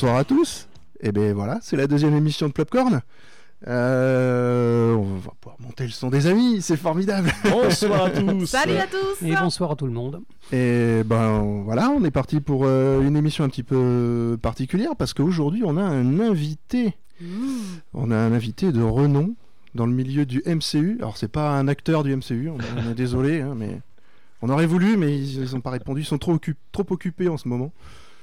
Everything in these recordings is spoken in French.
Bonsoir à tous. Et ben voilà, c'est la deuxième émission de Plopcorn. Euh, on va pouvoir monter le son des amis, c'est formidable. Bonsoir à tous. Salut à tous Et bonsoir à tout le monde. Et ben voilà, on est parti pour euh, une émission un petit peu particulière parce qu'aujourd'hui on a un invité. On a un invité de renom dans le milieu du MCU. Alors c'est pas un acteur du MCU, on, on est désolé, hein, mais on aurait voulu, mais ils n'ont pas répondu. Ils sont trop, trop occupés en ce moment.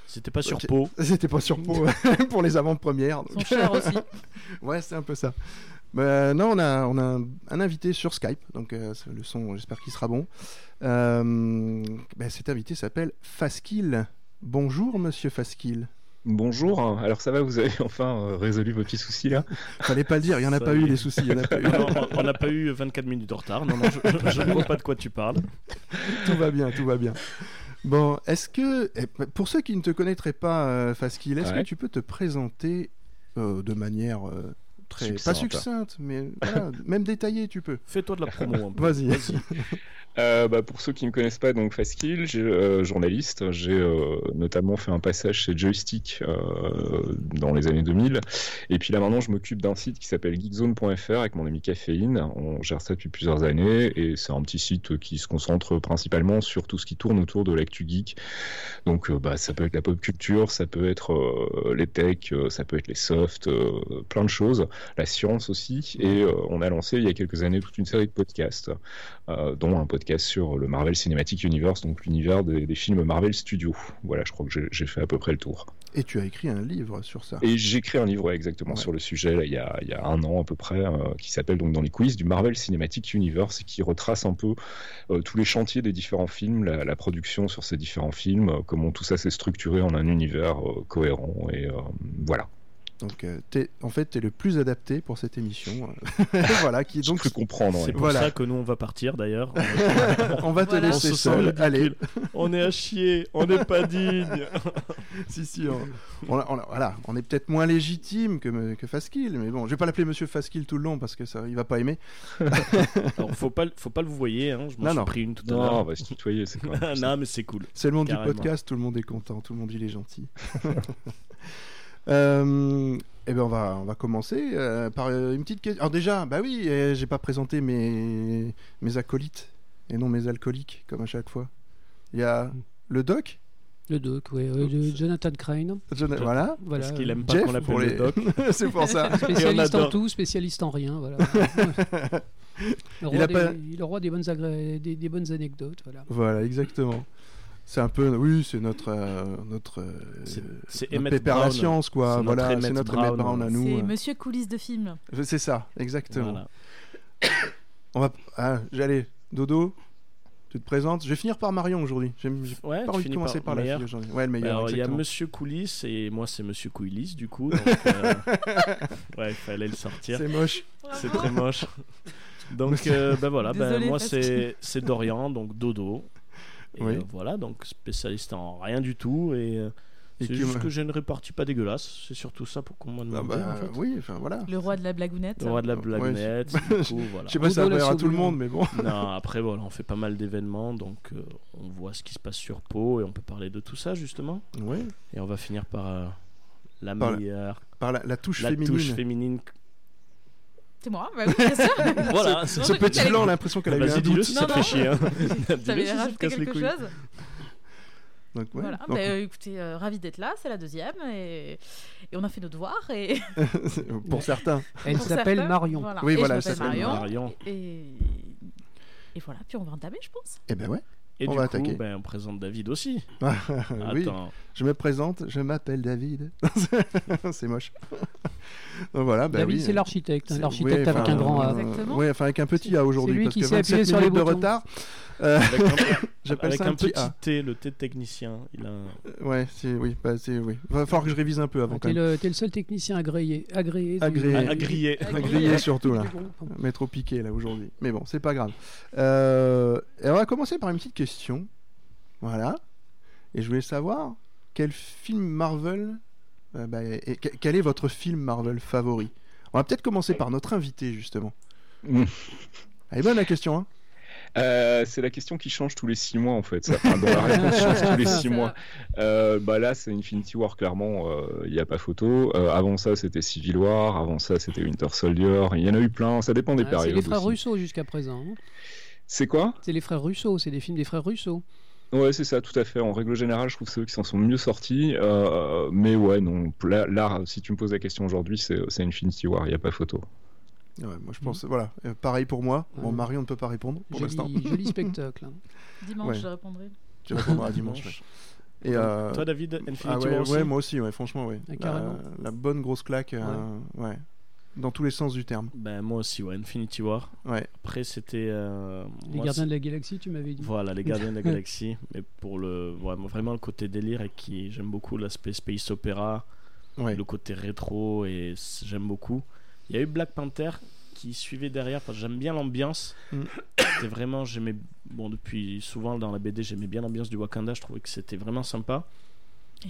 C'était pas sur. Pau. C'était pas sur Pau pour les avant-premières. Ils donc. sont chers aussi. Ouais, c'est un peu ça. Mais non, on a, on a un, un invité sur Skype, donc euh, le son, j'espère qu'il sera bon. Euh, ben, cet invité s'appelle Faskill. Bonjour, monsieur Faskill. Bonjour, alors ça va, vous avez enfin euh, résolu vos petits soucis là? Fallait pas le dire, il y en a Ça pas eu des soucis, il y en a pas eu. Non, on n'a pas eu 24 minutes de retard. Non, non, je, je- je ne vois pas de quoi tu parles. tout va bien, tout va bien. Bon, est-ce que, eh, pour ceux qui ne te connaîtraient pas, euh, Faskill, est-ce Ouais. que tu peux te présenter euh, de manière euh, très, pas Succincte. mais voilà, même détaillée, tu peux. Fais-toi de la promo un peu. Vas-y. Euh, bah, Pour ceux qui ne me connaissent pas, donc Faskill, j'ai euh, journaliste, j'ai euh, notamment fait un passage chez Joystick euh, dans les années 2000, et puis là maintenant je m'occupe d'un site qui s'appelle geekzone.fr avec mon ami Caféine, on gère ça depuis plusieurs années, et c'est un petit site qui se concentre principalement sur tout ce qui tourne autour de l'actu geek, donc euh, bah, ça peut être la pop culture, ça peut être euh, les tech, euh, ça peut être les softs, euh, plein de choses, la science aussi, et euh, on a lancé il y a quelques années toute une série de podcasts, euh, dont un podcast sur le Marvel Cinematic Universe, donc l'univers des, des films Marvel Studios. Voilà, je crois que j'ai- fait à peu près le tour. Et tu as écrit un livre sur ça. Et j'ai écrit un livre ouais, exactement Ouais. sur le sujet là, il, y a, il y a un an à peu près, euh, qui s'appelle donc dans les quiz du Marvel Cinematic Universe et qui retrace un peu tous les chantiers des différents films, la, la production sur ces différents films, comment tout ça s'est structuré en un univers cohérent et voilà. Donc, euh, t'es- en fait, tu es le plus adapté pour cette émission. euh. voilà, qui donc comprendre. C'est pour Voilà. ça que nous on va partir d'ailleurs. on va te Voilà. On laisser se seul. Allez, On est à chier, on n'est pas digne. si si, on, voilà, on est peut-être moins légitime que que Faskill, mais bon, je vais pas l'appeler Monsieur Faskill tout le long parce que ça, il va pas aimer. Alors faut pas, faut pas le vous voyez. Hein. Je m'en Non, suis non. pris une tout à Non, on l'heure. va se tutoyer, c'est quand même plus non mais c'est cool. C'est le monde Carrément. du podcast, tout le monde est content, tout le monde il est gentil. Euh, eh ben on va on va commencer euh, par euh, une petite question. Alors déjà, bah oui, euh, j'ai pas présenté mes mes acolytes et non mes alcooliques comme à chaque fois. Il y a le doc, Le doc, oui, euh, Jonathan Crane. John- voilà, Voilà. Parce qu'il aime pas Jeff qu'on pour l'appelle les le doc. c'est pour ça. Spécialiste en adore. tout, spécialiste en rien, voilà. le, roi Il a des, pas- le roi des bonnes, agré- des, des bonnes anecdotes, voilà. Voilà, exactement. C'est un peu, oui, c'est notre notre euh, notre C'est- c'est notre Emmett la Brown. science quoi. C'est notre Voilà, c'est notre Brown. Emmett Brown à nous. C'est euh. Monsieur Coulisses de film. C'est ça, exactement. Voilà. On va, ah, j'allais, Dodo, tu te présentes. Je vais finir par Marion aujourd'hui. J'ai Ouais, pas envie de commencer par, la meilleur. fille aujourd'hui. Ouais, le meilleur. Alors il y a. Monsieur Coulis et moi c'est Monsieur Couillis du coup. Donc, euh, ouais, il fallait le sortir. C'est moche. C'est très moche. Donc euh, ben voilà, ben, Désolé, moi parce c'est c'est Dorian, donc Dodo. Et Oui. euh, voilà, donc spécialiste en rien du tout et euh, Et c'est juste que j'ai une répartie pas dégueulasse. C'est surtout ça pour qu'on m'a Ah demandé. bah, en fait. oui, enfin voilà. Le roi de la blagounette. Le roi de la Ouais, blagounette, je- du coup, voilà. Je sais pas si ça plaire à tout le monde, mais bon. Non, après voilà, on fait pas mal d'événements, donc euh, on voit ce qui se passe sur Pau et on peut parler de tout ça justement. Ouais. Et on va finir par euh, la Par la- meilleure, Par la, la touche la féminine. touche féminine. C'est moi, bah oui, bien sûr. Voilà, Ce petit blanc, on a l'impression qu'elle a eu un doute. si Non, ça te fait chier. Hein. Te rajouté casse les quelque couilles. chose. Donc, ouais. Voilà. Donc, Bah, euh, écoutez, euh, ravi d'être là. C'est la deuxième et... et on a fait nos devoirs et pour certains. Elle s'appelle Marion. Oui, Et voilà, elle s'appelle Marion. Marion. Et et voilà. Puis on va entamer, je pense. Eh ben ouais. Et On du va coup, attaquer. ben, on présente David aussi. oui, Attends. je me présente, je m'appelle David. c'est moche. Donc voilà, bah David, oui. c'est l'architecte, hein, C'est- l'architecte avec un grand A. euh, ouais, enfin avec un petit A aujourd'hui C'est lui parce qui que sait 27 appuyer sur les de boutons. retard. Euh, Avec un, J'appelle avec ça un, un petit. T, le T de technicien. Il a un- Ouais, c'est oui, bah, c'est oui. Va falloir que je révise un peu avant Ah, quand T'es même. le, t'es le seul technicien agréé. Agréé. du- Agréé. griller. À Grillé surtout là. du. Mais trop piqué là aujourd'hui. Mais bon, c'est pas grave. Euh, et on va commencer par une petite question. Voilà. Et je voulais savoir quel film Marvel. euh, bah, et- quel est votre film Marvel favori? On va peut-être commencer par notre invité justement. Mm. Elle est bonne la question, hein? Euh, c'est la question qui change tous les six mois en fait. Ça, enfin, dont la réponse change tous les six mois. Euh, bah là, c'est Infinity War clairement. Il n'y a pas photo. Euh, avant ça, c'était Civil War. Avant ça, c'était Winter Soldier. Il y en a eu plein. Ça dépend des Ah, c'est périodes. les frères aussi. Russo jusqu'à présent. hein. C'est quoi? C'est les frères Russo, c'est des films des frères Russo. Ouais, c'est ça, tout à fait. En règle générale, je trouve que c'est eux qui s'en sont mieux sortis. Euh, mais ouais, non. Là, là, si tu me poses la question aujourd'hui, c'est c'est Infinity War. Il n'y a pas photo. Ouais, Moi je pense, voilà. Euh, pareil pour moi. Bon, Ouais. Marion ne peut pas répondre pour l'instant. Joli, spectacle. hein. Dimanche, Ouais. je répondrai. Tu répondras dimanche. ouais. Et euh, Toi, David, Infinity ah ouais, War aussi ouais, moi aussi, ouais, franchement, ouais. Ah, La, carrément. la bonne grosse claque, euh, ouais. Dans tous les sens du terme. Ben, moi aussi, ouais, Infinity War. Ouais. Après, c'était. euh, Les moi, gardiens de la galaxie, tu m'avais dit. Voilà, les gardiens de la galaxie. Mais pour le vraiment, vraiment le côté délire et qui j'aime beaucoup l'aspect space opéra, Ouais. le côté rétro et j'aime beaucoup. Il y a eu Black Panther qui suivait derrière parce que j'aime bien l'ambiance. Mm. C'était vraiment j'aimais bon depuis souvent dans la BD j'aimais bien l'ambiance du Wakanda. Je trouvais que c'était vraiment sympa.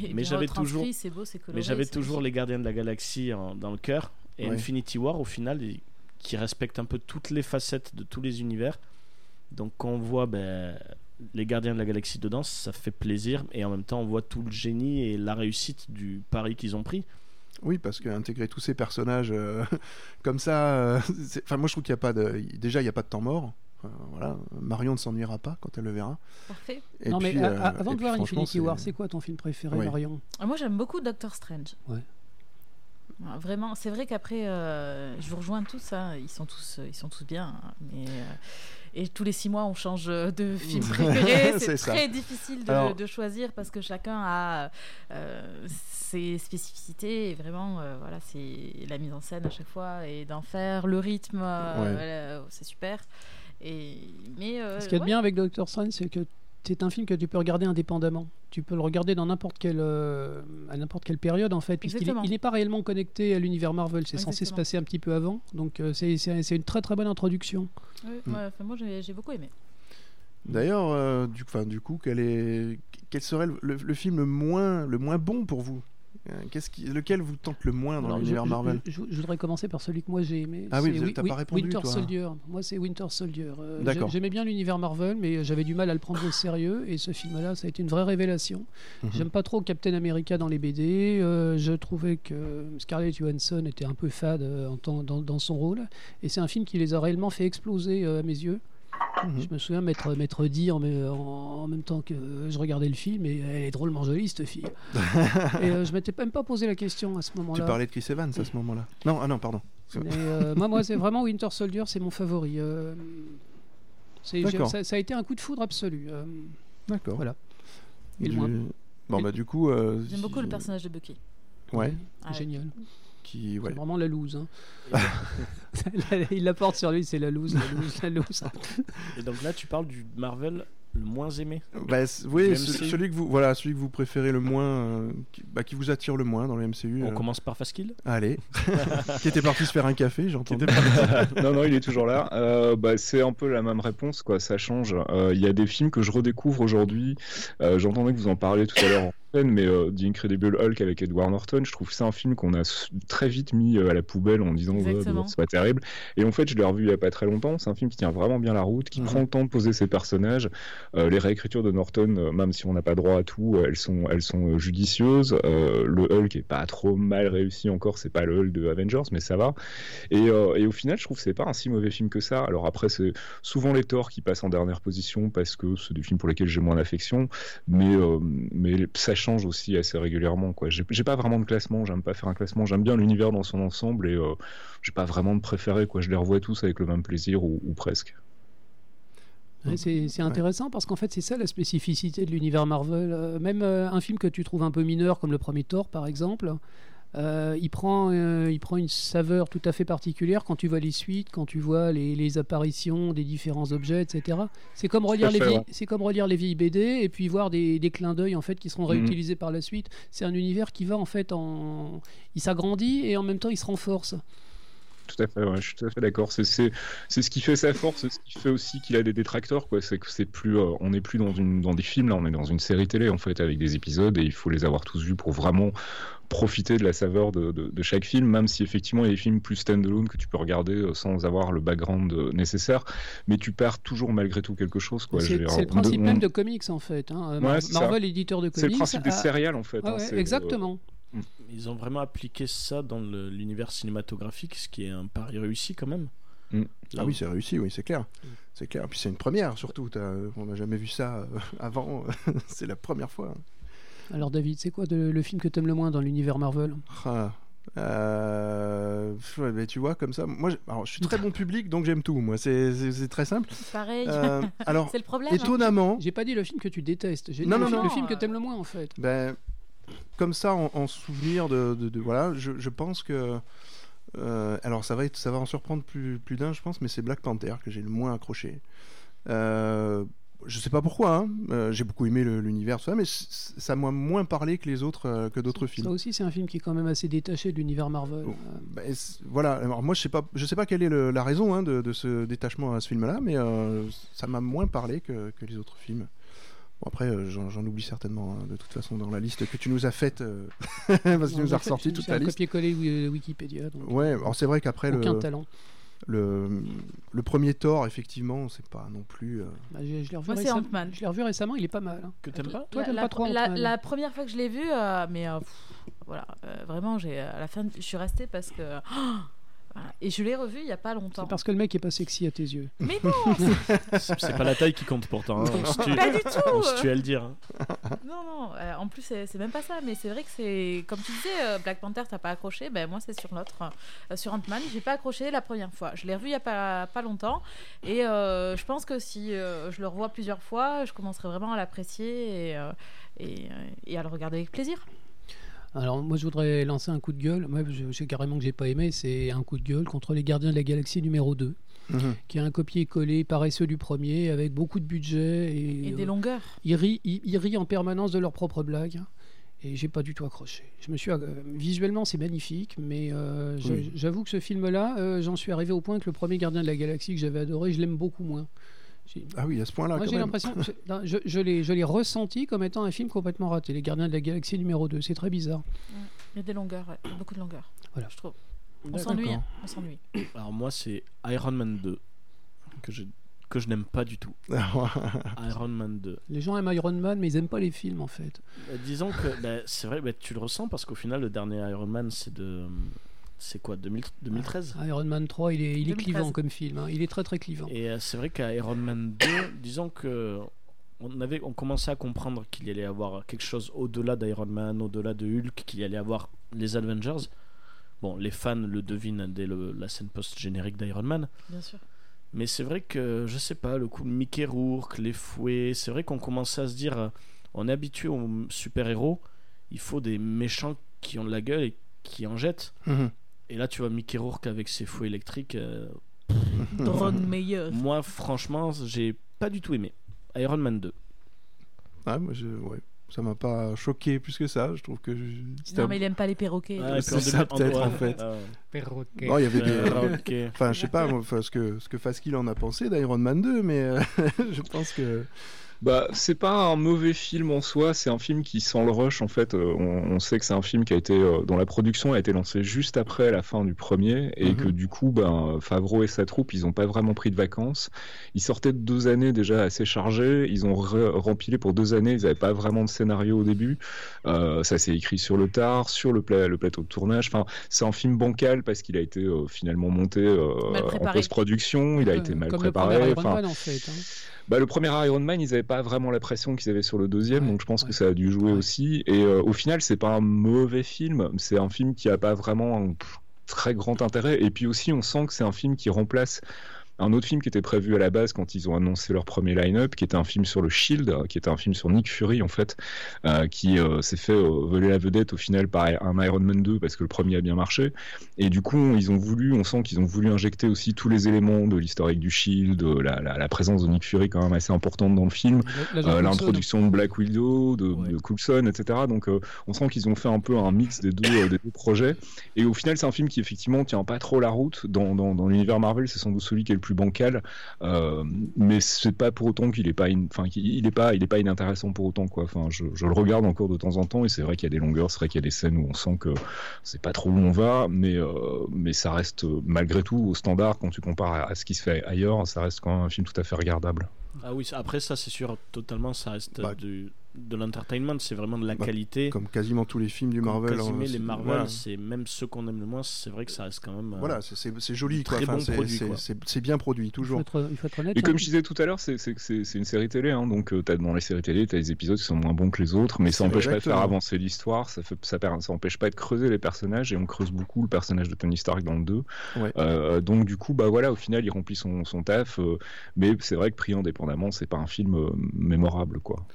Et Mais j'avais toujours- C'est beau, c'est coloré. Mais j'avais c'est toujours les gardiens de la galaxie en- dans le cœur et Ouais. Infinity War au final il- qui respecte un peu toutes les facettes de tous les univers. Donc quand on voit ben, les gardiens de la galaxie dedans, ça fait plaisir et en même temps on voit tout le génie et la réussite du pari qu'ils ont pris. Oui, parce qu'intégrer tous ces personnages euh, comme ça, euh, c'est- enfin moi je trouve qu'il n'y a pas de, déjà il n'y a pas de temps mort. Enfin, voilà, Marion ne s'ennuiera pas quand elle le verra. Parfait. Et non, mais puis, euh, avant de voir Infinity War, c'est quoi ton film préféré. Marion? Ah, Moi, j'aime beaucoup Doctor Strange. Ouais. Ah, Vraiment, c'est vrai qu'après, euh, je vous rejoins tous, hein, ils, sont tous, euh, ils sont tous bien. hein, mais, euh, et tous les six mois, on change euh, de film préféré. C'est c'est ça. très difficile de, Alors- de choisir parce que chacun a euh, ses spécificités. Et vraiment, euh, voilà, c'est la mise en scène à chaque fois et d'en faire le rythme, euh, Ouais. c'est super. Et, mais, euh, Ce qu'il y a de ouais. bien avec Doctor Strange, c'est que c'est un film que tu peux regarder indépendamment. Tu peux le regarder dans n'importe quelle, euh, à n'importe quelle période, en fait, puisqu'il n'est pas réellement connecté à l'univers Marvel. C'est censé se passer un petit peu avant. Donc, euh, c'est c'est- c'est une très très bonne introduction. Mm. ouais, moi, j'ai j'ai beaucoup aimé. D'ailleurs, euh, du, du coup, quel, est, quel serait le, le- le film le moins, le moins bon pour vous? Qu'est-ce qui, Lequel vous tente le moins dans l'univers Marvel je- je- je voudrais commencer par celui que moi j'ai aimé. Ah oui, t'as pas répondu, Winter toi. Soldier. Moi, c'est Winter Soldier. Euh, D'accord. j'ai- J'aimais bien l'univers Marvel, mais j'avais du mal à le prendre au sérieux. Et ce film-là, ça a été une vraie révélation. Mhm. J'aime pas trop Captain America dans les BD. euh, je trouvais que Scarlett Johansson était un peu fade euh, en dans, dans son rôle. Et c'est un film qui les a réellement fait exploser euh, à mes yeux. Mhm. Je me souviens m'être m'être dit en, me- en, en même temps que je regardais le film, et elle est drôlement jolie cette fille. et euh, je m'étais même pas posé la question à ce Tu moment-là. parlais de Chris Evans à ce moment-là Non, ah non, pardon. Mais, euh, moi, moi c'est vraiment Winter Soldier, c'est mon favori. euh, ça, ça a été un coup de foudre absolu. euh, D'accord. Voilà. Et le Du- moins. Bon, bah, du coup. euh, J'aime beaucoup le personnage de Bucky. Ouais, Ah, Génial. Qui. Ouais. C'est vraiment la loose. hein. Il la porte sur lui, c'est la loose, la loose, la loose. Et donc là, tu parles du Marvel le moins aimé. Bah, oui, celui que vous, voilà, celui que vous préférez le moins, euh, qui, bah, qui vous attire le moins dans le MCU. On euh, commence par Faskill. Allez, qui était parti se faire un café, j'entends. non, non, il est toujours là. Euh, bah, c'est un peu la même réponse, quoi. Ça change. Euh, Il y a des films que je redécouvre aujourd'hui. Euh, J'entendais que vous en parliez tout à l'heure mais euh, The Incredible Hulk avec Edward Norton, je trouve que c'est un film qu'on a très vite mis euh, à la poubelle en disant bon, c'est pas terrible. Et en fait, je l'ai revu il y a pas très longtemps. C'est un film qui tient vraiment bien la route, qui prend le temps de poser ses personnages. Euh, les réécritures de Norton, euh, même si on n'a pas droit à tout, elles sont, elles sont judicieuses. Le Hulk est pas trop mal réussi encore. C'est pas le Hulk de Avengers, mais ça va. Et, et au final, je trouve que c'est pas un si mauvais film que ça. Alors après, c'est souvent les torts qui passent en dernière position parce que c'est des films pour lesquels j'ai moins d'affection, mais, euh, mais change aussi assez régulièrement. Quoi. J'ai, j'ai pas vraiment de classement, j'aime pas faire un classement, j'aime bien l'univers dans son ensemble et euh, j'ai pas vraiment de préféré. Quoi. Je les revois tous avec le même plaisir ou, ou presque. Ouais, c'est c'est intéressant parce qu'en fait, c'est ça la spécificité de l'univers Marvel. Euh, même euh, un film que tu trouves un peu mineur, comme le premier Thor par exemple, euh, il, prend, euh, il prend une saveur tout à fait particulière quand tu vois les suites, quand tu vois les, les apparitions des différents objets, etc. C'est comme, relire les fait, vieilles- ouais. c'est comme relire les vieilles BD et puis voir des, des clins d'œil en fait, qui seront Mhm. réutilisés par la suite. C'est un univers qui va en fait en. Il s'agrandit et en même temps il se renforce. Tout à fait, ouais, je suis tout à fait d'accord. C'est c'est c'est ce qui fait sa force, c'est ce qui fait aussi qu'il a des détracteurs, quoi. C'est que c'est plus, euh, on n'est plus dans une dans des films, là, on est dans une série télé en fait avec des épisodes et il faut les avoir tous vus pour vraiment profiter de la saveur de, de, de chaque film, même si effectivement il y a des films plus stand-alone que tu peux regarder euh, sans avoir le background euh, nécessaire, mais tu perds toujours malgré tout quelque chose, C'est c'est le principe même de comics en fait. hein. Mar- Ouais, c'est ça. Marvel, éditeur de C'est comics. le principe des céréales en fait. Hein, ouais, c'est, Ils ont vraiment appliqué ça dans l'univers cinématographique, ce qui est un pari réussi quand même. Mm. Ah où- oui, c'est réussi, oui, c'est clair. C'est clair. Puis c'est une première, surtout. On n'a jamais vu ça euh, avant. c'est la première fois. Alors David, c'est quoi de- le film que t'aimes le moins dans l'univers Marvel? Ah. Euh, mais tu vois, comme ça, moi, je, alors, je suis très bon public, donc j'aime tout. Moi, c'est très simple. Pareil. Euh, alors, c'est le problème. hein. étonnamment, J'ai pas dit le film que tu détestes, j'ai dit Non, le, non, film, non. le film que Euh, t'aimes le moins en fait. ben, comme ça, en, en souvenir de, de- de- voilà, je, je pense que, euh, alors ça va être, ça va en surprendre plus, plus d'un, je pense, mais c'est Black Panther que j'ai le moins accroché. Euh, je sais pas pourquoi, hein, euh, j'ai beaucoup aimé l'univers, tout ça, mais ça m'a moins parlé que les autres, euh, que d'autres films. Ça aussi, c'est un film qui est quand même assez détaché de l'univers Marvel. Oh. C- voilà, alors moi je sais pas, je sais pas quelle est le- la raison hein, de, de ce détachement à ce film-là, mais euh, ça m'a moins parlé que, que les autres films. Bon, après, euh, j'en j'en oublie certainement hein, de toute façon dans la liste que tu nous as faite, euh, parce que tu nous as ressorti toute C'est la un liste. copier-coller Wi- Wikipédia. Donc Ouais, alors c'est vrai qu'après le, aucun talent. le, le premier Thor, effectivement, c'est pas non plus. euh, Bah, je je l'ai revu, Moi, c'est récemment- Ant-Man. je l'ai revu récemment, il est pas mal. hein. Que t'aimes pas Toi, la, t'aimes la- pas trop la, la première fois que je l'ai vu, euh, mais euh, pff, voilà, euh, vraiment, j'ai à la fin, je suis restée parce que. Voilà. Et je l'ai revu il y a pas longtemps. C'est parce que le mec est pas sexy à tes yeux. Mais non, C'est c'est pas la taille qui compte pourtant. hein. On se tue, pas du tout. on se tue à le dire. hein. Non, non. euh, en plus, c'est même pas ça. Mais c'est vrai que c'est comme tu disais, euh, Black Panther, t'as pas accroché. Ben moi, c'est sur l'autre, euh, sur Ant-Man, j'ai pas accroché la première fois. Je l'ai revu il y a pas, pas longtemps, et euh, je pense que si euh, je le revois plusieurs fois, je commencerai vraiment à l'apprécier et, et, et à le regarder avec plaisir. Alors moi je voudrais lancer un coup de gueule. Moi je, sais carrément que j'ai pas aimé, c'est un coup de gueule contre les Gardiens de la Galaxie numéro 2, mhm. qui est un copier-coller paresseux du premier, avec beaucoup de budget et, Et des euh, longueurs. ils rient, ils, ils rient en permanence de leurs propres blagues. Et j'ai pas du tout accroché. Je me suis euh, visuellement c'est magnifique, mais euh, Oui. j'avoue que ce film-là, euh, j'en suis arrivé au point que le premier Gardien de la Galaxie que j'avais adoré, je l'aime beaucoup moins. Ah oui, à ce point-là. Moi, j'ai l'impression, je, je, je l'ai, je l'ai ressenti comme étant un film complètement raté. Les Gardiens de la Galaxie numéro 2, c'est très bizarre. Il y a des longueurs, ouais. Il y a beaucoup de longueurs. Voilà. Je trouve. On s'ennuie. hein. On s'ennuie. Alors moi, c'est Iron Man 2 que je, que je n'aime pas du tout. Iron Man 2. Les gens aiment Iron Man, mais ils aiment pas les films en fait. Euh, disons que bah, c'est vrai, bah, tu le ressens parce qu'au final, le dernier Iron Man, c'est de. C'est quoi 2000 2013 Iron Man 3, il est, il est 2013. clivant comme film. hein. Il est très très clivant. Et euh, c'est vrai qu'à Iron Man 2, disons que on avait, on commençait à comprendre qu'il y allait avoir quelque chose au-delà d'Iron Man, au-delà de Hulk, qu'il y allait avoir les Avengers. Bon, les fans le devinent dès le- la scène post-générique d'Iron Man. Bien sûr. Mais c'est vrai que, je sais pas, le coup de Mickey Rourke, les fouets, c'est vrai qu'on commençait à se dire, euh, on est habitué aux super-héros, il faut des méchants qui ont de la gueule et qui en jettent. Mhm. Et là, tu vois Mickey Rourke avec ses fouets électriques. euh, Drone meilleur. moi, franchement, j'ai pas du tout aimé. Iron Man 2. Ah, moi, je, ouais. Ça m'a pas choqué plus que ça. Je trouve que. je- Non, un- mais il aime pas les perroquets. Ah, c'est ça, 2000 peut-être, en fait. ah, Non, il y avait des. Enfin, je sais pas moi, enfin, ce que ce que Faskill en a pensé d'Iron Man 2, mais euh, je pense que. Bah, c'est pas un mauvais film en soi, c'est un film qui sent le rush en fait. Euh, on, on sait que c'est un film qui a été, euh, dont la production a été lancée juste après la fin du premier et Mhm. que du coup, ben, Favreau et sa troupe, ils ont pas vraiment pris de vacances. Ils sortaient de deux années déjà assez chargées, ils ont re- rempilé pour deux années, ils n'avaient pas vraiment de scénario au début. Euh, ça s'est écrit sur le tard, sur le, pla- le plateau de tournage. Enfin, c'est un film bancal parce qu'il a été euh, finalement monté euh, en post-production, il a été mal comme préparé. Enfin, Bah, le premier Iron Man, ils n'avaient pas vraiment la pression qu'ils avaient sur le deuxième, Ouais, donc je pense ouais. que ça a dû jouer Ouais. aussi. Et euh, au final, c'est pas un mauvais film, c'est un film qui a pas vraiment un pff, très grand intérêt. Et puis aussi, on sent que c'est un film qui remplace un autre film qui était prévu à la base quand ils ont annoncé leur premier line-up, qui était un film sur le Shield, qui était un film sur Nick Fury en fait, qui s'est fait voler la vedette au final par un Iron Man 2 parce que le premier a bien marché. Et du coup, ils ont voulu, on sent qu'ils ont voulu injecter aussi tous les éléments de l'historique du Shield, la, la, présence de Nick Fury quand même assez importante dans le film, l'introduction de Black Widow, de, Coulson, etc. Donc on sent qu'ils ont fait un peu un mix des deux, des deux projets. Et au final, c'est un film qui effectivement tient pas trop la route dans, dans, l'univers Marvel. C'est sans doute celui qui est le plus bancal, euh, mais c'est pas pour autant qu'il est pas, enfin, il est pas, il est pas inintéressant pour autant quoi. Enfin, je, je, le regarde encore de temps en temps et c'est vrai qu'il y a des longueurs, c'est vrai qu'il y a des scènes où on sent que c'est pas trop où on va, mais euh, mais ça reste malgré tout au standard quand tu compares à, ce qui se fait ailleurs, ça reste quand même un film tout à fait regardable. Ah oui, après ça c'est sûr, totalement, ça reste bah, du de l'entertainment, c'est vraiment de la bah, qualité. Comme quasiment tous les films du Marvel. Quasiment hein, les Marvel, c'est même ceux qu'on aime le moins, c'est vrai que ça reste quand même. Euh, voilà, c'est joli, très bon produit. C'est bien produit, toujours. Il faut être, honnête. Et comme je disais tout à l'heure, c'est une série télé, hein, donc euh, as, dans les séries télé, tu as des épisodes qui sont moins bons que les autres, mais ça n'empêche pas de faire avancer l'histoire, ça ça, ça empêche pas de creuser les personnages, et on creuse beaucoup le personnage de Tony Stark dans le 2. Euh, donc du coup, bah voilà, au final, il remplit son, son taf, mais c'est vrai que pris indépendamment, c'est pas un film mémorable, quoi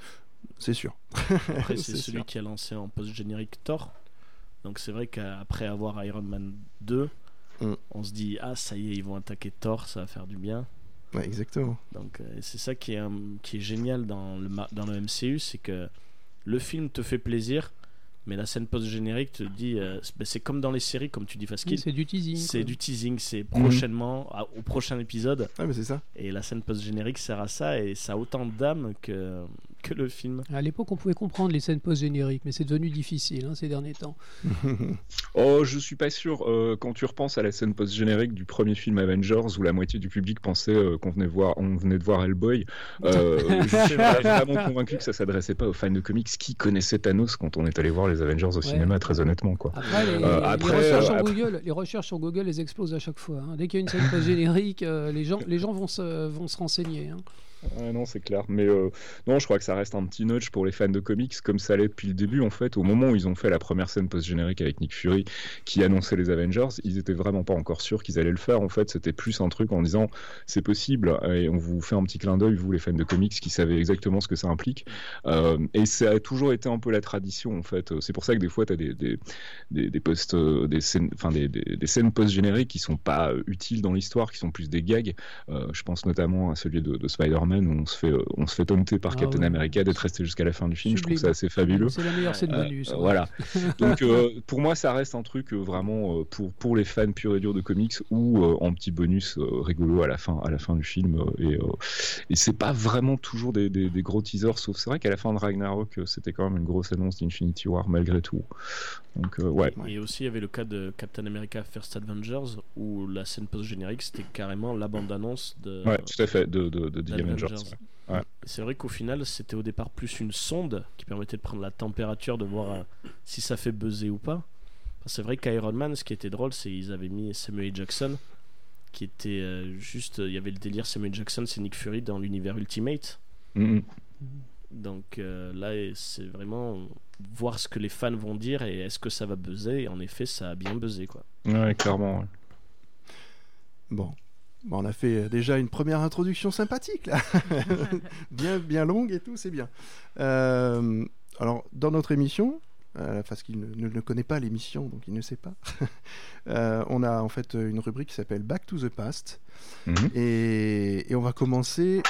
c'est sûr. Après, c'est celui qui a lancé en post-générique Thor. Donc c'est vrai qu'après avoir Iron Man 2, mm. on se dit ah ça y est ils vont attaquer Thor, ça va faire du bien. Ouais, exactement. Donc euh, c'est ça qui est, qui est génial dans le, dans le MCU, c'est que le film te fait plaisir, mais la scène post-générique te dit, euh, ben, c'est comme dans les séries, comme tu dis, Faskil. c'est du teasing. C'est du teasing, c'est prochainement, au prochain épisode. Ouais, mais c'est ça. Et la scène post-générique sert à ça, et ça a autant d'âme que, que le film. À l'époque, on pouvait comprendre les scènes post-génériques, mais c'est devenu difficile hein, ces derniers temps. oh, je suis pas sûr. Euh, quand tu repenses à la scène post-générique du premier film Avengers, où la moitié du public pensait euh, qu'on venait, voir, on venait de voir Hellboy, je suis vraiment convaincu que ça s'adressait pas aux fans de comics qui connaissaient Thanos quand on est allé voir les Avengers au cinéma, très honnêtement. Quoi. Après, les, euh, recherches sur Google, les recherches sur Google, les explosent à chaque fois. Hein. Dès qu'il y a une scène post-générique, euh, les, gens, les gens vont se, vont se renseigner. Hein non, c'est clair. Mais euh, non, je crois que ça reste un petit nudge pour les fans de comics, comme ça l'est depuis le début. En fait, au moment où ils ont fait la première scène post-générique avec Nick Fury, qui annonçait les Avengers, ils étaient vraiment pas encore sûrs qu'ils allaient le faire. En fait, c'était plus un truc en disant c'est possible et on vous fait un petit clin d'œil, vous les fans de comics, qui savez exactement ce que ça implique. Euh, et ça a toujours été un peu la tradition, en fait. C'est pour ça que des fois, tu as des, des, posts, euh, des scènes, enfin, des, des, scènes post-génériques qui sont pas utiles dans l'histoire, qui sont plus des gags. je pense notamment à celui de, de Spider-Man où on se fait, euh, on se fait par ah Captain America d'être resté jusqu'à la fin du film. Je trouve ça assez fabuleux. C'est la meilleure scène bonus. Euh, voilà. Donc pour moi, ça reste un truc vraiment pour, pour les fans purs et durs de comics ou en petit bonus rigolo à la fin, à la fin du film. et, et c'est pas vraiment toujours des, des, gros teasers, sauf c'est vrai qu'à la fin de Ragnarok, c'était quand même une grosse annonce d'Infinity War malgré tout. Donc ouais. Et aussi, il y avait le cas de Captain America First Avengers où la scène post-générique c'était carrément la bande-annonce de. Ouais, tout à fait, de, de, de C'est vrai qu'au final, c'était au départ plus une sonde qui permettait de prendre la température, de voir euh, si ça fait buzzer ou pas. c'est vrai qu'Iron Man, ce qui était drôle, c'est qu'ils avaient mis Samuel Jackson, qui était euh, juste. Il y avait le délire Samuel Jackson, c'est Nick Fury dans l'univers Ultimate. Mm-hmm. Donc euh, là, c'est vraiment voir ce que les fans vont dire et est-ce que ça va buzzer. Et en effet, ça a bien buzzé, quoi. Ouais, clairement. Bon, on a fait déjà une première introduction sympathique là, bien bien longue et tout, c'est bien. Euh, alors dans notre émission, euh, parce qu'il ne, connaît pas l'émission, donc il ne sait pas. Euh, on a en fait une rubrique qui s'appelle Back to the Past, mhm. et, on va commencer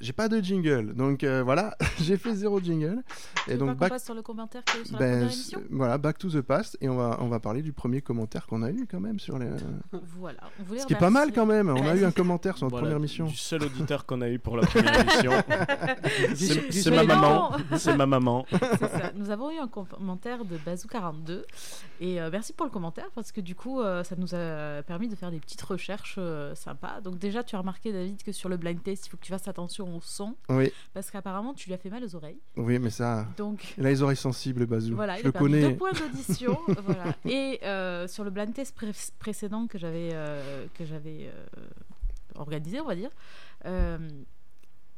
j'ai pas de jingle, donc euh, voilà, j'ai fait zéro jingle. et donc back... sur le commentaire qui est sur la ben, émission? Voilà, back to the past, et on va on va parler du premier commentaire qu'on a eu quand même sur les. voilà. On Ce qui est pas mal quand même. On a eu un commentaire sur notre première émission. Du seul auditeur qu'on a eu pour la première émission. C'est ma maman. C'est ma maman. Nous avons eu un commentaire de Bazou42 et euh, merci pour le commentaire parce que du coup euh, ça nous a permis de faire des petites recherches sympas. Donc déjà tu as remarqué David que sur le blind test il faut que tu fasses attention son. Oui. Parce qu'apparemment, tu lui as fait mal aux oreilles. Oui, mais ça. Donc. Il a les oreilles sensibles, Bazou. Voilà, je il le connais. Deux points d'audition. voilà. Et euh, sur le blind test précédent que j'avais euh, que j'avais euh, organisé, on va dire.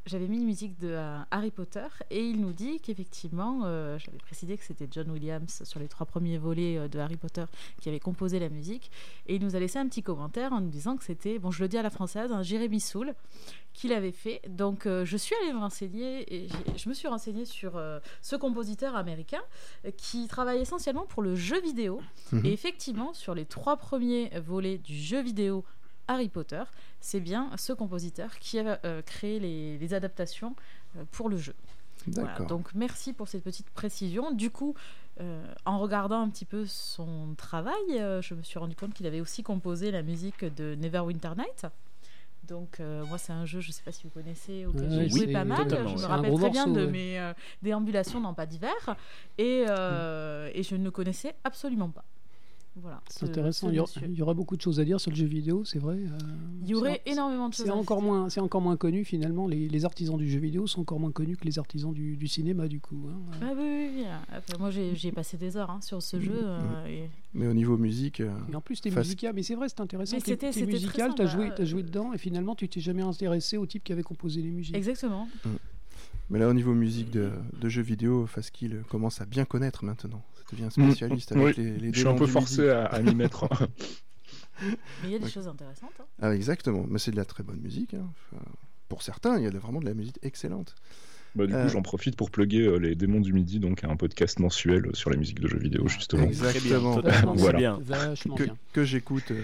J'avais mis une musique de euh, Harry Potter et il nous dit qu'effectivement, euh, j'avais précisé que c'était John Williams sur les trois premiers volets euh, de Harry Potter qui avait composé la musique et il nous a laissé un petit commentaire en nous disant que c'était, bon je le dis à la française, un Jérémy Soul qui l'avait fait. Donc je suis allée me renseigner et je me suis renseignée sur ce compositeur américain qui travaille essentiellement pour le jeu vidéo Mhm. et effectivement sur les trois premiers volets du jeu vidéo Harry Potter, c'est bien ce compositeur qui a euh, créé les, les adaptations euh, pour le jeu. Voilà, donc merci pour cette petite précision. Du coup, euh, en regardant un petit peu son travail, je me suis rendu compte qu'il avait aussi composé la musique de Neverwinter Night. Donc euh, moi c'est un jeu, je sais pas si vous connaissez, auquel Ouais, j'ai joué pas mal. Je me rappelle très bien morceau, de ouais. mes euh, déambulations dans pas d'hiver et, euh, et je ne le connaissais absolument pas. Voilà. C'est ce- intéressant. ce Il y, aura, monsieur. il y aura beaucoup de choses à dire sur le jeu vidéo, c'est vrai. euh, Il y aurait énormément de choses. C'est à encore, dire. moins, c'est encore moins connu finalement. Les, les artisans du jeu vidéo sont encore moins connus que les artisans du, du cinéma du coup. hein. Ah oui, oui, oui. Enfin, moi j'ai passé des heures hein, sur ce jeu. euh, et- Mais au niveau musique, euh, Et en plus, t'es musical, mais c'est vrai, c'est intéressant. Mais c'était- musical, t'as joué, t'as joué euh. dedans, et finalement, tu t'es jamais intéressé au type qui avait composé les musiques. Exactement. mais là au niveau musique de, de jeux vidéo, Faskill commence à bien connaître maintenant. Ça devient un spécialiste Mm, avec oui. les, les Je suis un peu forcé à, à m'y mettre. Mais il y a des Ouais. choses intéressantes. hein. Ah, exactement, mais c'est de la très bonne musique. hein. Enfin, pour certains, il y a vraiment de la musique excellente. Bah, du Euh. coup, j'en profite pour plugger euh, les Démons du Midi, donc un podcast mensuel sur les musiques de jeux vidéo, justement. Exactement. Voilà. bien. Que, j'écoute, euh,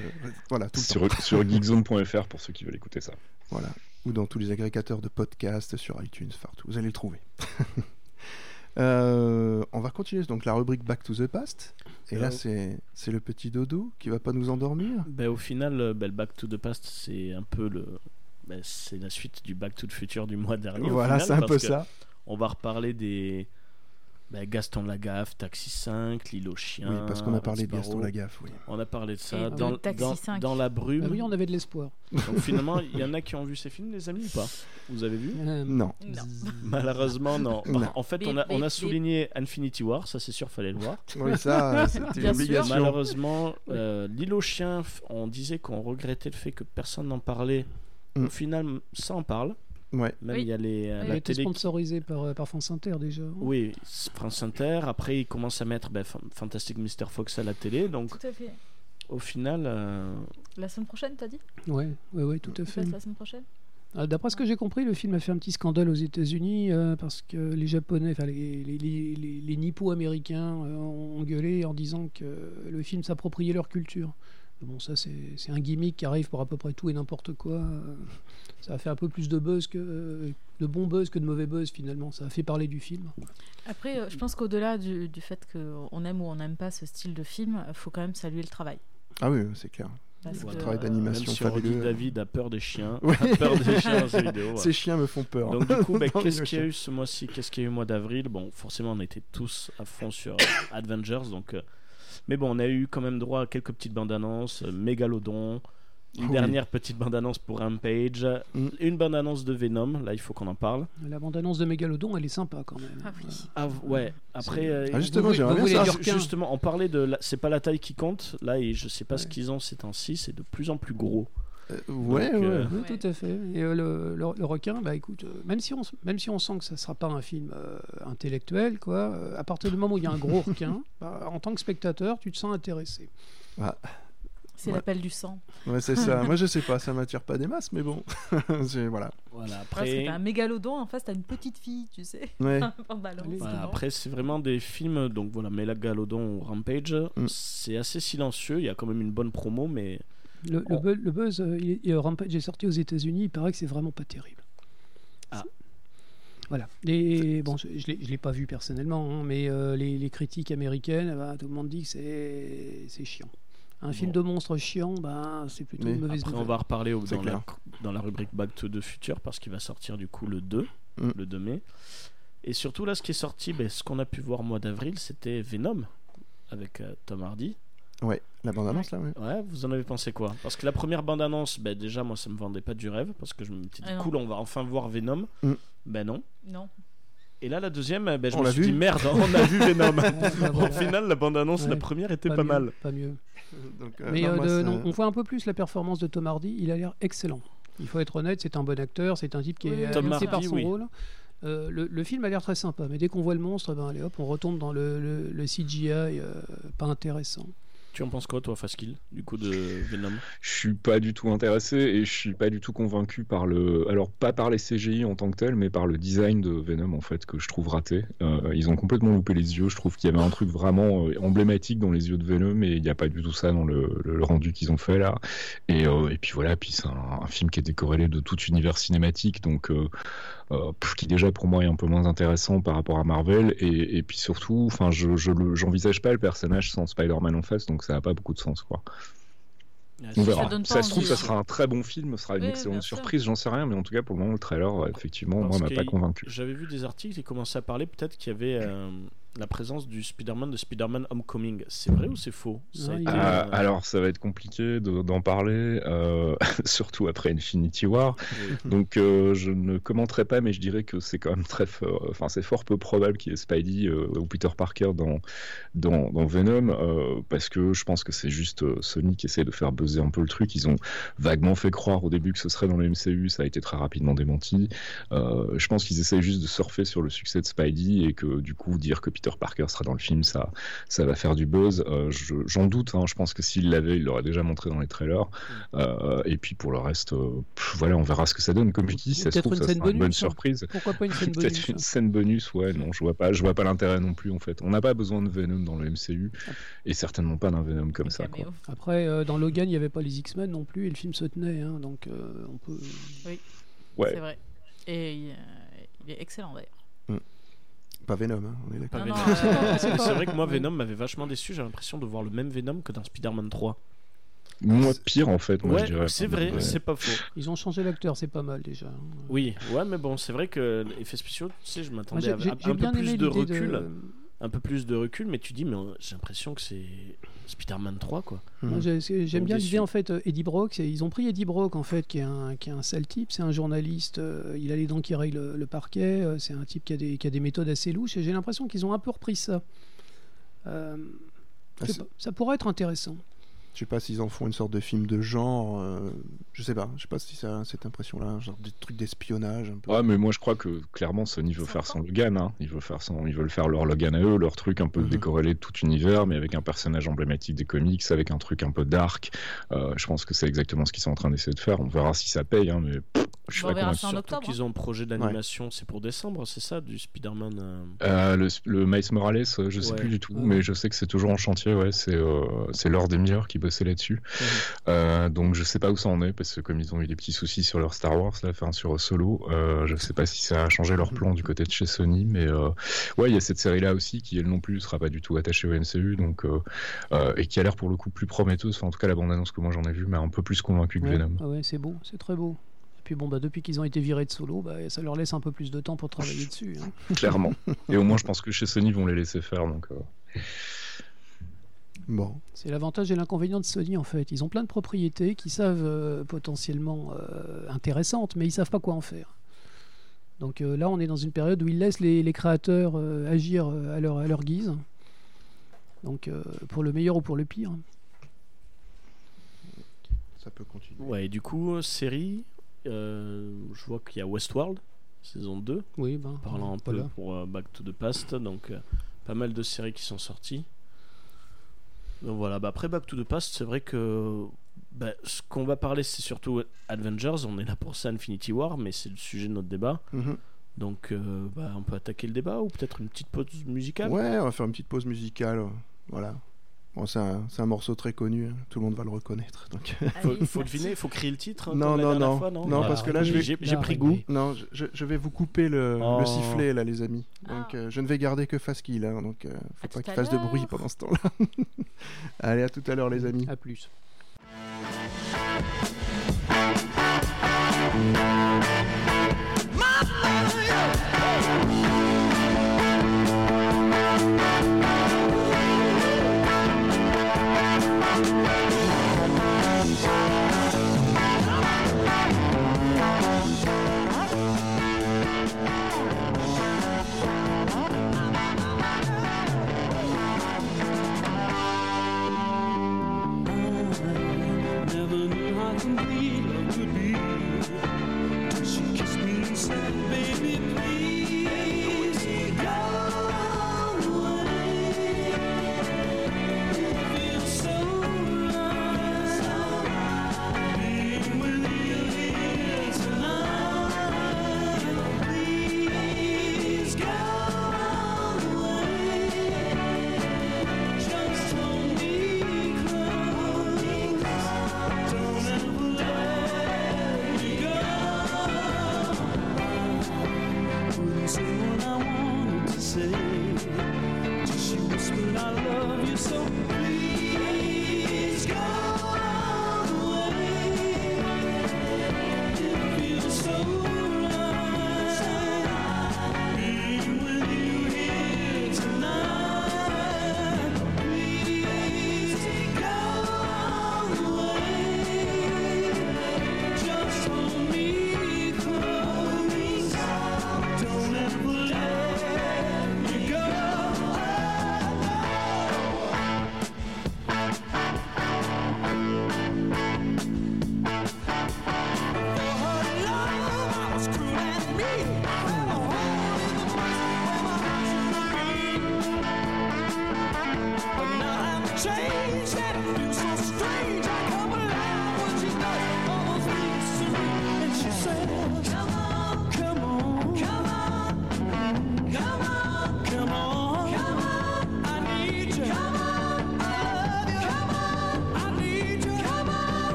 voilà, tout le Sur, temps. sur geekzone.fr pour ceux qui veulent écouter ça. Voilà. Ou dans tous les agrégateurs de podcasts, sur iTunes, partout. Vous allez le trouver. Euh, on va continuer donc la rubrique Back to the Past. Et là, c'est le petit dodo qui va pas nous endormir. Ben, au final, euh, ben, le Back to the Past, c'est un peu le. ben, c'est la suite du Back to the Future du mois dernier. Voilà, c'est un peu ça. On va reparler des. Ben, Gaston Lagaffe, Taxi 5, L'île aux chiens. Oui, parce qu'on a parlé de. Gaston Lagaffe. Oui. On a parlé de Et ça. de Dans, Taxi dans, 5. dans la brume. Ah oui, on avait de l'espoir. Donc finalement, il y en a qui ont vu ces films, les amis, ou pas? Vous avez vu? Euh, Non. Non. Malheureusement, non. Non. En fait, on a, on a souligné Infinity War, ça c'est sûr, fallait le voir. Oui, ça, c'était une obligation. Malheureusement, euh, l'île aux chiens, on disait qu'on regrettait le fait que personne n'en parlait. Mm. Au final, ça en parle. Ouais. Même Oui. il y a les, euh, Oui. Il la était télé. qui- sponsorisé par, euh, par France Inter déjà. Oui, France Inter. Après, ils commencent à mettre ben, Fan- Fantastic Mr. Fox à la télé. Donc, Tout à fait. au final, euh, La semaine prochaine, t'as dit? Ouais, ouais, ouais, tout à fait. passe la semaine prochaine Ah, D'après ce que j'ai compris, le film a fait un petit scandale aux États-Unis euh, parce que les Japonais, enfin les, les, les, les- les Nippo-américains euh, ont gueulé en disant que le film s'appropriait leur culture. Bon, ça, c'est un gimmick qui arrive pour à peu près tout et n'importe quoi. Euh, Ça a fait un peu plus de buzz que euh, de bon buzz que de mauvais buzz finalement. Ça a fait parler du film. Après, euh, je pense qu'au-delà du, du fait qu'on aime ou on n'aime pas ce style de film, il faut quand même saluer le travail. Ah oui, c'est clair. Parce que, Travail d'animation. même si fabuleux. David a peur des chiens, Ouais. a peur des chiens dans ces vidéos. Ces chiens me font peur. Donc du coup, bah, qu'est-ce qu'il y a eu ce mois-ci? Qu'est-ce qu'il y a eu au mois d'avril? Bon, forcément, on était tous à fond sur Avengers, donc. Mais bon, on a eu quand même droit à quelques petites bandes annonces, euh, Mégalodon, une oui. dernière petite bande annonce pour Rampage, Mm. une bande annonce de Venom. Là, il faut qu'on en parle. La bande-annonce de Mégalodon, elle est sympa quand même. Ah oui. Ah, ouais. Après, euh, Ah, justement, vous- vous qu'un- justement, on parlait de, la- c'est pas la taille qui compte. Là, et je sais pas ce qu'ils ont ces temps-ci, c'est de plus en plus gros. Euh, ouais, Donc, ouais. euh, Oui, Ouais. tout à fait. Et euh, le, le- le requin, bah écoute, euh, même si on, même si on sent que ça sera pas un film euh, intellectuel, quoi, euh, à partir du moment où il y a un gros requin, bah, en tant que spectateur, tu te sens intéressé. C'est Ouais. l'appel du sang. Ouais, c'est ça. Moi, je sais pas, ça m'attire pas des masses, mais bon. C'est- voilà. Voilà. Parce que Après, t'as un mégalodon, en face, t'as une petite fille, tu sais. Ouais. balance. Voilà, après, c'est vraiment des films, donc voilà, Mégalodon ou Rampage, Mm. c'est assez silencieux, il y a quand même une bonne promo, mais Le, le Oh. bu- le buzz, euh, il Rampage est sorti aux États-Unis, il paraît que c'est vraiment pas terrible. Ah. Voilà. Et bon, je, je l'ai- pas vu personnellement, hein, mais euh, les, les critiques américaines, eh ben, tout le monde dit que c'est chiant. Un film de monstre chiant, ben, c'est plutôt Mais une mauvaise après on nouvelle. va reparler au- C'est dans, la, clair. dans la rubrique Back to the Future parce qu'il va sortir du coup le 2, Mm. le 2 mai. Et surtout là, ce qui est sorti, ben, ce qu'on a pu voir au mois d'avril, c'était Venom avec euh, Tom Hardy. Ouais, la bande-annonce, là, ouais. Ouais, vous en avez pensé quoi? Parce que la première bande-annonce, ben, déjà moi ça me vendait pas du rêve parce que je me suis dit Ah non. cool, on va enfin voir Venom. Mm. Ben non. Non. Et là la deuxième, ben, je On me l'a suis vu dit merde, on a vu Venom. bah, Au final, la bande-annonce, Ouais. la première était pas, mieux, mal. Pas mieux. Donc, euh, Mais non, euh, moi, de- ça- non, on voit un peu plus la performance de Tom Hardy. Il a l'air excellent. Il faut être honnête, c'est un bon acteur, c'est un type qui Oui, est Tom par Hardy, son oui. rôle. Euh, le, le film a l'air très sympa, mais dès qu'on voit le monstre, ben, allez hop, on retombe dans le, le- le CGI euh, pas intéressant. Tu en penses quoi, toi, Faskill, du coup de Venom? Je suis pas du tout intéressé et je suis pas du tout convaincu par le. Alors, pas par les CGI en tant que tel, mais par le design de Venom, en fait, que je trouve raté. Euh, ils ont complètement loupé les yeux. Je trouve qu'il y avait un truc vraiment euh, emblématique dans les yeux de Venom et il n'y a pas du tout ça dans le, rendu qu'ils ont fait là. Et, euh, puis voilà, puis c'est un, film qui est décorrélé de tout univers cinématique, donc. qui déjà pour moi est un peu moins intéressant par rapport à Marvel et, puis surtout enfin je j'envisage pas le personnage sans Spider-Man en face donc ça a pas beaucoup de sens quoi on verra. Ça se trouve, ça sera un très bon film, ce sera une Oui, excellente surprise, j'en sais rien, mais en tout cas, pour le moment, le trailer, euh, effectivement, Parce moi, m'a pas convaincu. J'avais vu des articles qui commençaient à parler peut-être qu'il y avait euh, la présence du Spider-Man de Spider-Man Homecoming. C'est vrai ou c'est faux? Ça a Non, il été, est- Euh, euh, alors, ça va être compliqué de- d'en parler, euh, surtout après Infinity War. oui. Donc, euh, je ne commenterai pas, mais je dirais que c'est quand même très fort. Enfin, c'est fort peu probable qu'il y ait Spidey euh, ou Peter Parker dans, dans, dans Venom, euh, parce que je pense que c'est juste euh, Sony qui essaie de faire buzzer un peu le truc. Ils ont vaguement fait croire au début que ce serait dans le MCU, ça a été très rapidement démenti. Euh, je pense qu'ils essayent juste de surfer sur le succès de Spidey et que du coup, dire que Peter Parker sera dans le film, ça, ça va faire du buzz. Euh, je- J'en doute, hein. je pense que s'il l'avait, il l'aurait déjà montré dans les trailers. Euh, et puis pour le reste, euh, pff, voilà, on verra ce que ça donne. Comme je dis, ça se trouve, une ça scène sera une bonne hein. surprise. Pourquoi pas une scène bonus Peut-être une hein. scène bonus, ouais, non, je vois pas, je vois pas l'intérêt non plus en fait. On n'a pas besoin de Venom dans le MCU et certainement pas d'un Venom comme ça. Quoi. Après, euh, dans Logan, il n'y avait pas les X-Men non plus, et le film se tenait, hein, donc euh, on peut. Ouais. C'est vrai. Et euh, il est excellent d'ailleurs. Pas Venom, hein, on est d'accord. Non, non, c'est vrai que moi. Venom m'avait vachement déçu. J'ai l'impression de voir le même Venom que dans Spider-Man 3. Moi, pire en fait, moi ouais, je dirais. c'est vrai, Ouais. c'est pas faux. Ils ont changé l'acteur, c'est pas mal déjà. Oui, ouais, mais bon, c'est vrai que les effets spéciaux, tu sais, je m'attendais à, un peu plus de recul. de. Un peu plus de recul, mais tu dis, mais j'ai l'impression que c'est Spider-Man 3, quoi. C'est- J'aime bien l'idée en fait, euh, Eddie Brock. Ils ont pris Eddie Brock en fait, qui est un, qui est un sale type. C'est un journaliste. euh, il a les dents qui rayent le, le parquet. euh, c'est un type qui a, des, qui a des méthodes assez louches. Et j'ai l'impression qu'ils ont un peu repris ça. Euh, Ah, ça pourrait être intéressant. Je sais pas s'ils en font une sorte de film de genre. euh, je sais pas. Je sais pas si ça a cette impression-là, genre des trucs d'espionnage un peu. Ouais, mais moi je crois que clairement Sony veut faire son Logan. Hein. Ils, veulent faire son... Ils veulent faire leur Logan à eux, leur truc un peu Mhm. décorrélé de tout univers, mais avec un personnage emblématique des comics, avec un truc un peu dark. Euh, je pense que c'est exactement ce qu'ils sont en train d'essayer de faire. On verra si ça paye, hein, mais pff, je suis on pas verra convaincu. ça en Surtout octobre. qu'ils ont un projet d'animation, c'est pour décembre, c'est ça, du Spider-Man euh, Euh, le, le Miles Morales, je sais Ouais. plus du tout, Ouais. mais je sais que c'est toujours en chantier. Ouais, c'est euh, c'est Lord Emir qui bossait là-dessus. Euh, donc je sais pas où ça en est parce que comme ils ont eu des petits soucis sur leur Star Wars, là, enfin sur Solo, euh, je sais pas si ça a changé leur plan du côté de chez Sony, mais euh, ouais, il y a cette série-là aussi qui elle non plus sera pas du tout attachée au MCU, donc euh, euh, et qui a l'air pour le coup plus prometteuse. Enfin, en tout cas, la bande-annonce que moi j'en ai vue m'a un peu plus convaincu que Ouais, Venom. ah ouais, c'est beau, c'est très beau. Et puis bon, bah, depuis qu'ils ont été virés de solo, bah, ça leur laisse un peu plus de temps pour travailler dessus. hein. clairement. Et au moins, je pense que chez Sony ils vont les laisser faire. Donc euh, Bon. C'est l'avantage et l'inconvénient de Sony en fait. Ils ont plein de propriétés qui savent euh, potentiellement euh, intéressantes, mais ils savent pas quoi en faire. Donc euh, là, on est dans une période où ils laissent les, les créateurs euh, agir à leur, à leur guise. Donc euh, pour le meilleur ou pour le pire. Ça peut continuer. Ouais, et du coup, série, euh, je vois qu'il y a Westworld, saison 2, Oui, ben. parlant un peu voilà. pour euh, Back to the Past, donc euh, pas mal de séries qui sont sorties. Donc voilà, bah après Back to the Past, c'est vrai que bah, ce qu'on va parler, c'est surtout Avengers, on est là pour ça, Infinity War, mais c'est le sujet de notre débat. Mhm. Donc euh, bah, on peut attaquer le débat ou peut-être une petite pause musicale? Ouais, on va faire une petite pause musicale. Voilà. Bon, c'est un, morceau très connu, hein, tout le monde va le reconnaître. Donc... faut, deviner, faut crier le titre hein, Non, non, non. fois, non Non, Ah, parce que là, vais- j'ai pris goût. Non, je- vais vous couper le, Oh. le sifflet là, les amis. Donc, Ah. euh, je ne vais garder que Faskill, hein, donc euh, faut pas qu'il fasse de bruit pendant ce temps-là. Allez, à tout à l'heure, les amis. À plus.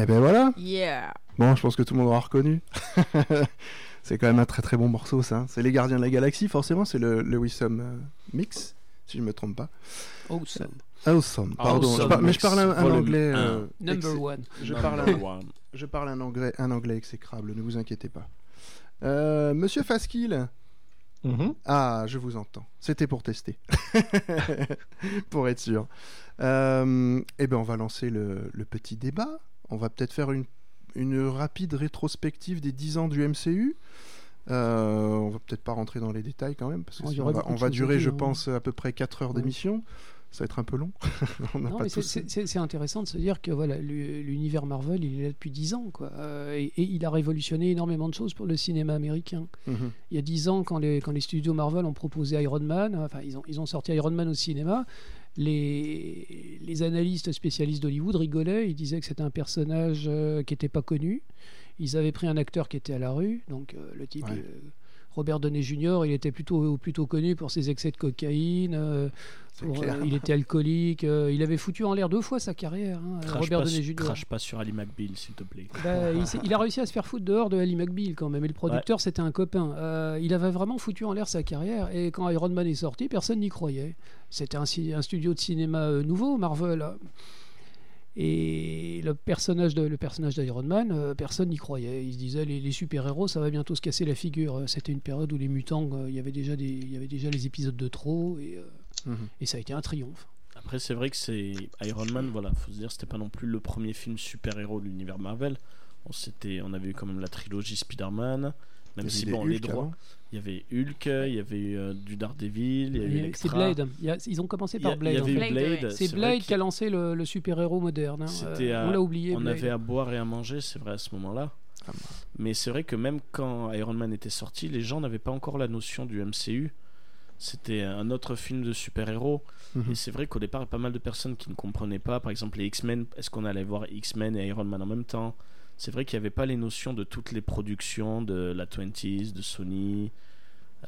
Et ben voilà. Yeah. Bon, je pense que tout le monde aura reconnu. c'est quand même un très très bon morceau, ça. C'est Les Gardiens de la Galaxie, forcément. C'est le, le Wissam euh, Mix, si je me trompe pas. Awesome. Awesome, pardon. Awesome Je par- mais je parle un, un anglais. un. euh, Number ex- one. Je parle, un, Number one. je parle un anglais, un anglais exécrable, ne vous inquiétez pas. Euh, Monsieur Faskill, Mhm. ah, je vous entends. C'était pour tester, pour être sûr. Euh, eh ben, on va lancer le, le petit débat. On va peut-être faire une, une rapide rétrospective des 10 ans du MCU. Euh, on va peut-être pas rentrer dans les détails quand même, parce que Oh, on va, on durer, je hein. pense, à peu près 4 heures Ouais. d'émission. Ça va être un peu long. c'est- intéressant de se dire que voilà, l'u- l'univers Marvel, il est là depuis 10 ans. Quoi. Euh, et, et il a révolutionné énormément de choses pour le cinéma américain. Mhm. Il y a 10 ans, quand les, quand les studios Marvel ont proposé Iron Man, enfin, ils ont, ils ont sorti Iron Man au cinéma, les, les analystes spécialistes d'Hollywood rigolaient. Ils disaient que c'était un personnage euh, qui n'était pas connu. Ils avaient pris un acteur qui était à la rue, donc euh, le type. Ouais. euh, Robert Downey Jr., il était plutôt, plutôt connu pour ses excès de cocaïne, pour, clair. euh, il était alcoolique, euh, il avait foutu en l'air deux fois sa carrière, hein, Crache Robert pas, Downey Jr. crache pas sur Ali McBeal, s'il te plaît. Bah, il, a réussi à se faire foutre dehors de Ali McBeal quand même. Et le producteur, c'était un copain. Euh, il avait vraiment foutu en l'air sa carrière. Et quand Iron Man est sorti, personne n'y croyait. C'était un, studio de cinéma euh, nouveau, Marvel. Et le personnage de le personnage d'Iron Man, euh, personne n'y croyait. Il se disait les, les super-héros, ça va bientôt se casser la figure. C'était une période où les mutants, euh, il y avait déjà des, il y avait déjà les épisodes de trop, et, euh, Mhm. et ça a été un triomphe. Après, c'est vrai que c'est Iron Man, voilà, faut se dire, c'était pas non plus le premier film super-héros de l'univers Marvel. On, s'était- on avait eu quand même la trilogie Spider-Man, même avait si, bon, les Hulk droits. avant. Il y avait Hulk, il y avait eu euh, du Daredevil, il y a eu C'est. Blade. Il y a- ils ont commencé par il Blade. avait Blade, Blade. ouais. C'est Blade qui a lancé le, le super-héros moderne. hein. Euh, à- on l'a oublié. On Blade. avait à boire et à manger, c'est vrai, à ce moment-là. Ah bah. Mais c'est vrai que même quand Iron Man était sorti, les gens n'avaient pas encore la notion du MCU. C'était un autre film de super-héros. Mhm. Et c'est vrai qu'au départ, il y a pas mal de personnes qui ne comprenaient pas. Par exemple, les X-Men, est-ce qu'on allait voir X-Men et Iron Man en même temps? C'est vrai qu'il n'y avait pas les notions de toutes les productions de la 20s, de Sony.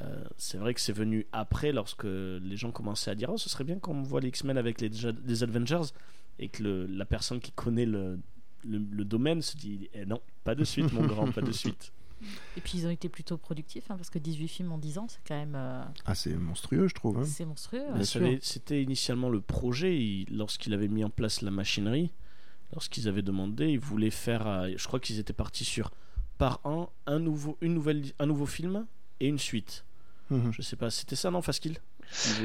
Euh, c'est vrai que c'est venu après, lorsque les gens commençaient à dire Oh, ce serait bien qu'on voit les X-Men avec les, les Avengers. Et que le- la personne qui connaît le, le, le domaine se dit Eh non, pas de suite, mon grand, pas de suite. Et puis ils ont été plutôt productifs, hein, parce que 18 films en 10 ans, c'est quand même euh, Ah, c'est monstrueux, je trouve. hein. c'est monstrueux. C'était initialement le projet, il- lorsqu'il avait mis en place la machinerie, lorsqu'ils avaient demandé, ils voulaient faire, euh, je crois qu'ils étaient partis sur par an un nouveau, une nouvelle, un nouveau film et une suite. Mhm. Je sais pas, c'était ça, non, Faskill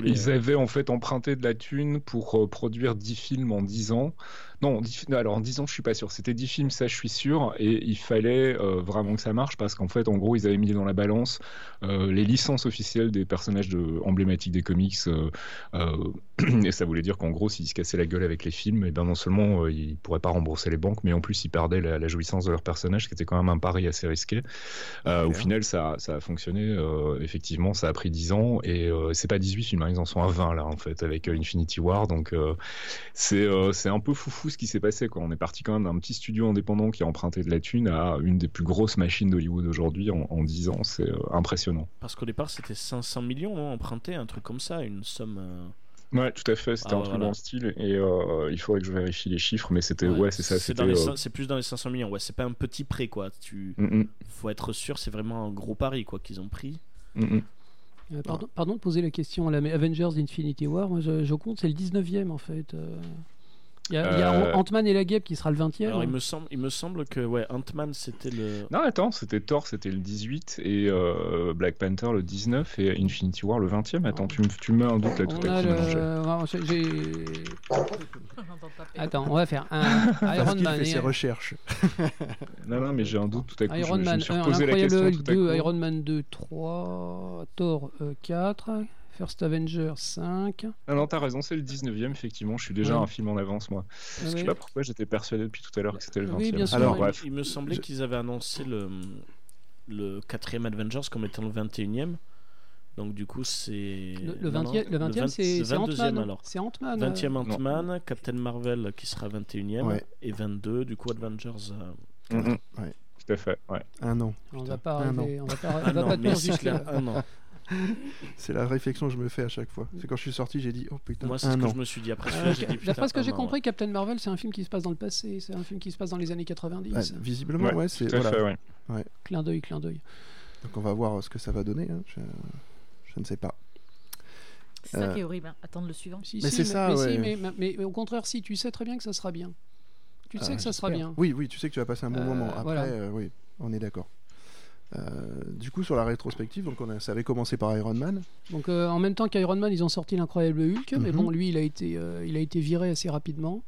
Ils Ils euh, avaient en fait emprunté de la thune pour euh, produire 10 films en 10 ans. Non, 10 fi- alors en 10 ans, je suis pas sûr. C'était 10 films, ça, je suis sûr. Et il fallait euh, vraiment que ça marche parce qu'en fait, en gros, ils avaient mis dans la balance euh, les licences officielles des personnages de, emblématiques des comics. euh, et ça voulait dire qu'en gros, s'ils se cassaient la gueule avec les films, et ben non seulement ils pourraient pas rembourser les banques, mais en plus, ils perdaient la, la jouissance de leurs personnages, qui était quand même un pari assez risqué. Au final, ça, ça a fonctionné. effectivement, ça a pris 10 ans et c'est pas 18 films, hein, ils en sont à 20 là en fait avec Infinity War. Donc c'est c'est un peu foufou ce qui s'est passé. Quoi. On est parti quand même d'un petit studio indépendant qui a emprunté de la thune à une des plus grosses machines d'Hollywood aujourd'hui en, en 10 ans. C'est euh, impressionnant. Parce qu'au départ, c'était 500 millions non, empruntés, un truc comme ça, une somme. euh, Ouais, tout à fait. C'était Ah, un truc voilà. dans le style et euh, il faudrait que je vérifie les chiffres, mais c'était ouais, c'est ça. C'est euh, plus dans les 500 millions. Ouais, c'est pas un petit prêt quoi. Tu mm, mm, faut être sûr, c'est vraiment un gros pari quoi qu'ils ont pris. mm. Euh, pardon, pardon de poser la question là, mais Avengers Infinity War, moi, je, je compte, c'est le 19e en fait. Euh. Il y a, y a Euh. Ant-Man et la Guêpe qui sera le 20e. Alors il me semble, il me semble que ouais, Ant-Man c'était le. Non, attends, c'était Thor, c'était le 18 et euh, Black Panther le 19 et Infinity War le 20e. Attends, tu me, tu me mets un doute là tout On à taper. Attends, on va faire un Iron Man, fait et ses un- recherches. Non, non, mais j'ai un doute tout à coup. Iron je, je Man me suis 1, reposé la question Hulk tout à 2, coup. Iron Man 2, 3, Thor euh, 4, First Avenger 5. Ah non, t'as raison, c'est le 19e, effectivement. Je suis déjà Ouais. un film en avance, moi. Je sais Ouais. pas pourquoi j'étais persuadé depuis tout à l'heure que c'était le 20e. Oui, bien sûr. Alors, il- bref. il me semblait Je- qu'ils avaient annoncé le le quatrième Avengers comme étant le 21e. Donc du coup c'est Le, le non, non, 20e, le 20e vingt- c'est le c'est 22e Ant-Man. alors. C'est Ant-Man. 20e euh. Ant-Man, Captain Marvel qui sera 21e Ouais. et 22 du coup Avengers. euh, Mm, mm. Ouais. Tout à fait, ouais. Un an. On Putain, va pas on va pas, on va pas mais tenir c'est jusque clair, là. un an. C'est la réflexion que je me fais à chaque fois. C'est quand je suis sorti, j'ai dit oh putain, Moi c'est ce que je me suis dit après Euh, D'après putain, ce que j'ai compris, Captain Marvel, c'est un film qui se passe dans le passé, c'est un film qui se passe dans les années 90. Ouais, visiblement, ouais, c'est Tout à voilà. fait, ouais. Clin d'œil, clin d'œil. Donc on va voir ce que ça va donner. hein. Je... je ne sais pas. C'est ça Euh. qui est horrible. hein. Attendre le suivant. Si, Mais si, c'est ça, mais, ouais. si, mais, mais- mais au contraire, si, tu sais très bien que ça sera bien. Tu sais Ah, que ça sera bien. Oui, oui, tu sais que tu vas passer un bon Euh, moment. Après, voilà. euh, oui, on est d'accord. Euh, du coup, sur la rétrospective, donc on a, ça avait commencé par Iron Man. Donc euh, en même temps qu'Iron Man, ils ont sorti l'incroyable Hulk, mais Mhm. bon, lui, il a été, euh, il a été viré assez rapidement.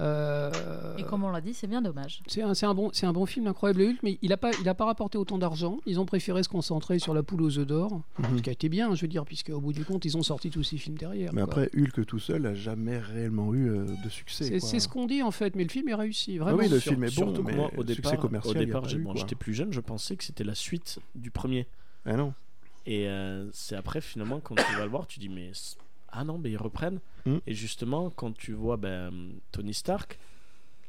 Euh, Et comme on l'a dit, c'est bien dommage. C'est un, c'est un bon, c'est un bon film, l'incroyable Hulk, mais il n'a pas, il a pas rapporté autant d'argent. Ils ont préféré se concentrer sur la poule aux œufs d'or, Mhm. ce qui a été bien, je veux dire, puisque au bout du compte, ils ont sorti tous ces films derrière. Mais quoi. après, Hulk tout seul n'a jamais réellement eu euh, de succès. c'est ce qu'on dit en fait, mais le film est réussi, Ah vraiment. oui, le Sur- film est bon, mais moi, au départ, commercial, au départ bon, j'étais plus jeune, je pensais que c'était la suite du premier. Ah non. Et euh, c'est après, finalement, quand tu vas le voir, tu dis, mais ah non, mais ils reprennent. Mm. Et justement, quand tu vois ben, Tony Stark,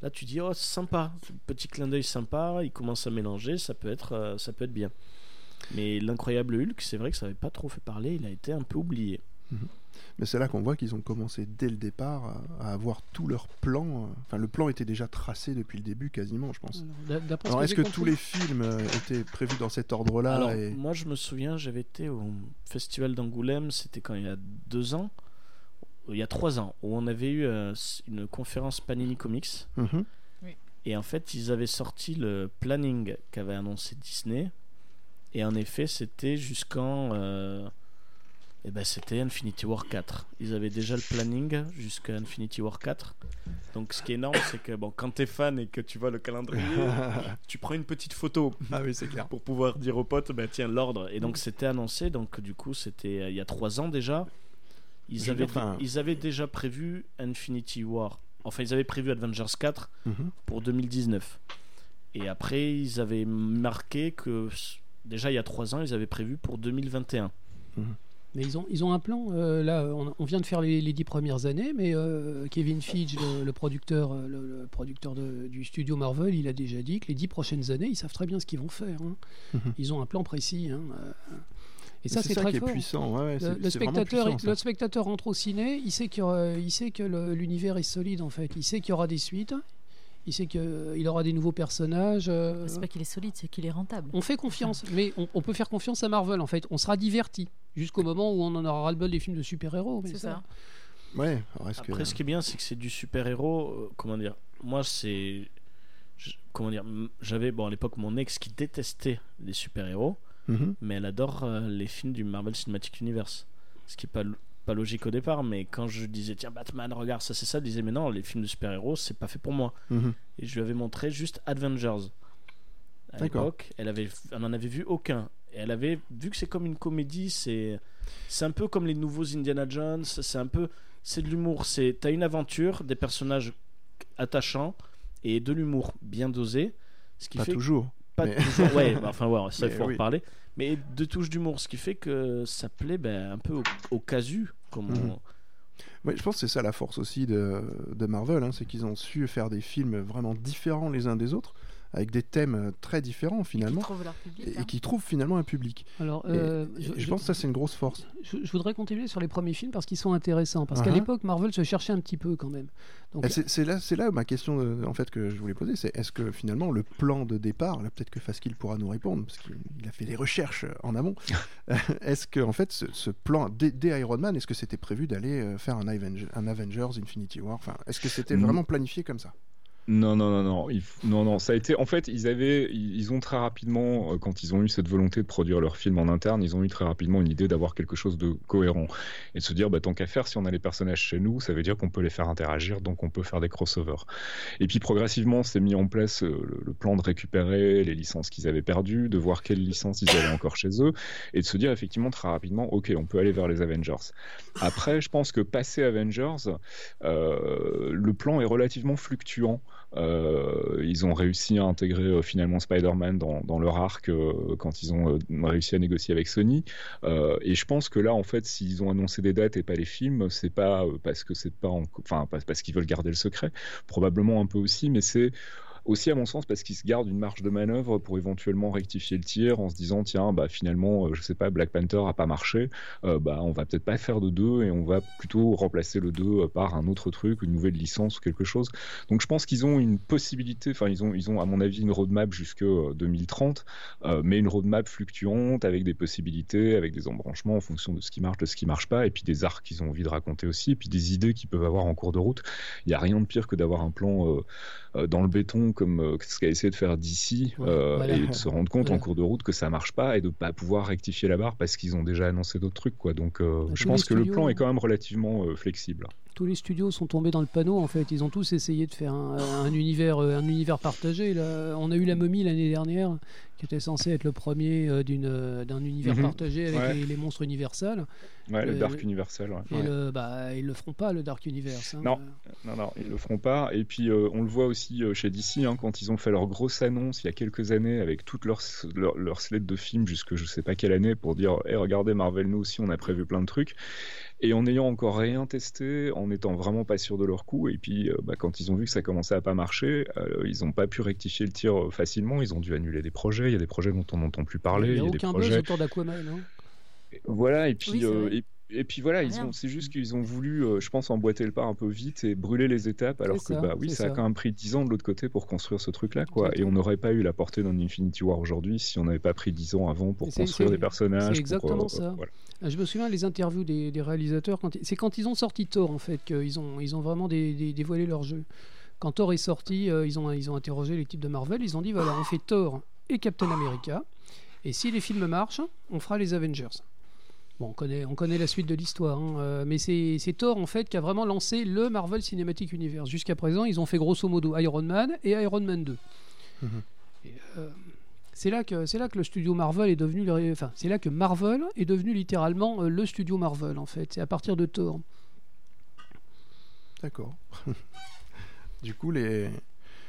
là tu dis, oh, c'est sympa, petit clin d'œil sympa, il commence à mélanger, ça peut être, euh, ça peut être bien. Mais l'incroyable Hulk, c'est vrai que ça n'avait pas trop fait parler, il a été un peu oublié. Mais c'est là qu'on voit qu'ils ont commencé dès le départ à, avoir tout leur plan. euh, Enfin, le plan était déjà tracé depuis le début, quasiment, je pense. Alors, est-ce que tous les films euh, étaient prévus dans cet ordre-là Alors, et... moi je me souviens, j'avais été au festival d'Angoulême, c'était quand il y a deux ans, il y a trois ans, où on avait eu euh, une conférence Panini Comics. Mhm. Et en fait, ils avaient sorti le planning qu'avait annoncé Disney. Et en effet, c'était jusqu'en. euh, eh ben, c'était Infinity War 4. Ils avaient déjà le planning jusqu'à Infinity War 4. Donc, ce qui est énorme, c'est que bon, quand t'es fan et que tu vois le calendrier, tu prends une petite photo ah oui, c'est clair. pour pouvoir dire aux potes, ben, tiens, l'ordre. Et donc, c'était annoncé. Donc, du coup, c'était euh, il y a trois ans déjà. Ils avaient, enfin- ils avaient déjà prévu Infinity War. Enfin, ils avaient prévu Avengers 4 Mhm. pour 2019. Et après, ils avaient marqué que déjà il y a trois ans, ils avaient prévu pour 2021. Mais ils ont, ils ont un plan. euh, là, on, on vient de faire les, les dix premières années, mais euh, Kevin Feige, le, le producteur, euh, le, le producteur de- du studio Marvel, il a déjà dit que les dix prochaines années, ils savent très bien ce qu'ils vont faire. hein. Mhm. Ils ont un plan précis. hein, euh. Et ça, c'est très qui fort. est puissant. Ouais, ouais, Le, spectateur, puissant, le spectateur rentre au ciné, il sait, qu'il il sait que l'univers est solide en fait. Il sait qu'il y aura des suites, il sait qu'il aura des nouveaux personnages. euh, C'est pas qu'il est solide, c'est qu'il est rentable. on fait confiance, mais on, on peut faire confiance à Marvel en fait. On sera diverti jusqu'au moment où on en aura ras-le-bol des films de super-héros. C'est ça. Ouais, est-ce que... Après, ce qui est bien, c'est que c'est du super-héros. euh, comment dire Moi, c'est. comment dire, j'avais bon à l'époque mon ex qui détestait les super-héros, Mhm. mais elle adore euh, les films du Marvel Cinematic Universe. Ce qui est pas, pas logique au départ, mais quand je disais tiens Batman, regarde ça c'est ça, elle disait mais non, les films de super-héros c'est pas fait pour moi. Mhm. Et je lui avais montré juste Avengers. À l'époque, elle avait, elle n'en avait vu aucun. Et elle avait vu que c'est comme une comédie, c'est, c'est un peu comme les nouveaux Indiana Jones. C'est un peu, c'est de l'humour. C'est, t'as une aventure, des personnages attachants et de l'humour bien dosé. Ce qui Pas fait toujours. pas mais- toujours. Ouais, bah, enfin ouais, ça il faut en oui. Mais de touches d'humour, ce qui fait que ça plaît ben, un peu au, au casu, comme on- Mhm. Je pense que c'est ça la force aussi de, de Marvel, hein, c'est qu'ils ont su faire des films vraiment différents les uns des autres, avec des thèmes euh, très différents Qui finalement, trouvent leur public. et, hein. et qui trouvent finalement un public. Alors, euh, et je, je, je- pense que ça c'est une grosse force. je- je voudrais continuer sur les premiers films parce qu'ils sont intéressants. Parce qu'à Uh-huh. l'époque, Marvel se cherchait un petit peu quand même. C'est là, c'est là ma question euh, en fait que je voulais poser, c'est est-ce que finalement le plan de départ, là peut-être que Faskill pourra nous répondre parce qu'il il a fait des recherches en amont. est-ce que en fait ce, ce plan dès, dès Iron Man, est-ce que c'était prévu d'aller faire un, un Avengers Infinity War? Enfin, est-ce que c'était Mm. vraiment planifié comme ça? Non, non, non, non. Non, non. Ça a été. En fait, ils avaient, ils ont très rapidement, euh, quand ils ont eu cette volonté de produire leur film en interne, ils ont eu très rapidement une idée d'avoir quelque chose de cohérent et de se dire, bah, tant qu'à faire, si on a les personnages chez nous, ça veut dire qu'on peut les faire interagir, donc on peut faire des crossovers. Et puis progressivement, s'est mis en place euh, le, le plan de récupérer les licences qu'ils avaient perdues, de voir quelles licences ils avaient encore chez eux, et de se dire effectivement très rapidement, ok, on peut aller vers les Avengers. Après, je pense que passé Avengers, euh, le plan est relativement fluctuant. Euh, ils ont réussi à intégrer euh, finalement Spider-Man dans, leur arc euh, quand ils ont réussi à négocier avec Sony. Et je pense que là, en fait, s'ils ont annoncé des dates et pas les films, c'est pas parce que c'est pas, en- enfin, parce qu'ils veulent garder le secret, probablement un peu aussi, mais c'est aussi à mon sens parce qu'ils se gardent une marge de manœuvre pour éventuellement rectifier le tir en se disant tiens bah finalement euh, je sais pas Black Panther a pas marché euh, bah on va peut-être pas faire de 2 et on va plutôt remplacer le 2 par un autre truc une nouvelle licence ou quelque chose. Donc je pense qu'ils ont une possibilité enfin ils ont ils ont à mon avis une roadmap jusque euh, 2030 euh, mais une roadmap fluctuante avec des possibilités avec des embranchements en fonction de ce qui marche de ce qui marche pas et puis des arcs qu'ils ont envie de raconter aussi et puis des idées qu'ils peuvent avoir en cours de route. Il y a rien de pire que d'avoir un plan euh, euh, dans le béton comme euh, ce qu'a essayé de faire d'ici Ouais, euh, voilà. et de se rendre compte Voilà. en cours de route que ça marche pas et de pas pouvoir rectifier la barre parce qu'ils ont déjà annoncé d'autres trucs quoi donc euh, Bah, je pense que le plan est quand même relativement flexible tous les studios sont tombés dans le panneau en fait. Ils ont tous essayé de faire un, un univers, un univers partagé. Là, on a eu la momie l'année dernière, qui était censé être le premier euh, d'une, euh, d'un univers Mhm. partagé avec Ouais. les, les monstres universels. ouais, le Euh, Dark Universal ouais. Et le, bah, ils le feront pas le Dark Universe. hein. Non. Non, non, ils le feront pas. Et puis, euh, on le voit aussi chez DC, hein, quand ils ont fait leur grosse annonce il y a quelques années avec toute leur, leur, leur slate de films jusque je sais pas quelle année pour dire hey, regardez, Marvel, nous aussi, on a prévu plein de trucs. Et en n'ayant encore rien testé, en étant vraiment pas sûr de leur coup, et puis euh, bah, quand ils ont vu que ça commençait à pas marcher, euh, ils n'ont pas pu rectifier le tir euh, facilement. Ils ont dû annuler des projets. Il y a des projets dont on n'entend plus parler. Il n'y a, y a des aucun projets. buzz autour d'Aquaman. hein. Voilà, et puis, Oui, euh, et, et puis voilà, ils Rien. ont, c'est juste qu'ils ont voulu, euh, je pense, emboîter le pas un peu vite et brûler les étapes, alors que ça, bah oui, ça, a quand même pris 10 ans de l'autre côté pour construire ce truc-là, quoi. Et on n'aurait pas eu la portée d'un Infinity War aujourd'hui si on n'avait pas pris 10 ans avant pour construire des personnages. c'est pour, exactement euh, ça. voilà. Je me souviens les interviews des, des réalisateurs. Quand c'est quand ils ont sorti Thor en fait qu'ils ont, ils ont vraiment dé- dé- dévoilé leur jeu. Quand Thor est sorti, euh, ils, ont, ils ont interrogé les types de Marvel. Ils ont dit voilà, on fait Thor et Captain America. Et si les films marchent, on fera les Avengers. Bon, on connaît, on connaît la suite de l'histoire, hein, euh, mais c'est Thor en fait qui a vraiment lancé le Marvel Cinematic Universe. Jusqu'à présent, ils ont fait grosso modo Iron Man et Iron Man 2. Mhm. Euh, c'est là que c'est là que le studio Marvel est devenu, le- enfin c'est là que Marvel est devenu littéralement euh, le studio Marvel en fait. C'est à partir de Thor. D'accord. du coup, les.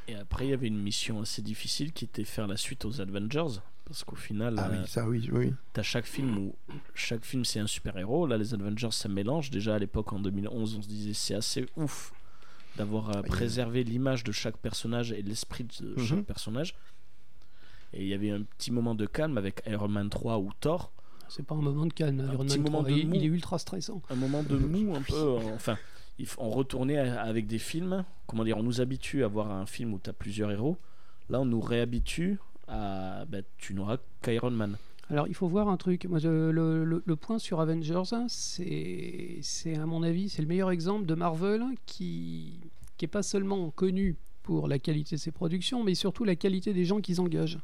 Et après, il y avait une mission assez difficile qui était faire la suite aux Avengers. Parce qu'au final, Ah euh, oui, ça oui, oui. t'as chaque film où chaque film c'est un super-héros. Là, les Avengers, ça mélange. Déjà à l'époque, en 2011, on se disait c'est assez ouf d'avoir euh, y a- préservé l'image de chaque personnage et l'esprit de Mhm. chaque personnage. Et il y avait un petit moment de calme avec Iron Man 3 ou Thor. C'est pas un moment de calme. Un Iron petit Man moment 3, de il, mou. il est ultra stressant. un moment de mou un peu euh, enfin on retournait avec des films comment dire on nous habitue à voir un film où tu as plusieurs héros là on nous réhabitue à bah, tu n'auras qu'Iron Man Alors il faut voir un truc. Moi, je- le, le- le point sur Avengers, c'est c'est, à mon avis c'est le meilleur exemple de Marvel qui qui est pas seulement connu pour la qualité de ses productions, mais surtout la qualité des gens qu'ils engagent.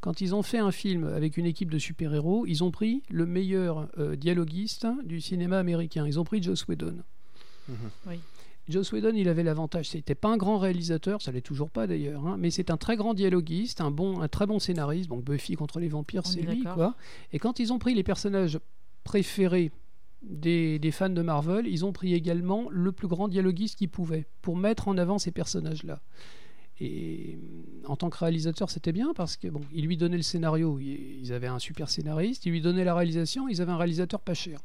Quand ils ont fait un film avec une équipe de super-héros, ils ont pris le meilleur euh, dialoguiste du cinéma américain. Ils ont pris Joss Whedon. Oui. Joss Whedon, il avait l'avantage, c'était pas un grand réalisateur, ça l'est toujours pas d'ailleurs, hein, mais c'est un très grand dialoguiste, un bon, un très bon scénariste. Donc Buffy contre les vampires, c'est est lui, quoi. Et quand ils ont pris les personnages préférés des, des fans de Marvel, ils ont pris également le plus grand dialoguiste qu'ils pouvaient pour mettre en avant ces personnages-là. Et en tant que réalisateur, c'était bien parce que bon, ils lui donnaient le scénario, ils ils avaient un super scénariste, ils lui donnaient la réalisation, ils avaient un réalisateur pas cher.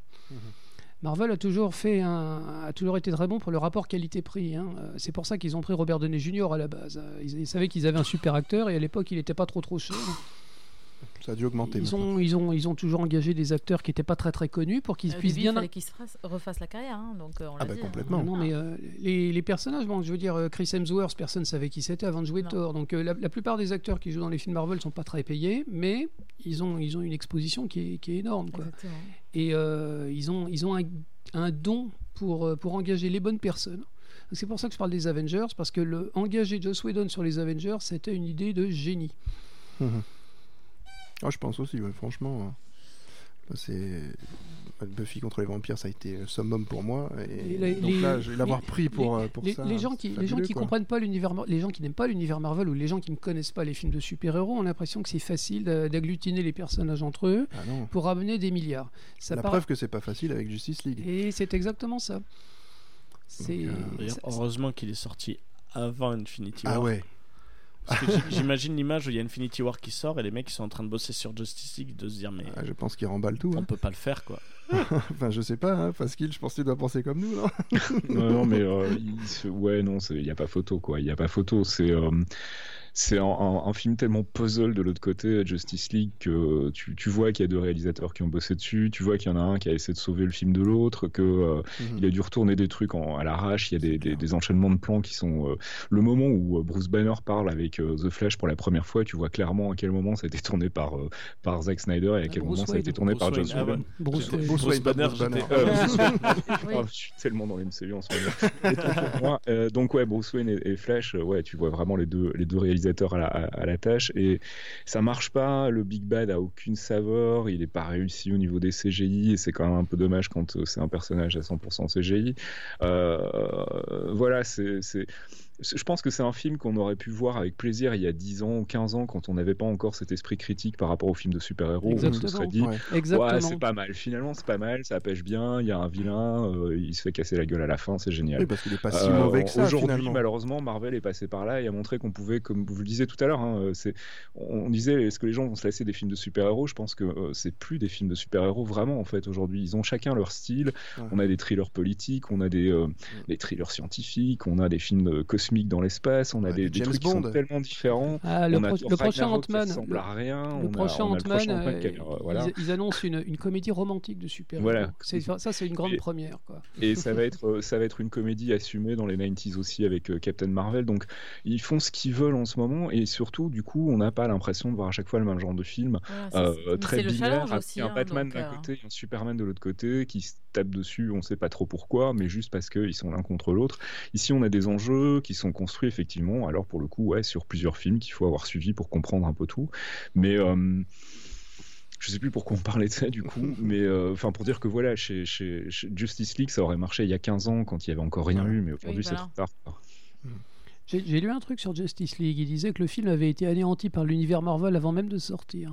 Marvel a toujours fait a toujours été très bon pour le rapport qualité-prix. hein. Euh, C'est pour ça qu'ils ont pris Robert Downey Jr. à la base. Euh, Ils, ils savaient qu'ils avaient un super acteur et à l'époque il n'était pas trop trop cher. Ça a dû augmenter. Ils maintenant. ont, ils ont, ils ont toujours engagé des acteurs qui n'étaient pas très très connus pour qu'ils Au puissent bien. il fallait qu'il se fasse- refasse la carrière, hein, donc euh, on Ah l'a bah dit, hein. complètement. Non, mais euh, les, les personnages, bon, je veux dire, euh, Chris Hemsworth, personne ne savait qui c'était avant de jouer Non. Thor. Donc euh, la, la plupart des acteurs qui jouent dans les films Marvel sont pas très payés, mais ils ont, ils ont une exposition qui est, qui est énorme. Quoi. Et euh, ils ont, ils ont un, un don pour, euh, pour engager les bonnes personnes. C'est pour ça que je parle des Avengers, parce que le, engager Joss Whedon sur les Avengers, c'était une idée de génie. Mhm. Ah, je pense aussi, ouais, franchement. euh, bah, C'est Buffy contre les vampires, ça a été le summum pour moi. Et, Et les- donc les- là, je vais l'avoir pris pour, les, euh, pour les- ça. les gens c'est qui, les gens qui quoi. comprennent pas l'univers, les gens qui n'aiment pas l'univers Marvel ou les gens qui ne connaissent pas les films de super-héros ont l'impression que c'est facile d'a- d'agglutiner les personnages entre eux Ah pour ramener des milliards. Ça La part- preuve que c'est pas facile avec Justice League. Et c'est exactement ça. C'est euh, heureusement qu'il est sorti avant Infinity Ah War. ouais. J'imagine l'image où il y a Infinity War qui sort et les mecs qui sont en train de bosser sur Justice League de se dire mais Ah, je pense qu'il remballe tout. on hein. peut pas le faire quoi. enfin, je sais pas, hein, Faskill, je pense que tu dois penser comme nous, non? Non, non, mais euh, il ouais, non, il n'y a pas photo, quoi. Il n'y a pas photo. C'est euh, c'est un, un- un film tellement puzzle de l'autre côté, Justice League, que tu, tu vois qu'il y a deux réalisateurs qui ont bossé dessus, tu vois qu'il y en a un qui a essayé de sauver le film de l'autre, que euh, Mhm. il a dû retourner des trucs en- à l'arrache. Il y a des, des- des enchaînements de plans qui sont. euh, le moment où euh, Bruce Banner parle avec euh, The Flash pour la première fois, tu vois clairement à quel moment ça a été tourné par, euh, par Zack Snyder et à quel Bruce moment ça a été tourné Bruce par Joss ah Whedon. Bruce Banner, Bruce Banner. j'étais- Euh, Bruce Wayne. Oui. Oh, je suis tellement dans l'MCU en ce moment. Et donc, pour moi, euh, donc ouais, Bruce Wayne et, et Flash, ouais, tu vois vraiment les deux, les deux réalisateurs à la, tâche et ça marche pas. Le Big Bad a aucune saveur, il est pas réussi au niveau des CGI et c'est quand même un peu dommage quand euh, c'est un personnage à 100% CGI. Euh, voilà, c'est, je pense que c'est un film qu'on aurait pu voir avec plaisir il y a 10 ans ou 15 ans quand on n'avait pas encore cet esprit critique par rapport aux films de super-héros. On se Exactement. serait dit, Ouais. C'est pas mal. Finalement, c'est pas mal. Ça pêche bien. Il y a un vilain. euh, il se fait casser la gueule à la fin. C'est génial. Oui, parce qu'il est pas si Euh, mauvais que ça, Aujourd'hui, malheureusement, Marvel est passé par là et a montré qu'on pouvait, comme vous le disiez tout à l'heure, hein, euh, on disait est-ce que les gens vont se lasser des films de super-héros? Je pense que euh, c'est plus des films de super-héros vraiment en fait aujourd'hui. Ils ont chacun leur style. Ouais. On a des thrillers politiques, on a des, euh, des thrillers scientifiques, on a des films euh, cosmiques dans l'espace, on a Ouais, des, des trucs qui sont tellement différents. Ah, le, on a pro- Thor le prochain Ant-Man. ressemble le- à rien. Le on prochain Ant-Man, prochain Ant-Man euh, euh, voilà. ils, ils annoncent une, une comédie romantique de super Voilà. Ça, c'est une grande Et- première. Quoi. Et ça va être, euh, ça va être une comédie assumée dans les 90s aussi avec euh, Captain Marvel. Donc ils font ce qu'ils veulent en ce moment et surtout, du coup, on n'a pas l'impression de voir à chaque fois le même genre de film. Euh, mais très binaire, avec aussi. un hein, Batman donc, d'un côté et un Superman de l'autre côté qui se tapent dessus, on sait pas trop pourquoi, mais juste parce qu'ils sont l'un contre l'autre. Ici, on a des enjeux qui sont construits effectivement, alors pour le coup, ouais, sur plusieurs films qu'il faut avoir suivi pour comprendre un peu tout. Mais euh, je sais plus pourquoi on parlait de ça du coup, mais euh, enfin pour dire que voilà, chez, chez- chez Justice League, ça aurait marché il y a 15 ans quand il y avait encore rien eu, mais aujourd'hui Oui, c'est trop tard. J'ai, j'ai lu un truc sur Justice League. Il disait que le film avait été anéanti par l'univers Marvel avant même de sortir.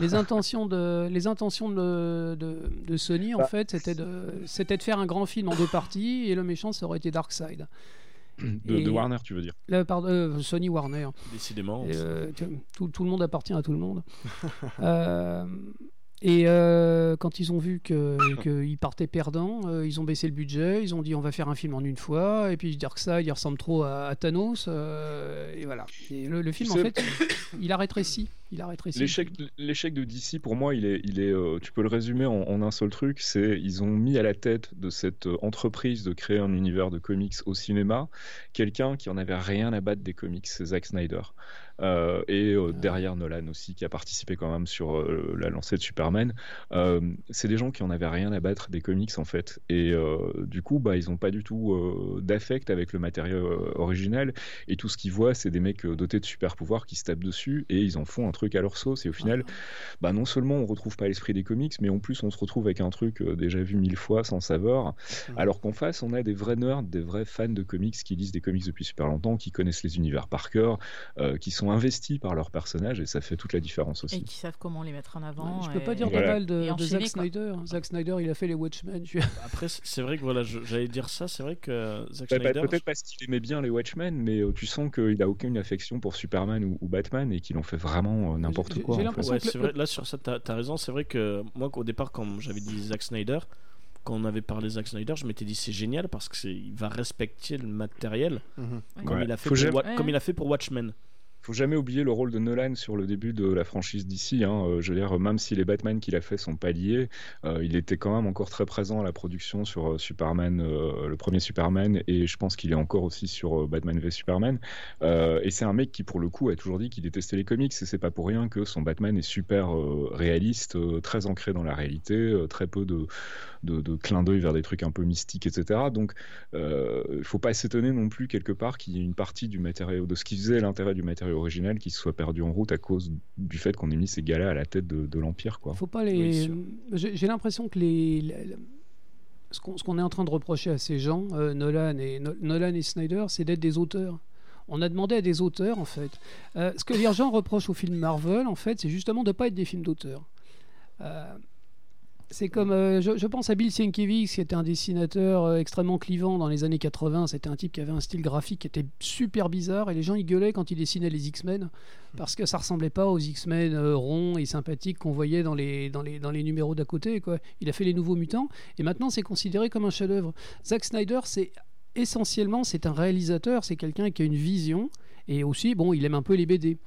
Les intentions de, les intentions de, de, de Sony, en Bah, fait, c'était de, c'était de faire un grand film en deux parties et le méchant, ça aurait été Darkseid. De, de Warner, tu veux dire Là, pardon, euh, Sony Warner. Décidément. Euh, tout, tout le monde appartient à tout le monde. Euh, et euh, quand ils ont vu que- qu'ils partaient perdants, euh, ils ont baissé le budget, ils ont dit on va faire un film en une fois, et puis Darkseid il ressemble trop à, à Thanos, euh, et voilà. Et le, le film Tu en sais- fait, il a rétréci. Il a rétréci. L'échec, de DC, pour moi, il est, il est, tu peux le résumer en, en un seul truc, c'est ils ont mis à la tête de cette entreprise de créer un univers de comics au cinéma quelqu'un qui en avait rien à battre des comics, c'est Zack Snyder. Euh, et euh, derrière Nolan aussi, qui a participé quand même sur euh, la lancée de Superman. C'est des gens qui en avaient rien à battre des comics en fait. Et du coup, bah, ils n'ont pas du tout d'affect avec le matériau euh, original. Et tout ce qu'ils voient, c'est des mecs dotés de super pouvoirs qui se tapent dessus et ils en font un truc à leur sauce. Et au final, bah, non seulement on retrouve pas l'esprit des comics, mais en plus on se retrouve avec un truc déjà vu mille fois sans saveur. Alors qu'en face, on a des vrais nerds, des vrais fans de comics qui lisent des comics depuis super longtemps, qui connaissent les univers par cœur, qui sont investis par leurs personnages et ça fait toute la différence aussi. Et qui savent comment les mettre en avant. Je peux pas dire Voilà. de mal de, de Zack quoi. Snyder. Zack Snyder, il a fait les Watchmen. Je- Après, c'est vrai que voilà, j'allais dire ça. C'est vrai que Zack Bah, bah, Snyder. Peut-être parce qu'il aimait bien les Watchmen, mais euh, tu sens qu'il a aucune affection pour Superman ou, ou Batman et qu'il en fait vraiment euh, n'importe quoi. j'ai l'impression Ouais, que là sur ça, t'as as raison. C'est vrai que moi, au départ, quand j'avais dit Zack Snyder, quand on avait parlé Zack Snyder, je m'étais dit c'est génial parce que c'est il va respecter le matériel comme Ouais. il a fait Faut pour, jamais- Wa- Ouais. comme il a fait pour Watchmen. Faut jamais oublier le rôle de Nolan sur le début de la franchise d'ici. Hein. Euh, Je veux dire, même si les Batman qu'il a fait sont pas liés, euh, il était quand même encore très présent à la production sur euh, Superman, le premier Superman, et je pense qu'il est encore aussi sur Batman v Superman. Et c'est un mec qui, pour le coup, a toujours dit qu'il détestait les comics, et c'est pas pour rien que son Batman est super réaliste, très ancré dans la réalité, très peu de, de, clins d'œil vers des trucs un peu mystiques, etc. Donc, il faut pas s'étonner non plus quelque part qu'il y ait une partie du matériau, de ce qui faisait l'intérêt du matériau original, qui se soit perdu en route à cause du fait qu'on ait mis ces gars-là à la tête de, de l'empire, quoi. Faut pas les. J'ai l'impression que les. les- les- Ce qu'on ce qu'on est en train de reprocher à ces gens, euh, Nolan, et, No- Nolan et Snyder, c'est d'être des auteurs. On a demandé à des auteurs, en fait. Euh, ce que les gens reprochent aux films Marvel, en fait, c'est justement de ne pas être des films d'auteurs. Euh, c'est comme, euh, je, pense à Bill Sienkiewicz, qui était un dessinateur euh, extrêmement clivant dans les années 80. C'était un type qui avait un style graphique qui était super bizarre, et les gens y gueulaient quand il dessinait les X-Men, parce que ça ressemblait pas aux X-Men euh, ronds et sympathiques qu'on voyait dans les, dans, les, dans les numéros d'à côté. Quoi. Il a fait les Nouveaux Mutants, et maintenant c'est considéré comme un chef-d'œuvre. Zack Snyder, c'est essentiellement c'est un réalisateur, c'est quelqu'un qui a une vision, et aussi, bon, il aime un peu les BD.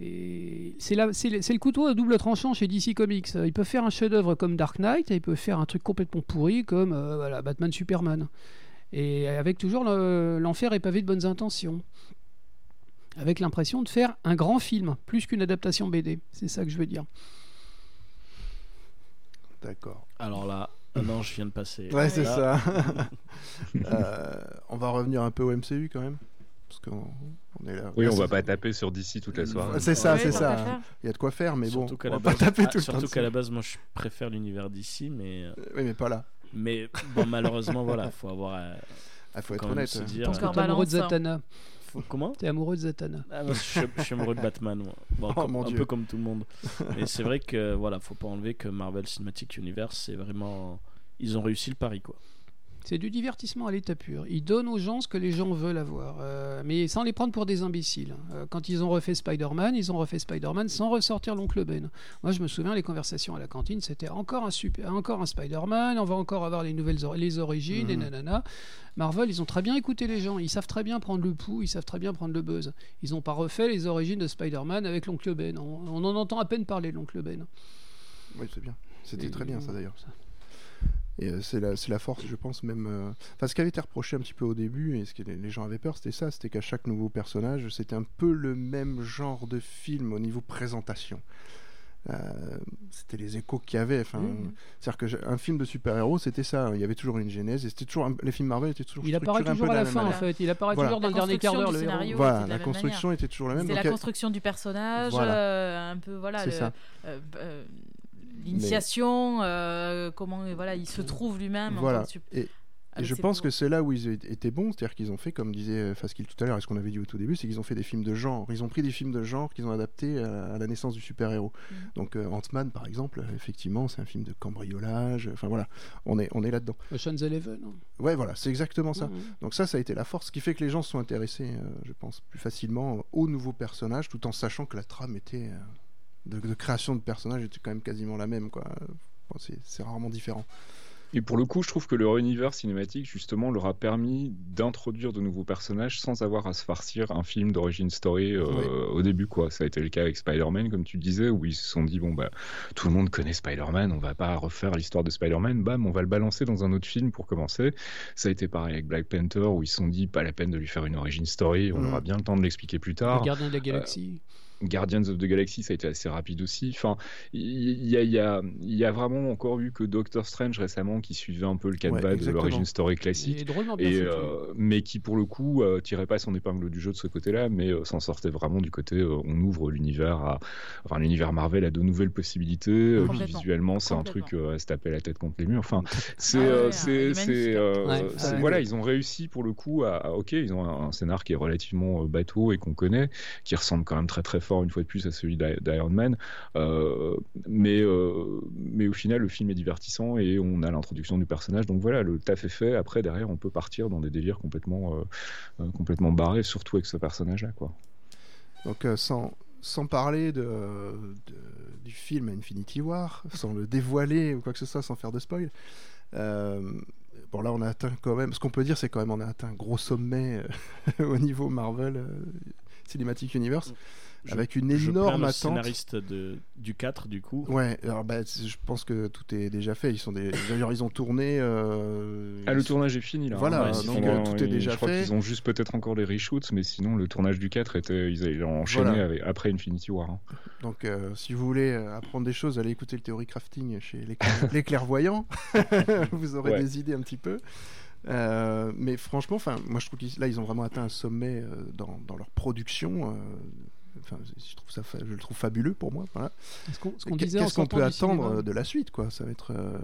Et c'est le, le couteau à double tranchant chez DC Comics. Il peut faire un chef-d'œuvre comme Dark Knight, et il peut faire un truc complètement pourri comme euh, voilà, Batman Superman. Et avec toujours le- l'enfer est pavé de bonnes intentions. Avec l'impression de faire un grand film, plus qu'une adaptation BD. C'est ça que je veux dire. D'accord. Alors là, un ange vient de passer. Ouais, c'est ça. Euh, on va revenir un peu au MCU quand même. Parce qu'on on est là. Oui, Là, on va pas taper sur DC toute la soirée. C'est ça, Ouais, c'est ça. Il y a de quoi faire, mais surtout bon, on va pas base, taper ah, tout le temps. surtout qu'à la base, moi, je préfère l'univers d'ici, mais Euh, Oui, mais pas là. mais bon, malheureusement, voilà, faut avoir. euh, Il faut être honnête. se dire, Parce que Encore t'es amoureux de hein. Zatanna. faut- comment T'es amoureux de Zatanna. Ah, je, suis, je suis amoureux de Batman, moi. Bon, Oh, comme- mon un Dieu. peu comme tout le monde. Mais c'est vrai que voilà, faut pas enlever que Marvel Cinematic Universe, c'est vraiment, ils ont réussi le pari quoi. C'est du divertissement à l'état pur. Ils donnent aux gens ce que les gens veulent avoir, euh, mais sans les prendre pour des imbéciles. Euh, quand ils ont refait Spider-Man, ils ont refait Spider-Man sans ressortir l'oncle Ben. Moi, je me souviens, les conversations à la cantine, c'était encore un, super, encore un Spider-Man, on va encore avoir les nouvelles or- les origines, et Mhm. nanana. Marvel, ils ont très bien écouté les gens. Ils savent très bien prendre le pouls, ils savent très bien prendre le buzz. Ils n'ont pas refait les origines de Spider-Man avec l'oncle Ben. On, on en entend à peine parler de l'oncle Ben. Oui, c'est bien. C'était très bien ça d'ailleurs. Et euh, c'est la, c'est la force, je pense, même. euh, Enfin, ce qui avait été reproché un petit peu au début, et ce que les, gens avaient peur, c'était ça c'était qu'à chaque nouveau personnage, c'était un peu le même genre de film au niveau présentation. Euh, c'était les échos qu'il y avait. Enfin, Mhm. C'est-à-dire qu'un film de super-héros, c'était ça. Il y avait toujours une genèse, et c'était toujours. un- Les films Marvel étaient toujours. Il apparaît structurés un peu toujours à la même fin, en fait. Il apparaît Voilà. toujours dans La le dernier quart d'heure, construction le scénario. Voilà, la la construction était toujours la même. Donc la construction du personnage, Voilà. euh, un peu voilà, C'est le- ça. euh, euh, l'initiation, euh, comment voilà, il se trouve lui-même. en Voilà. tant que Et, et avec je pense que c'est là où ils étaient bons, c'est-à-dire qu'ils ont fait, comme disait euh, Faskill tout à l'heure, et ce qu'on avait dit au tout début, c'est qu'ils ont fait des films de genre. Ils ont pris des films de genre qu'ils ont adaptés à, à la naissance du super-héros. Mhm. Donc euh, Ant-Man, par exemple, effectivement, c'est un film de cambriolage. Enfin voilà, on est, on est là-dedans. Ocean's Eleven. hein. Ouais, voilà, c'est exactement ça. Mhm. Donc ça, ça a été la force, ce qui fait que les gens se sont intéressés, euh, je pense, plus facilement aux nouveaux personnages, tout en sachant que la trame était euh, de, de création de personnages était quand même quasiment la même, quoi. Bon, c'est rarement différent. Et pour le coup, je trouve que leur univers cinématique, justement, leur a permis d'introduire de nouveaux personnages sans avoir à se farcir un film d'origine story euh, Oui. au début, quoi. Ça a été le cas avec Spider-Man, comme tu disais, où ils se sont dit, bon, bah, tout le monde connaît Spider-Man, on va pas refaire l'histoire de Spider-Man, bam, on va le balancer dans un autre film pour commencer. Ça a été pareil avec Black Panther, où ils se sont dit, pas la peine de lui faire une origin story, on Mhm. aura bien le temps de l'expliquer plus tard. Le gardien de la galaxie. Guardians of the Galaxy, ça a été assez rapide aussi. Enfin, il y, a- il y a, il y a vraiment encore eu que Doctor Strange récemment qui suivait un peu le canevas de exactement. l'origin story classique. Et Et, euh, mais qui pour le coup euh, tirait pas son épingle du jeu de ce côté-là, mais euh, s'en sortait vraiment du côté euh, on ouvre l'univers à, enfin l'univers Marvel a de nouvelles possibilités. euh, puis visuellement, c'est un truc euh, à se taper la tête contre les murs. Enfin, c'est, Ah ouais, euh, ouais, c'est, c'est, euh, Ouais, c'est- ouais. voilà, ils ont réussi pour le coup à, à- ok, ils ont un, un scénar qui est relativement bateau et qu'on connaît, qui ressemble quand même très très fort une fois de plus à celui d'I- d'Iron Man. Euh, mais, euh, mais au final, le film est divertissant et on a l'introduction du personnage. Donc voilà, le taf est fait. Après, derrière, on peut partir dans des délires complètement, euh, complètement barrés, surtout avec ce personnage-là. Quoi. Donc euh, sans, sans parler de, de- du film Infinity War, sans le dévoiler ou quoi que ce soit, sans faire de spoil. euh, bon là on a atteint quand même, ce qu'on peut dire c'est quand même on a atteint un gros sommet euh, au niveau Marvel euh, Cinematic Universe Je- avec une je énorme le attente. scénariste de, du 4 du coup. Ouais, alors bah, je pense que tout est déjà fait. Ils sont des... D'ailleurs, ils ont tourné. euh, Ah, le ils- tournage est fini là. Voilà, donc, Ils euh, tout est ils- déjà Je crois fait. qu'ils ont juste peut-être encore les reshoots, mais sinon le tournage du 4 était, ils avaient enchaîné Voilà. avec- après Infinity War. hein. Donc, euh, si vous voulez apprendre des choses, allez écouter le théorie crafting chez les, clair- les clairvoyants. vous aurez Ouais. des idées un petit peu. Euh, mais franchement, enfin, moi je trouve qu'ils là ils ont vraiment atteint un sommet euh, dans, dans leur production. euh, Enfin, je trouve ça, fa- je le trouve fabuleux pour moi. Voilà. Ce qu'on ce qu'on Qu'est- disait en Qu'est-ce qu'on peut attendre cinéma. euh, de la suite, quoi Ça va être. euh,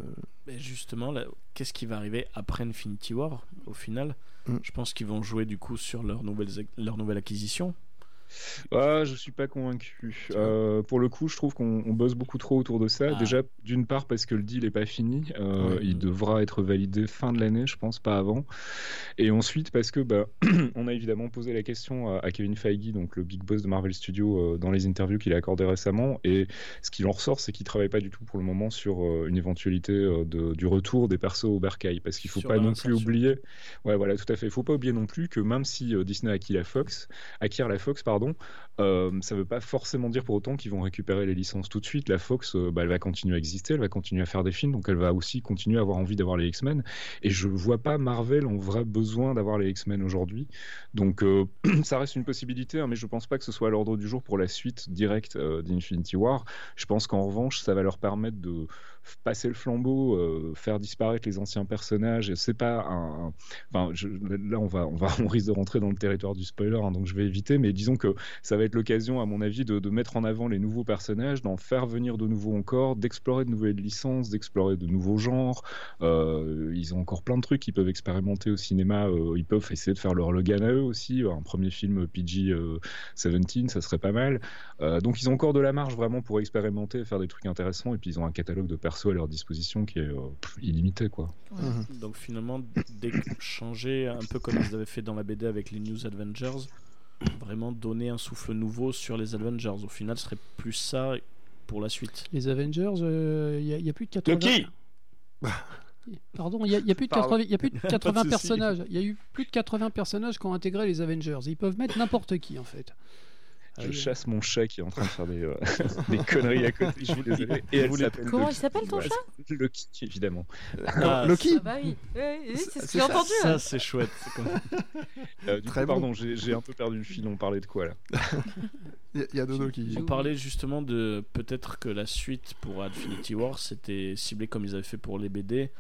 Mais justement, là, qu'est-ce qui va arriver après Infinity War au final? Mm. Je pense qu'ils vont jouer du coup sur leur nouvelle, leur nouvelle acquisition. Ah, je suis pas convaincu. Euh, pour le coup, je trouve qu'on on bosse beaucoup trop autour de ça. Ah. Déjà, d'une part parce que le deal est pas fini, Euh, Ouais. il devra être validé fin de l'année, je pense, pas avant. Et ensuite parce que bah, on a évidemment posé la question à, Kevin Feige, donc le big boss de Marvel Studios, euh, dans les interviews qu'il a accordées récemment. Et ce qu'il en ressort, c'est qu'il travaille pas du tout pour le moment sur une éventualité de- du retour des persos au bercail, parce qu'il faut Sur pas non plus oublier. Ouais, voilà, tout à fait. Il faut pas oublier non plus que même si Disney acquiert la Fox, acquiert la Fox, pardon. Euh, ça ne veut pas forcément dire pour autant qu'ils vont récupérer les licences tout de suite. La Fox, euh, bah, elle va continuer à exister, elle va continuer à faire des films, donc elle va aussi continuer à avoir envie d'avoir les X-Men. Et je vois pas Marvel en vrai besoin d'avoir les X-Men aujourd'hui. Donc euh, ça reste une possibilité, hein, mais je pense pas que ce soit à l'ordre du jour pour la suite directe d'Infinity War. Je pense qu'en revanche, ça va leur permettre de passer le flambeau, euh, faire disparaître les anciens personnages. C'est pas un, Enfin, je- là, on va, on va, on risque de rentrer dans le territoire du spoiler, hein, donc je vais éviter. Mais disons que ça va être l'occasion, à mon avis, de, mettre en avant les nouveaux personnages, d'en faire venir de nouveaux encore, d'explorer de nouvelles licences, d'explorer de nouveaux genres. Euh, ils ont encore plein de trucs qu'ils peuvent expérimenter au cinéma. Euh, ils peuvent essayer de faire leur Logan à eux aussi. Un premier film PG-17, ça serait pas mal. Donc ils ont encore de la marge vraiment pour expérimenter, faire des trucs intéressants. Et puis ils ont un catalogue de persos à leur disposition qui est euh, illimité, quoi. Mhm. Donc finalement, changer un peu comme ils avaient fait dans la BD avec les News Avengers, vraiment donner un souffle nouveau sur les Avengers. Au final, ce serait plus ça pour la suite. Les Avengers, il n'y a, plus de 80. Loki Pardon, il y, a- y a plus de Pardon. 80, y a plus de Pas 80 de souci. personnages. Il y a eu plus de 80 personnages qui ont intégré les Avengers. Ils peuvent mettre n'importe qui en fait. Je chasse mon chat qui est en train de faire des, euh, des conneries à côté. Je suis désolé. Et elle s'appelle Comment Loki. il s'appelle ton Ouais, chat Loki, évidemment. Ah, Loki Ah bah oui, oui, oui, c'est ce que j'ai ça, entendu. Ça, hein. c'est chouette. comme- Euh, du Très coup, bon. pardon, j'ai un peu perdu le fil. On parlait de quoi là Il y a- il y, a Dodo qui. On parlait justement de peut-être que la suite pour Infinity War, c'était ciblé comme ils avaient fait pour les BD.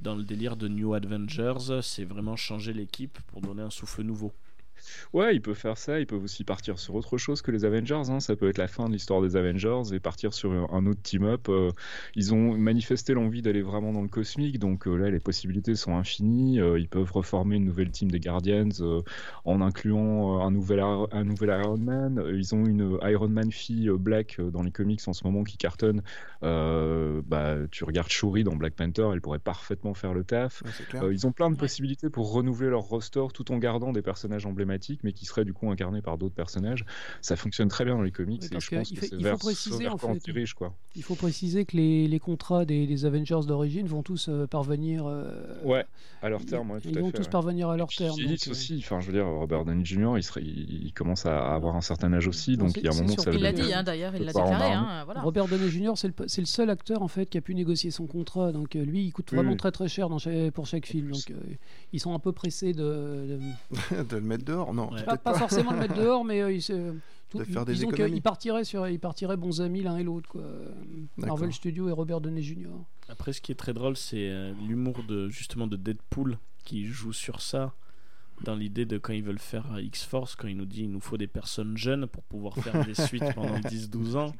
Dans le délire de New Avengers, c'est vraiment changer l'équipe pour donner un souffle nouveau. Ouais, ils peuvent faire ça. Ils peuvent aussi partir sur autre chose que les Avengers. hein. Ça peut être la fin de l'histoire des Avengers et partir sur un, autre team-up. Euh, ils ont manifesté l'envie d'aller vraiment dans le cosmique. Donc euh, là, les possibilités sont infinies. Euh, ils peuvent reformer une nouvelle team des Guardians euh, en incluant euh, un nouvel, Ar- un nouvel Iron Man. Ils ont une Iron Man fille euh, Black euh, dans les comics en ce moment qui cartonne. Euh, bah, tu regardes Shuri dans Black Panther, elle pourrait parfaitement faire le taf. Ouais. Euh, ils ont plein de possibilités pour renouveler leur roster tout en gardant des personnages emblématiques mais qui serait du coup incarné par d'autres personnages. Ça fonctionne très bien dans les comics Oui, et je que pense il que fait- c'est il faut vers, préciser, en fait. dirige, quoi. Il faut préciser que les, les contrats des, des Avengers d'origine vont tous euh, parvenir. euh, Ouais, à leur terme, ouais, tout ils à vont fait. tous ouais. parvenir à leur terme. Phillips donc, euh, aussi, enfin je veux dire, Robert Downey Jr. il, serait, il, il commence à avoir un certain âge aussi, donc il y a un moment ça Il l'a dit, hein, d'ailleurs, il l'a déclaré. hein. Robert Downey Jr. c'est le, c'est le seul acteur en fait qui a pu négocier son contrat. Donc lui, il coûte vraiment très très cher pour chaque film. Donc ils sont un peu pressés de, de- de le mettre dehors Non, Ouais. peut-être pas, pas forcément le mettre dehors, mais euh, ils se- tout- De faire des disons qu'ils partiraient sur, ils partiraient bons amis l'un et l'autre. Marvel Studios et Robert Downey Jr. Après, ce qui est très drôle, c'est euh, l'humour de justement de Deadpool qui joue sur ça. Dans l'idée de quand ils veulent faire euh, X-Force, quand il nous dit il nous faut des personnes jeunes pour pouvoir faire des suites pendant 10-12 ans,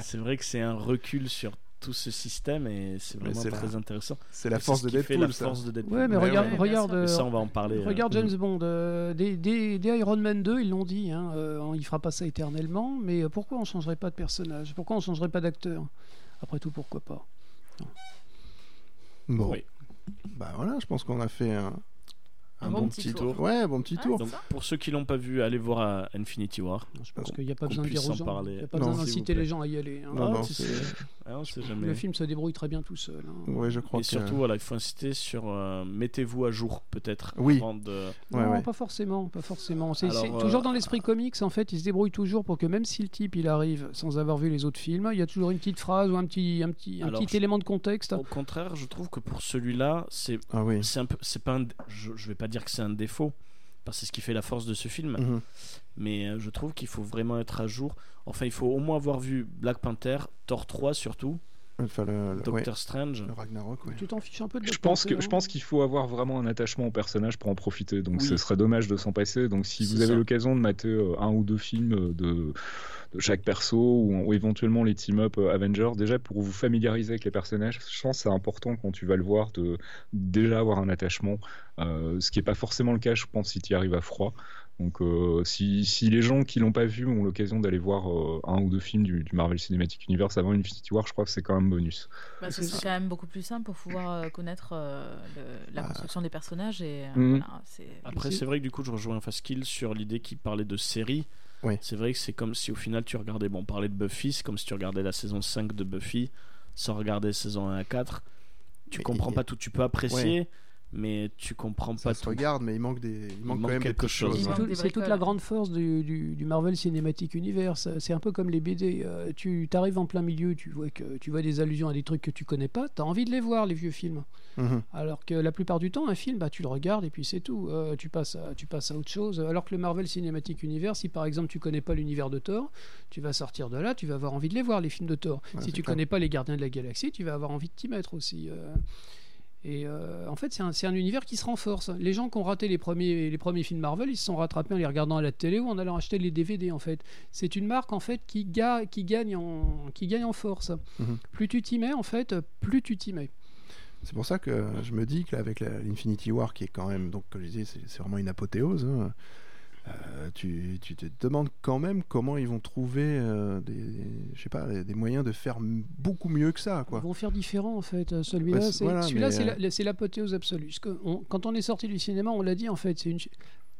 c'est vrai que c'est un recul sur tout ce système et c'est vraiment c'est très la- intéressant. C'est la force ce de Deadpool, la ça. force de Deadpool. Ouais, mais Ouais, regarde, ouais. regarde, ça, euh, on va en parler. euh, Regarde. James Bond, euh, des, des- des Iron Man 2, ils l'ont dit, hein, euh, il fera pas ça éternellement, mais euh, pourquoi on changerait pas de personnage? Pourquoi on changerait pas d'acteur? Après tout, pourquoi pas? Bon, Oui. bah voilà, je pense qu'on a fait un, Un bon petit tour. Ouais, bon petit Ouais, tour. Donc, pour ceux qui l'ont pas vu, allez voir à Infinity War. Je pense qu'il n'y a pas besoin de dire aux gens, parler. il y a pas Non, besoin d'inciter les gens à y aller. hein. Non, Ah, non. Ah, on sait jamais. Le film se débrouille très bien tout seul. hein. Ouais, je crois Et que. surtout, voilà, il faut insister sur euh, mettez-vous à jour, peut-être. Oui. avant de- Ouais, non, ouais. pas forcément, pas forcément. C'est euh, toujours dans l'esprit comics, en fait, il se débrouille toujours pour que même si le type il arrive sans avoir vu les autres films, il y a toujours une petite phrase ou un petit, un petit, un Alors, petit je- élément de contexte. Au contraire, je trouve que pour celui-là, c'est Ah oui. c'est un peu, c'est pas, un- je, je vais pas dire que c'est un défaut, parce que c'est ce qui fait la force de ce film. Mhm. Mais euh, je trouve qu'il faut vraiment être à jour. Enfin, il faut au moins avoir vu Black Panther, Thor 3 surtout, Enfin, le, le- ouais, Doctor Strange. le Ragnarok, ouais. Tu t'en fiches un peu de Je pense, que, je pense qu'il faut avoir vraiment un attachement au personnage pour en profiter. Donc Oui. ce serait dommage de s'en passer. Donc si vous avez l'occasion de mater euh, un ou deux films euh, de, de chaque perso ou, ou éventuellement les team-up euh, Avengers, déjà pour vous familiariser avec les personnages, je pense que c'est important quand tu vas le voir de déjà avoir un attachement. Euh, ce qui n'est pas forcément le cas, je pense, si tu y arrives à froid. Donc euh, si, si les gens qui l'ont pas vu ont l'occasion d'aller voir euh, un ou deux films du, du Marvel Cinematic Universe avant Infinity War, je crois que c'est quand même bonus. Bah, ce C'est quand même beaucoup plus simple pour pouvoir euh, connaître euh, le- la Ah. construction des personnages et Mhm. voilà, Après, C'est- vrai que du coup, je rejoins Faskill sur l'idée qu'il parlait de série. Oui. C'est vrai que c'est comme si au final tu regardais, bon, on parlait de Buffy, c'est comme si tu regardais la saison 5 de Buffy sans regarder saison 1 à 4. Tu Mais comprends pas tout, tu peux apprécier, mais tu comprends Ça pas se tout. regarde, mais il manque des, il manque manque quand même quelque chose. Il C'est hein. tout- c'est toute la grande force du, du- du Marvel Cinematic Universe. C'est un peu comme les BD. Euh, tu arrives en plein milieu, tu vois, que, tu vois des allusions à des trucs que tu connais pas, tu as envie de les voir, les vieux films. Mhm. Alors que la plupart du temps, un film, bah, tu le regardes et puis c'est tout. Euh, tu, passes à, tu passes à autre chose. Alors que le Marvel Cinematic Universe, si par exemple tu connais pas l'univers de Thor, tu vas sortir de là, tu vas avoir envie de les voir, les films de Thor. Ouais, si tu clair. connais pas les Gardiens de la Galaxie, tu vas avoir envie de t'y mettre aussi. euh. Et euh, en fait, c'est un, univers qui se renforce. Les gens qui ont raté les premiers, les premiers films Marvel, ils se sont rattrapés en les regardant à la télé ou en allant acheter les DVD. En fait, c'est une marque en fait qui, ga- qui gagne en, qui gagne en force. Mhm. Plus tu t'y mets, en fait, plus tu t'y mets. C'est pour ça que je me dis qu'avec l'Infinity War, qui est quand même, donc comme je disais, c'est c'est vraiment une apothéose. hein, euh, tu, tu te demandes quand même comment ils vont trouver euh, des, pas, des moyens de faire beaucoup mieux que ça, Ils quoi. vont faire différent en fait. Euh, Celui-là, c'est- voilà, c'est euh, la- l'apothéose absolue. Que on- quand on est sorti du cinéma, on l'a dit en fait, c'est une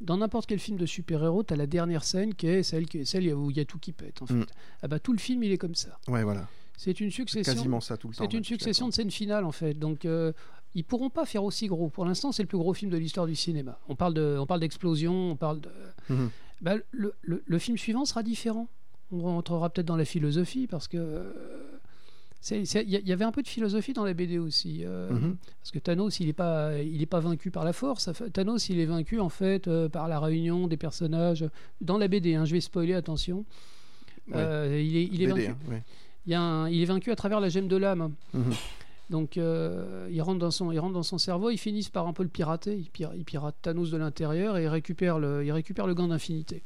dans n'importe quel film de super-héros, tu as la dernière scène qui est celle, qui est celle où il y a tout qui pète. En fait. Mm. Ah bah, tout le film, il est comme ça. Ouais, voilà. C'est une succession. quasiment ça tout le temps. C'est une succession de scènes finales en fait. Donc euh, ils pourront pas faire aussi gros. Pour l'instant, c'est le plus gros film de l'histoire du cinéma. On parle de, on parle d'explosion, on parle de. Mhm. Bah, le, le- le film suivant sera différent. On rentrera peut-être dans la philosophie parce que euh, il y, avait un peu de philosophie dans la BD aussi. euh, Mhm. Parce que Thanos, il n'est pas, il est pas vaincu par la force. Thanos, il est vaincu en fait euh, par la réunion des personnages dans la BD. hein, je vais spoiler, attention. Ouais. Il est, il est BD, vaincu. hein, ouais. Y a un- il est vaincu à travers la gemme de l'âme. Mhm. Donc euh, il, rentre dans son, il rentre dans son cerveau, ils finissent par un peu le pirater, il, pira- il pirate Thanos de l'intérieur et il récupère le, il récupère le gant d'infinité.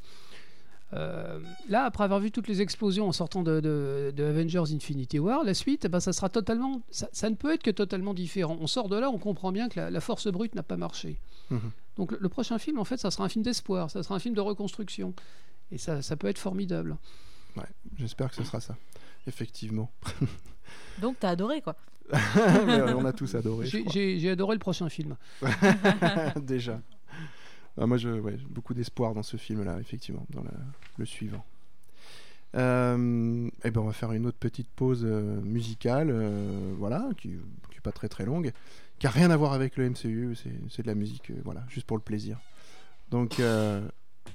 Euh, là, après avoir vu toutes les explosions en sortant de, de- de Avengers Infinity War, la suite, eh ben, ça sera totalement, ça, ça ne peut être que totalement différent. On sort de là, on comprend bien que la, la force brute n'a pas marché. Mhm. Donc le, le prochain film, en fait, ça sera un film d'espoir, ça sera un film de reconstruction, et ça, ça peut être formidable. J'espère que ce sera ça. Effectivement. Donc t'as adoré quoi. On a tous adoré. J'ai adoré le prochain film. Déjà. Ah, moi, ouais, j'ai beaucoup d'espoir dans ce film-là, effectivement, dans le, le suivant. Euh, et ben, on va faire une autre petite pause euh, musicale, euh, voilà, qui n'est pas très très longue, qui a rien à voir avec le MCU. C'est, c'est de la musique, euh, voilà, juste pour le plaisir. Donc, euh,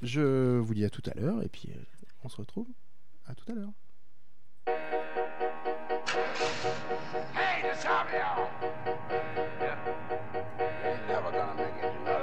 je vous dis à tout à l'heure, et puis euh, on se retrouve à tout à l'heure. Champion! Yeah. You're never gonna make it, you know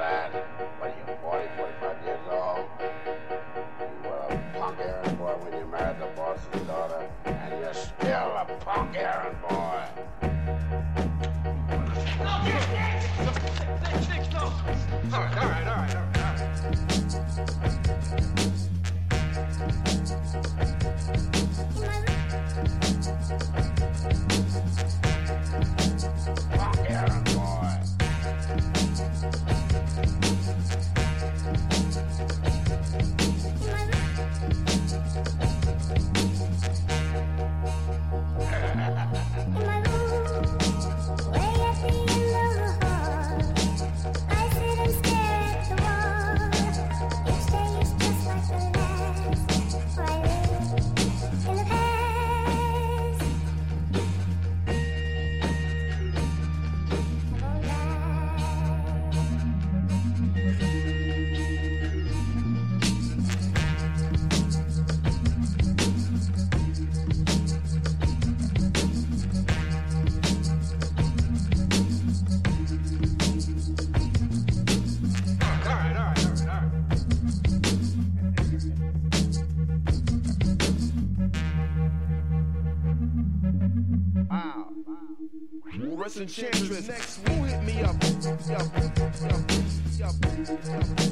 Enchantress. Next, who hit me up? up, up, up, up.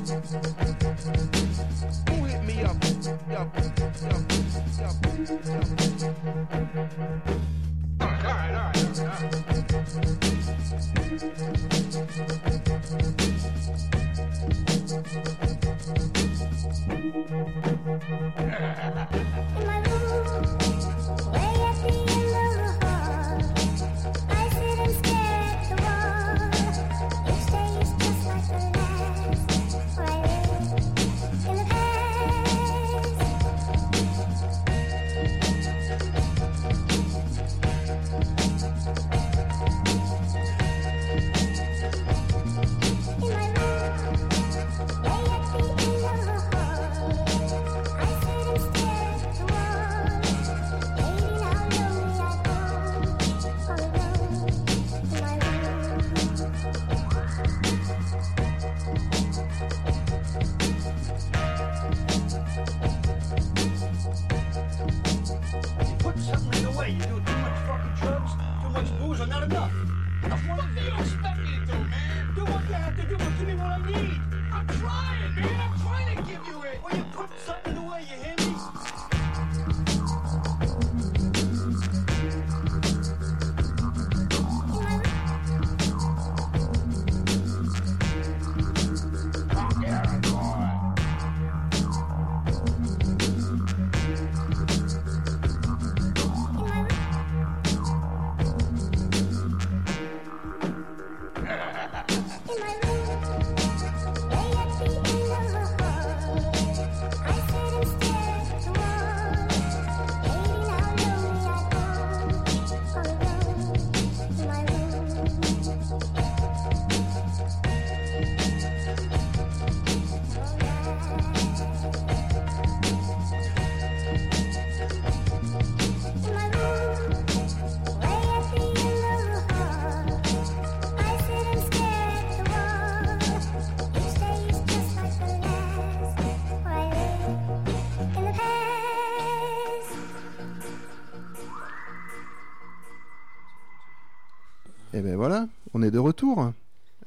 Est de retour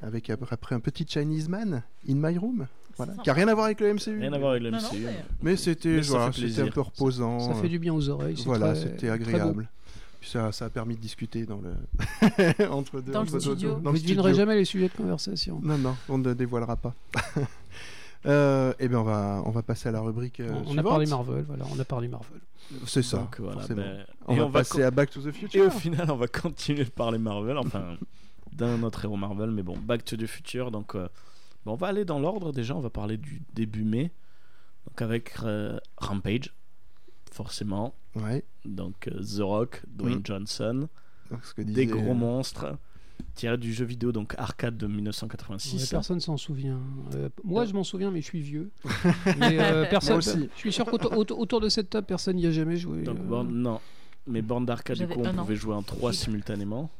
avec après un petit Chinese man in my room, voilà, qui a rien à voir avec le MCU. Rien à voir avec le Non, non, MCU. mais- c'était voilà, un peu reposant. Ça fait du bien aux oreilles. Voilà, c'était agréable. Puis ça, ça a permis de discuter dans le entre deux Dans le entre deux- studio. dans Vous ne devinerez jamais les sujets de conversation. Non, non, on ne dévoilera pas. euh, eh bien, on va, on va passer à la rubrique euh, on a parlé Marvel, voilà, on a parlé Marvel. C'est ça, Donc, voilà, forcément. ben, on et va on va passer à Back to the Et Future. au final, on va continuer de parler Marvel, enfin d'un autre héros Marvel, mais bon, Back to the Future. Donc, euh, Bon, on va aller dans l'ordre déjà, on va parler du début mai. Donc avec euh, Rampage, forcément. Ouais. Donc euh, The Rock, Dwayne Mm. Johnson, Donc, ce que des gros monstres, tiré du jeu vidéo donc arcade de Ouais, 1986. personne s'en souvient. Euh, moi, je m'en souviens, mais je suis vieux. Mais, euh, personne, Moi aussi. Je suis sûr qu'autour autour- autour de cette table, personne n'y a jamais joué. Donc euh. borne- non, mais borne d'arcade du coup on pouvait jouer en trois simultanément.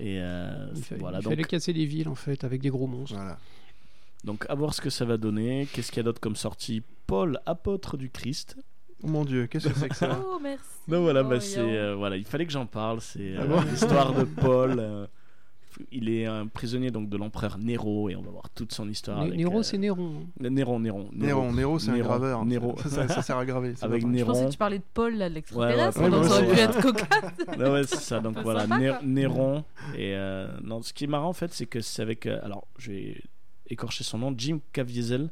Et euh, il, fa- voilà il donc fallait casser les villes en fait avec des gros monstres. Voilà. donc à voir ce que ça va donner. Qu'est-ce qu'il y a d'autre comme sortie? Paul apôtre du Christ. Oh mon dieu, qu'est-ce que c'est que ça? Oh, merci. Donc voilà, Oh, bah, yo. c'est euh, voilà, il fallait que j'en parle. C'est Ah euh, bon? l'histoire de Paul. euh, il est un prisonnier donc de l'empereur Nero et on va voir toute son histoire. Né- avec, Néro, euh, c'est Néron. Néron, Néron, Néron, Néron, c'est un Néron, graveur. Néron. Ça, ça- ça sert à graver. Avec vrai. Je pensais Néron. que tu parlais de Paul, là, de l'extraterrestre, Ouais, ouais, donc ouais, ça aurait pu être cocasse. Ouais, c'est ça. Donc voilà, sympa. Néron. Et euh, non, ce qui est marrant en fait, c'est que c'est avec. euh, alors, je vais écorcher son nom, Jim Caviezel.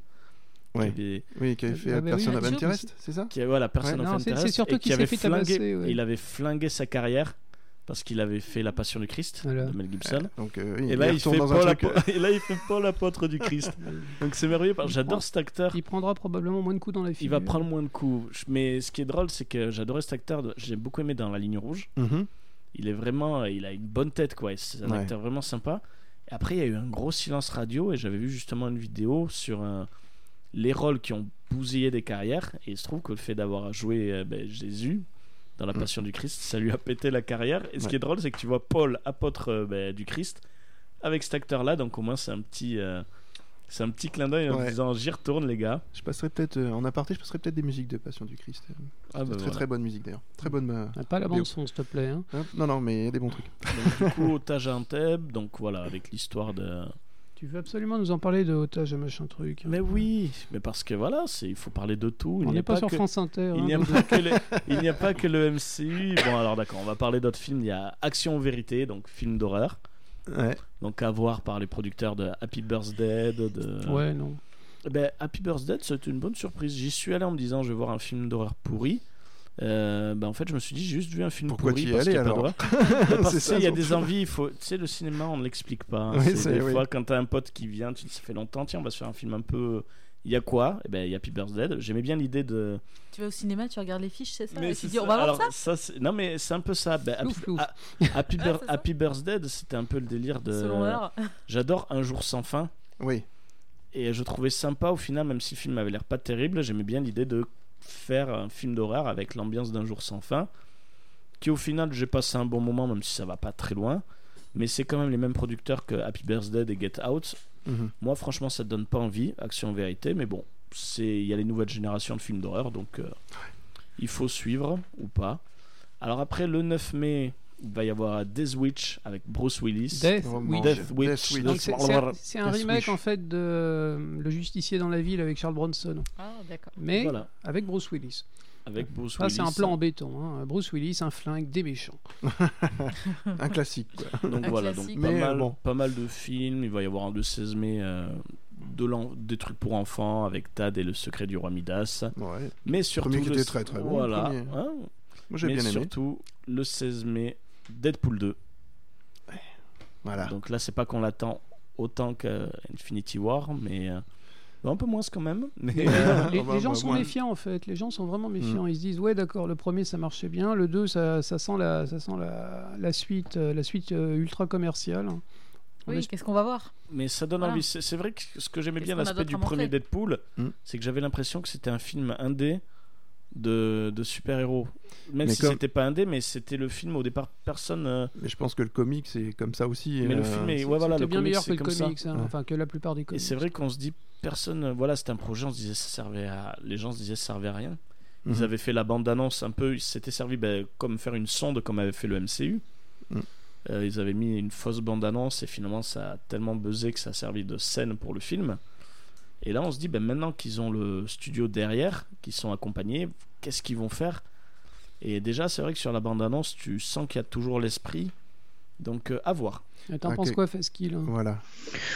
qui Ouais. avait- Oui, qui avait fait Ah bah oui, Person of Joe Interest, c'est ça? Qui voilà, personne Ouais. of Non, c'est- Interest, c'est surtout qui s'est avait fait flingué, il avait flingué sa carrière parce qu'il avait fait La Passion du Christ Voilà. de Mel Gibson. Donc, euh, Et là, il fait Paul truc. apo- et là, il fait Paul apôtre du Christ. Donc c'est merveilleux. parce que J'adore cet acteur. Il prendra probablement moins de coups dans la Il figure. va prendre moins de coups. Mais ce qui est drôle, c'est que j'adorais cet acteur. de- J'ai beaucoup aimé dans La Ligne Rouge. mhm. Il est vraiment, il a une bonne tête quoi. C'est un Ouais. acteur vraiment sympa. Et après, il y a eu un gros silence radio et j'avais vu justement une vidéo sur euh, les rôles qui ont bousillé des carrières. Et il se trouve que le fait d'avoir joué euh, ben, Jésus dans La Mm. Passion du Christ, ça lui a pété la carrière. Et ce Ouais. qui est drôle, c'est que tu vois Paul, apôtre euh, ben, du Christ, avec cet acteur-là. Donc au moins, c'est un petit, euh, c'est un petit clin d'œil en Ouais. disant j'y retourne les gars. Je passerai peut-être euh, en aparté, je passerai peut-être des musiques de Passion du Christ. Ah, ben, très voilà. très bonne musique d'ailleurs. Très bonne. euh, Ah, Pas la bande son, s'il te plaît. hein. hein? Non non, mais des bons trucs. Donc, du coup, Anteb. Donc voilà, avec l'histoire de. Tu veux absolument nous en parler de otage et machin truc. hein. Mais oui, mais parce que voilà, c'est il faut parler de tout. Il On n'y a n'est pas, sur que- France Inter. Il hein, n'y a, donc- pas que le, il n'y a pas que le MCU. Bon, alors d'accord, on va parler d'autres films. Il y a Action Vérité, donc film d'horreur. Ouais. Donc à voir par les producteurs de Happy Birthday. De... Ouais, non. Eh Ben, Happy Birthday, c'était une bonne surprise. J'y suis allé en me disant je vais voir un film d'horreur pourri. Euh, ben, en fait, je me suis dit j'ai juste vu un film Pourquoi pourri parce qu'il y a pas. Ben, parce C'est que, ça, tu sais, il y a des envies. Il faut, tu sais, le cinéma, on ne l'explique pas. hein. Oui, C'est c'est- des oui. fois quand t'as un pote qui vient, tu dis ça fait longtemps, tiens, on va se faire un film un peu. Il y a quoi? Eh ben, il y a Happy Birthday. J'aimais bien l'idée de. Tu vas au cinéma, tu regardes les fiches, c'est ça? Mais Et tu dis, on va voir Alors, ça? Non, mais c'est un peu ça. Ben, Happy, Ah, ça. Happy Birthday, c'était un peu le délire de. J'adore Un jour sans fin. Oui. Et je trouvais sympa au final, même si le film avait l'air pas terrible, j'aimais bien l'idée de faire un film d'horreur avec l'ambiance d'un jour sans fin. Qui au final, j'ai passé un bon moment, même si ça va pas très loin. Mais c'est quand même les mêmes producteurs que Happy Birthday et Get Out. Mhm. Moi, franchement, ça te donne pas envie, Action Vérité, mais bon, c'est il y a les nouvelles générations de films d'horreur, donc euh, il faut suivre ou pas. Alors après, le 9 mai, il va y avoir Death Witch avec Bruce Willis. Death, Oh. Witch. Death Witch. Donc, c'est- c'est un- C'est un Death remake en fait de euh, Le Justicier dans la ville avec Charles Bronson, Ah, d'accord. mais Voilà, avec Bruce Willis. avec Bruce Ça, Willis. c'est un plan en béton. hein. Bruce Willis, un flingue, des méchants. Un classique. Quoi. Donc Un voilà, donc pas, Mais, mal, bon. pas mal de films. Il va y avoir un de 16 mai euh, de l'en- des trucs pour enfants avec Tad et le secret du roi Midas. Ouais. Mais surtout. Premier qui était très, très bon, Voilà. hein. Moi j'ai Mais bien aimé. surtout, le 16 mai, Deadpool 2. Voilà. Donc là, c'est pas qu'on l'attend autant qu'Infinity War, mais euh, un peu moins quand même. Mais, Les, euh, les- les gens sont méfiants en fait. Les gens sont vraiment méfiants. Mm. Ils se disent ouais d'accord, le premier ça marchait bien, le 2 ça, ça sent la ça sent la, la suite la suite euh, ultra commerciale. Oui, qu'est-ce qu'on va voir? Mais ça donne Voilà. envie. C'est vrai que ce que j'aimais bien l'aspect du premier Deadpool, Hmm. c'est que j'avais l'impression que c'était un film indé de, de super-héros. Même Mais si comme- c'était pas indé, mais c'était le film au départ, personne. euh, Mais je pense que le comic c'est comme ça aussi. Mais le euh, film est- ouais, voilà, le bien comics, meilleur que c'est le comme ça. comics, hein, Ouais. enfin que la plupart des Et comics. c'est vrai qu'on se dit, personne. euh, Voilà, c'était un projet, on se disait, ça servait à. Les gens se disaient, ça servait à rien. Ils Mhm. avaient fait la bande-annonce un peu, ils s'étaient servi ben, comme faire une sonde comme avait fait le MCU. Mm. Euh, ils avaient mis une fausse bande-annonce et finalement ça a tellement buzzé que ça a servi de scène pour le film. Et là on se dit, ben, maintenant qu'ils ont le studio derrière, qu'ils sont accompagnés, qu'est-ce qu'ils vont faire? Et déjà c'est vrai que sur la bande-annonce tu sens qu'il y a toujours l'esprit. Donc euh, à voir. T'en penses quoi, Faskill hein? Voilà.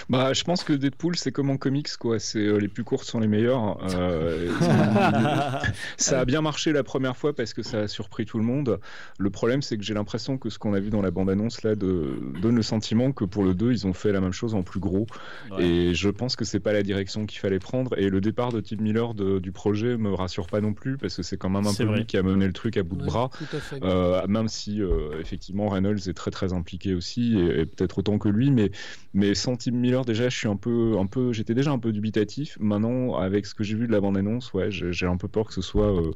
Bah, je pense que Deadpool, c'est comme en comics, quoi. C'est euh, les plus courtes sont les meilleures. Euh, ça a bien marché la première fois parce que ça a surpris tout le monde. Le problème, c'est que j'ai l'impression que ce qu'on a vu dans la bande-annonce là de, donne le sentiment que pour le 2, ils ont fait la même chose en plus gros. Ouais. Et je pense que c'est pas la direction qu'il fallait prendre. Et le départ de Tim Miller de- du projet me rassure pas non plus parce que c'est quand même un peu vrai. lui qui a mené le truc à bout de bras. Tout à fait. Euh, même si euh, effectivement Reynolds est très très impliqué aussi et, et peut-être autant que lui mais mais sans Tim Miller déjà je suis un peu un peu j'étais déjà un peu dubitatif maintenant avec ce que j'ai vu de la bande annonce ouais j'ai un peu peur que ce soit euh,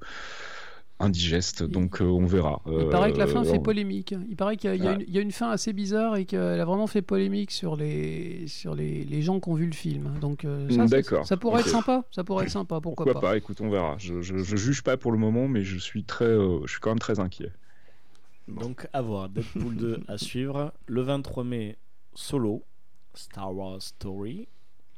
indigeste donc euh, on verra Il paraît que la fin Euh, fait on- polémique. Il paraît qu'il y, a- Ouais. une- il y a une fin assez bizarre et qu'elle a vraiment fait polémique sur les, sur les, les gens qui ont vu le film. Donc euh, ça, ça- pourrait être sympa. Ça pourrait être sympa. Pourquoi, pourquoi pas. pas? Écoute on verra je, je, je juge pas pour le moment mais je suis très euh, je suis quand même très inquiet Donc à voir, Deadpool 2 à suivre. Le 23 mai, Solo, Star Wars Story.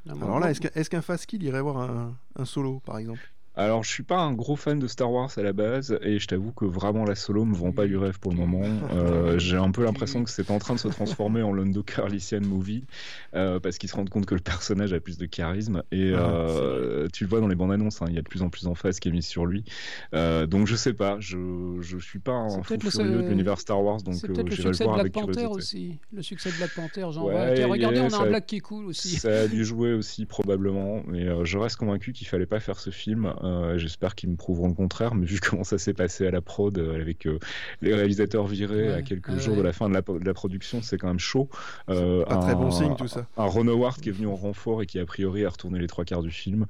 Ah, Alors moi, là, est-ce qu'un est-ce qu'un Faskill irait voir un, un solo, par exemple? Alors, je suis pas un gros fan de Star Wars à la base, et je t'avoue que vraiment la solo me vend pas du rêve pour le moment. Euh, J'ai un peu l'impression que c'est en train de se transformer en Calrissian movie, euh, parce qu'ils se rendent compte que le personnage a plus de charisme, et Ah, euh, tu le vois dans les bandes annonces, hein, il y a de plus en plus d'emphase qui est mise sur lui. Donc je sais pas, je, je suis pas un fou furieux de l'univers Star Wars, donc euh, peut-être le succès de voir Black avec Panther curiosité. aussi. Le succès de Black Panther. Genre, Ouais, ouais, regardez, on a un Black qui est cool aussi. Ça a dû jouer aussi probablement, mais je reste convaincu qu'il fallait pas faire ce film. Euh, J'espère qu'ils me prouveront le contraire, mais vu comment ça s'est passé à la prod euh, avec euh, les réalisateurs virés Ouais, à quelques ouais, jours ouais. de la fin de la, de la production, c'est quand même chaud. Euh, Pas très bon un- signe, tout ça. Un Ron Howard qui est venu en renfort et qui a priori a retourné les trois quarts du film.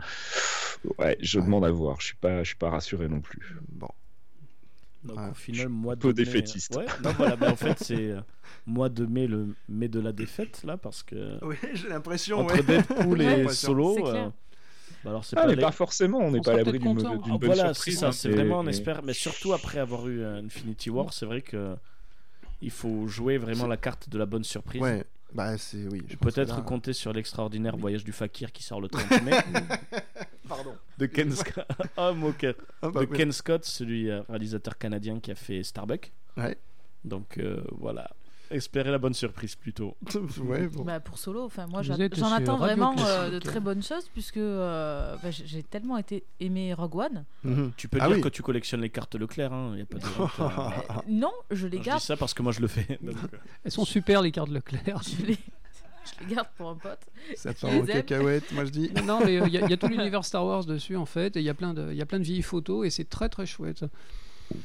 Ouais, je Ouais. demande à voir. Je suis pas, je suis pas rassuré non plus. Bon. Donc Ouais, au final, mois de peu mai- défaitiste. Ouais, non, voilà, mais en fait, c'est mois de mai, le mai de la défaite, là, parce que Oui, j'ai l'impression, entre ouais. Deadpool et Solo. clair. euh, alors, c'est Ah, pas mais pas forcément. On n'est pas à l'abri d'une Ah, bonne voilà, c'est surprise. ça, hein, c'est vraiment, on espère, mais surtout après avoir eu euh, Infinity War, c'est vrai que il faut jouer vraiment la carte de la bonne surprise. Ouais, bah c'est oui. je Peut-être là- compter sur l'extraordinaire voyage du fakir qui sort le 30 mai. Pardon. de Ken Scott. Oh, moqueur. Ah, bah, de ouais. Ken Scott, celui euh, réalisateur canadien qui a fait Starbuck. Ouais. Donc euh, voilà. Espérez la bonne surprise plutôt. ouais, bon. Bah, pour solo, enfin moi j'en attends vraiment euh, de très bonnes choses puisque euh, bah, j'ai- tellement été aimé Rogue One. Mhm. Tu peux Ah dire oui. que tu collectionnes les cartes Leclerc, hein. y a pas de honte, hein. Non, je les Je garde. dis ça parce que moi je le fais. euh. Elles sont super les cartes Leclerc. Je les... je les garde pour un pote. Ça Je part les en cacahuète, moi je dis. Non, mais euh, il y, y a tout l'univers Star Wars dessus en fait, et il y a plein de vieilles photos et c'est très très chouette.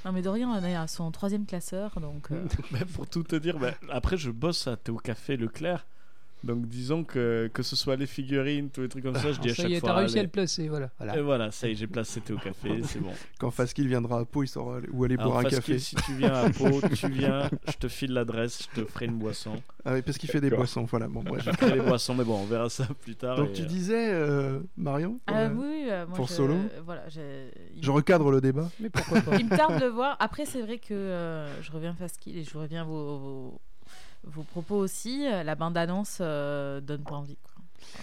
Non mais Dorian est à son troisième classeur donc. euh, Mais pour tout te dire, bah, après je bosse à Théo Café Leclerc. Donc disons que que ce soit les figurines, tous les trucs comme ça, je dis à ça chaque y est, fois. t'as réussi à le placer, voilà. voilà. Et voilà, ça y est, j'ai placé Théo Café, c'est bon. Quand Faskill viendra à Pau, il saura où aller boire un café. si tu viens à Pau, tu viens, je te file l'adresse, je te ferai une boisson. Ah oui, parce qu'il fait des boissons, voilà. Bon, bref. Je ferai les boissons, mais bon, on verra ça plus tard. Donc et, tu euh, disais, euh, Marion Ah euh, oui, oui, euh, moi, pour je- Solo Voilà, il- Je recadre le débat. Mais pourquoi pas Il me tarde de le voir. Après, c'est vrai que euh, je reviens Faskill et je reviens vos, vos, vos propos aussi. Euh, La bande-annonce euh, donne pas envie. Quoi.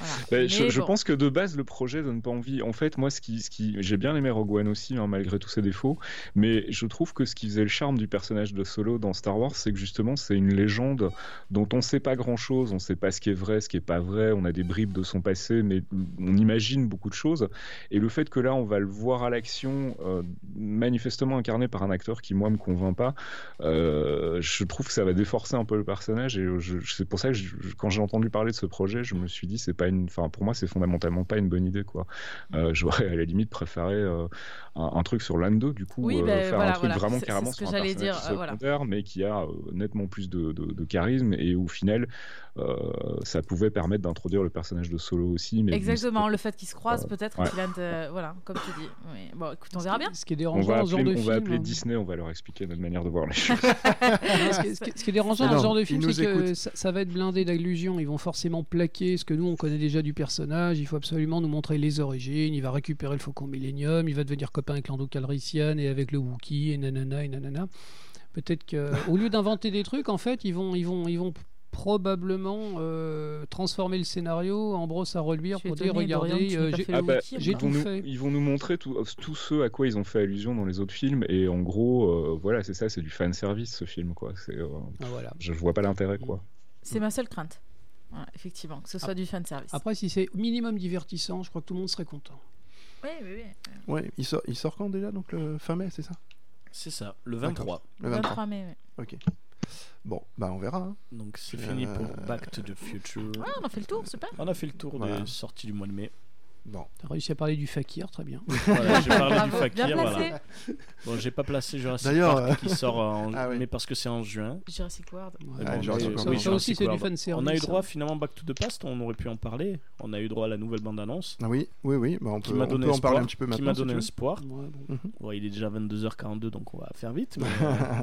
Voilà. Ben, je, pense que de base le projet donne pas envie. En fait, moi, ce qui, ce qui, j'ai bien aimé Rogue One aussi, hein, malgré tous ses défauts. Mais je trouve que ce qui faisait le charme du personnage de Solo dans Star Wars, c'est que justement, c'est une légende dont on sait pas grand-chose. On sait pas ce qui est vrai, ce qui est pas vrai. On a des bribes de son passé, mais on imagine beaucoup de choses. Et le fait que là, on va le voir à l'action, euh, manifestement incarné par un acteur qui moi me convainc pas, euh, je trouve que ça va déforcer un peu le personnage. Et c'est pour ça que je- quand j'ai entendu parler de ce projet, je me suis dit c'est pas une, enfin pour moi c'est fondamentalement pas une bonne idée quoi. Euh, J'aurais à la limite préféré euh, un, un truc sur Lando du coup, Oui, euh, ben, faire voilà, un truc voilà. vraiment carrément sur un personnage dire, euh, voilà. secondaire, mais qui a euh, nettement plus de, de- de charisme et au final euh, ça pouvait permettre d'introduire le personnage de Solo aussi. Mais Exactement, le fait qu'ils se croisent, Euh, peut-être ouais. qu'il a. de- Voilà, comme tu dis. Oui. Bon, écoute, on verra bien. Ce qui est on dérangeant va dans ce genre de on va film. appeler hein. Disney, on va leur expliquer notre manière de voir les choses. Non, ce, qui est, ce qui est- ce qui est dérangeant dans ce genre de film, c'est que ça va être blindé d'allusions. Ils vont forcément plaquer ce que nous on connaît déjà du personnage. Il faut absolument nous montrer les origines. Il va récupérer le Faucon Millennium. Il va devenir copain avec Lando Calrissian et avec le Wookiee et nanana et nanana. Peut-être qu'au lieu d'inventer des trucs, en fait, ils vont, ils vont, ils vont probablement euh, transformer le scénario en brosse à reluire pour dire regardez, euh, j'ai- Ah bah, tout vont nous, fait. ils vont nous montrer tout, tous ceux à quoi ils ont fait allusion dans les autres films et en gros, euh, voilà, c'est ça, c'est du fan service ce film quoi. C'est, euh, Ah, voilà. je vois pas l'intérêt quoi. C'est ma seule crainte. Effectivement, que ce soit Ah. du fan service. Après, si c'est minimum divertissant, je crois que tout le monde serait content. Oui, oui, oui. Ouais, il sort, il sort quand déjà Donc le fin mai, c'est ça? C'est ça, le 23. Le 23. 23 mai. ouais. Ok. Bon, bah on verra. hein. Donc c'est fini pour Euh, Back to the Future. Ah, on a fait le tour, super. On a fait le tour Voilà. des sorties du mois de mai. Bon. T'as réussi à parler du fakir, très bien. Voilà, j'ai parlé du fakir. Voilà. Bon, j'ai pas placé Jurassic Park euh, qui sort en Ah oui. mais parce que c'est en juin. Jurassic World. Ouais, Ah, bon, Jurassic oui, Ça aussi, c'est du fan service. On a eu ça. droit finalement Back to the Past, on aurait pu en parler. On a eu droit à la nouvelle bande-annonce Ah oui, oui, oui. Bah, on qui peut, m'a on en parler un petit peu qui maintenant. m'a si donné veux. espoir. Ouais, bon. Bon, il est déjà 22h42 donc on va faire vite. Mais, euh,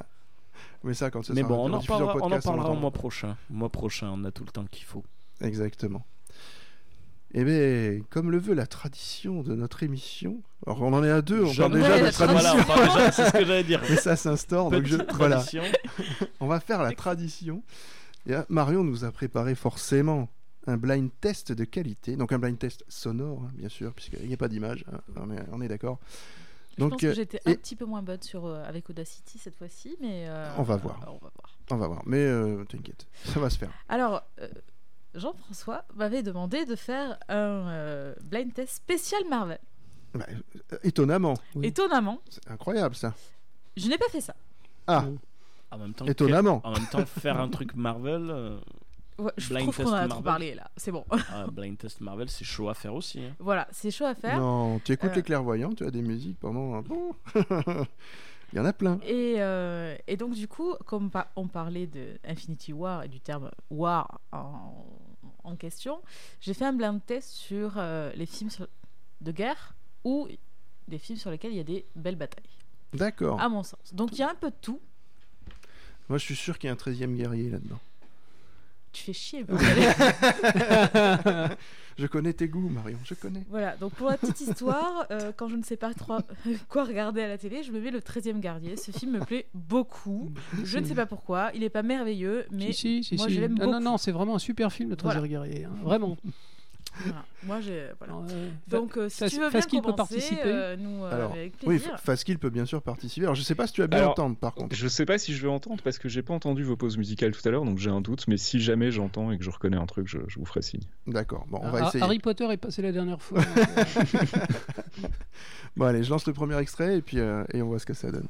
Mais ça, quand ce mais sera bon, on en parlera, on en podcast, parlera au mois prochain. Mois prochain, on a tout le temps qu'il faut. Exactement. Eh bien, comme le veut la tradition de notre émission, alors on en est à deux, on parle déjà de la tradition, Voilà, on parle déjà, c'est ce que j'allais dire. mais ça s'instaure, donc je, voilà, on va faire la tradition. Et là, Marion nous a préparé forcément un blind test de qualité, donc un blind test sonore, hein, bien sûr, puisqu'il n'y a pas d'image, hein, on est, on est d'accord. Je pense Donc, que euh, j'étais et- un petit peu moins bonne sur, euh, avec Audacity cette fois-ci, mais. euh, On va voir. On va voir. on va voir, mais euh, t'inquiète, ça va se faire. Alors, euh, Jean-François m'avait demandé de faire un euh, blind test spécial Marvel. Bah, euh, étonnamment, Oui. Étonnamment, c'est incroyable ça. je n'ai pas fait ça. Ah, En même temps, étonnamment. en même temps, faire un truc Marvel, euh, Ouais, je Blind trouve test qu'on en a trop Marvel. parlé là. C'est bon. ah, Blind Test Marvel, c'est chaud à faire aussi. hein. voilà, c'est chaud à faire. Non, tu écoutes Euh, les clairvoyants, tu as des musiques pendant un bon. Il y en a plein. Et, euh, et donc, du coup, comme on parlait de Infinity War et du terme War en, en question, j'ai fait un blind test sur euh, les films sur- de guerre ou des films sur lesquels il y a des belles batailles, D'accord. à mon sens. Donc, il y a un peu de tout. Moi, je suis sûr qu'il y a un 13e guerrier là-dedans. Tu fais chier. Je connais tes goûts, Marion, je connais. voilà, donc pour la petite histoire, euh, quand je ne sais pas trop quoi regarder à la télé, je me mets le 13e gardien. Ce film me plaît beaucoup. Je ne sais pas pourquoi. Il n'est pas merveilleux, mais si, si, si, moi, si. je l'aime Ah, non, beaucoup. non, c'est vraiment un super film, le 13 Voilà. guerrier. hein, Vraiment. Voilà. moi, j'ai. Voilà. Euh, Donc, euh, si Fas- tu veux bien peut participer euh, nous, euh, Alors, avec Oui, plaisir. Faskill peut bien sûr participer. Alors, je sais pas si tu as bien Alors, entendre par contre. Je sais pas si je vais entendre parce que j'ai pas entendu vos pauses musicales tout à l'heure, donc j'ai un doute. Mais si jamais j'entends et que je reconnais un truc, je, je vous ferai signe. D'accord, bon, on va Ah, essayer. Harry Potter est passé la dernière fois. donc, euh, Bon, allez, je lance le premier extrait et puis euh, et on voit ce que ça donne.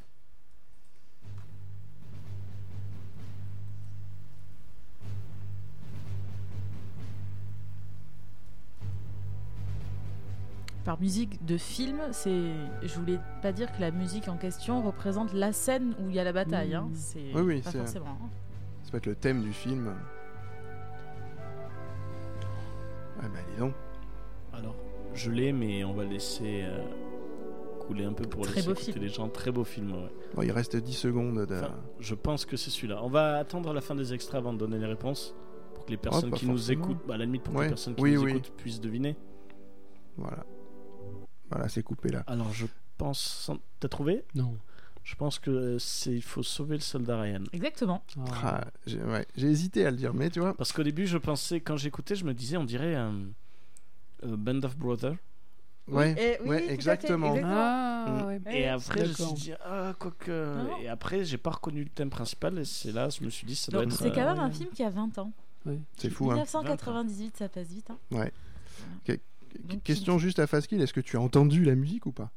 Par musique de film, c'est. Je voulais pas dire que la musique en question représente la scène où il y a la bataille. hein. Mmh. C'est Oui, oui, pas c'est- forcément. Ça peut être le thème du film. Ouais, bah dis donc. Alors, je l'ai, mais on va laisser euh, couler un peu pour Très laisser beau écouter film. les gens. Très beau film, ouais. Bon, il reste 10 secondes. De... Enfin, je pense que c'est celui-là. On va attendre la fin des extraits avant de donner les réponses. Pour que les personnes qui nous écoutent, bah, à la limite pour que Ouais. les personnes qui Oui, nous oui. écoutent puissent deviner. Voilà. Voilà, c'est coupé là. Alors, je pense. T'as trouvé? Non. Je pense que c'est il faut sauver le soldat Ryan. Exactement. Ah. Ah, j'ai ouais, hésité à le dire, mais tu vois. Parce qu'au début, je pensais, quand j'écoutais, je me disais, on dirait un Band of Brothers. Ouais, Et- oui, ouais, exactement. exactement. Ah, Mm. ouais. Et après, je me suis dit, ah, quoique. Non. Et après, j'ai pas reconnu le thème principal, et c'est là, je me suis dit, ça doit Donc, être. c'est quand euh, même un film qui a 20 ans. C'est fou, hein. 1998, ça passe vite. hein. Ouais. Que- Donc, Question juste à Faskill, est-ce que tu as entendu la musique ou pas?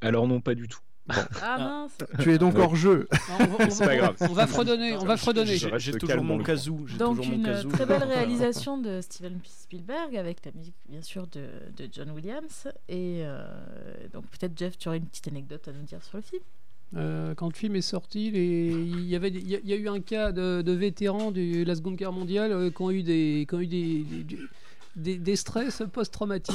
Alors non, pas du tout. Ah mince Tu es donc Ouais. hors jeu. Non, on va- C'est pas grave. On va fredonner, on va fredonner. J'ai j'ai toujours mon. J'ai Donc toujours mon une kazoo. très belle réalisation de Steven Spielberg avec la musique bien sûr de, de John Williams. Et euh, donc peut-être Jeff, tu aurais une petite anecdote à nous dire sur le film? Euh, quand le film est sorti, les- il, y avait, il y a- il y a eu un cas de, de vétérans de la Seconde Guerre mondiale euh, qui ont eu des, qui ont eu des, des, des- des stress post-traumatiques.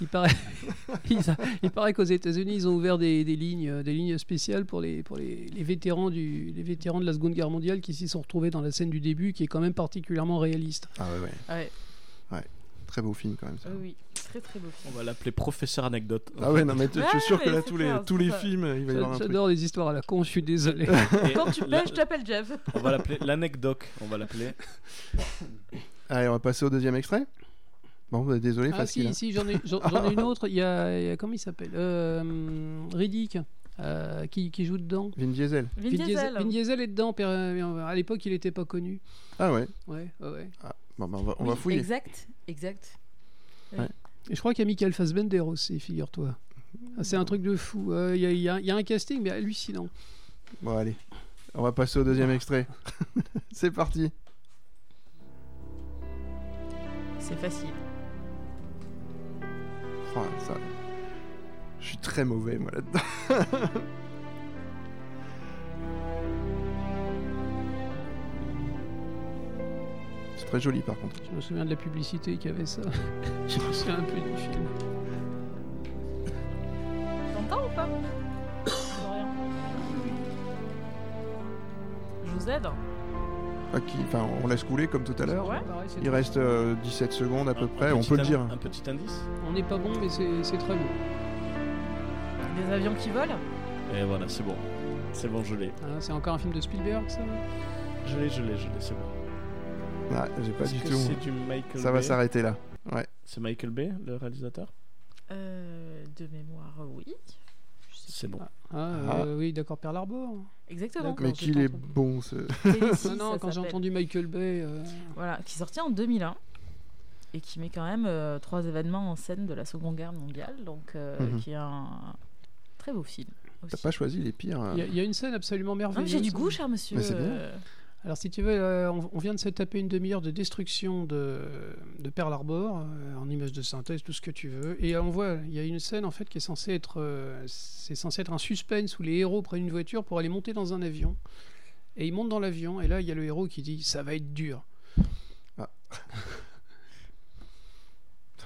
Il paraît, il, il paraît qu'aux États-Unis, ils ont ouvert des, des lignes, des lignes spéciales pour les, pour les, les vétérans du, les vétérans de la Seconde Guerre mondiale qui s'y sont retrouvés dans la scène du début, qui est quand même particulièrement réaliste. Ah ouais, ouais. Ouais, Très beau film quand même. Ça. oui, oui, très très beau On film. va l'appeler Professeur Anecdote. Ah ouais, non, mais tu- je suis sûr que là, tous les, tous films, il va y avoir un. J'adore les histoires à la con, je suis désolé. Quand tu pêches, je t'appelle Jeff. On va l'appeler l'anecdote. On va l'appeler. Allez, on va passer au deuxième extrait. Bon, bah, désolé, Ah si, si, j'en ai, j'en j'en ai une autre. Il y a, il y a- comment il s'appelle euh, Riddick. Euh, qui, qui joue dedans Vin Diesel. Vin Diesel. Vin Diesel est dedans. euh, À l'époque, il n'était pas connu. Ah ouais. Ouais, ouais, ouais. Bon, bah, on va, on Oui, va fouiller. Exact, exact. Et je crois qu'il y a Michael Fassbender aussi, figure-toi. Ah, c'est un truc de fou. Euh, Il y, a- y y un casting, mais hallucinant. Bon, allez. On va passer au deuxième extrait. C'est parti. C'est facile. Ça... Je suis très mauvais, moi, là-dedans. C'est très joli, par contre. Je me souviens de la publicité qui avait ça. je me souviens un peu du film. T'entends ou pas? Rien. Je vous aide. Ah, qui- Enfin, on laisse couler, comme tout à l'heure. Ouais. C'est Il reste euh, 17 secondes à peu Un- près, un on peut le dire. Un petit indice. On n'est pas bon, mais c'est très bon. Des avions qui volent? Et voilà, c'est bon. C'est bon, je l'ai. Ah, c'est encore un film de Spielberg, ça? Je l'ai, je l'ai, je l'ai, c'est bon. Ah, j'ai pas du que tout. C'est du Michael Ça va s'arrêter là. Ouais. C'est Michael Bay, le réalisateur? Euh, De mémoire, oui. C'est bon. Ah, euh, oui, d'accord, Pearl Harbor. Exactement. Mais qu'il est bon, ce. Non, non, ça quand j'ai entendu Michael Bay. euh, Voilà, qui est sorti en 2001 et qui met quand même euh, trois événements en scène de la Seconde Guerre mondiale, donc euh, Mhm. qui est un très beau film. T'as pas choisi les pires. Il y, a- il y a une scène absolument merveilleuse. j'ai du goût, cher monsieur. Alors, si tu veux, euh, on, on vient de se taper une demi-heure de destruction de, de Pearl Harbor, euh, en images de synthèse, tout ce que tu veux. Et euh, on voit, il y a une scène en fait qui est censée être, euh, c'est censé être un suspense où les héros prennent une voiture pour aller monter dans un avion. Et ils montent dans l'avion, et là, il y a le héros qui dit Ça va être dur.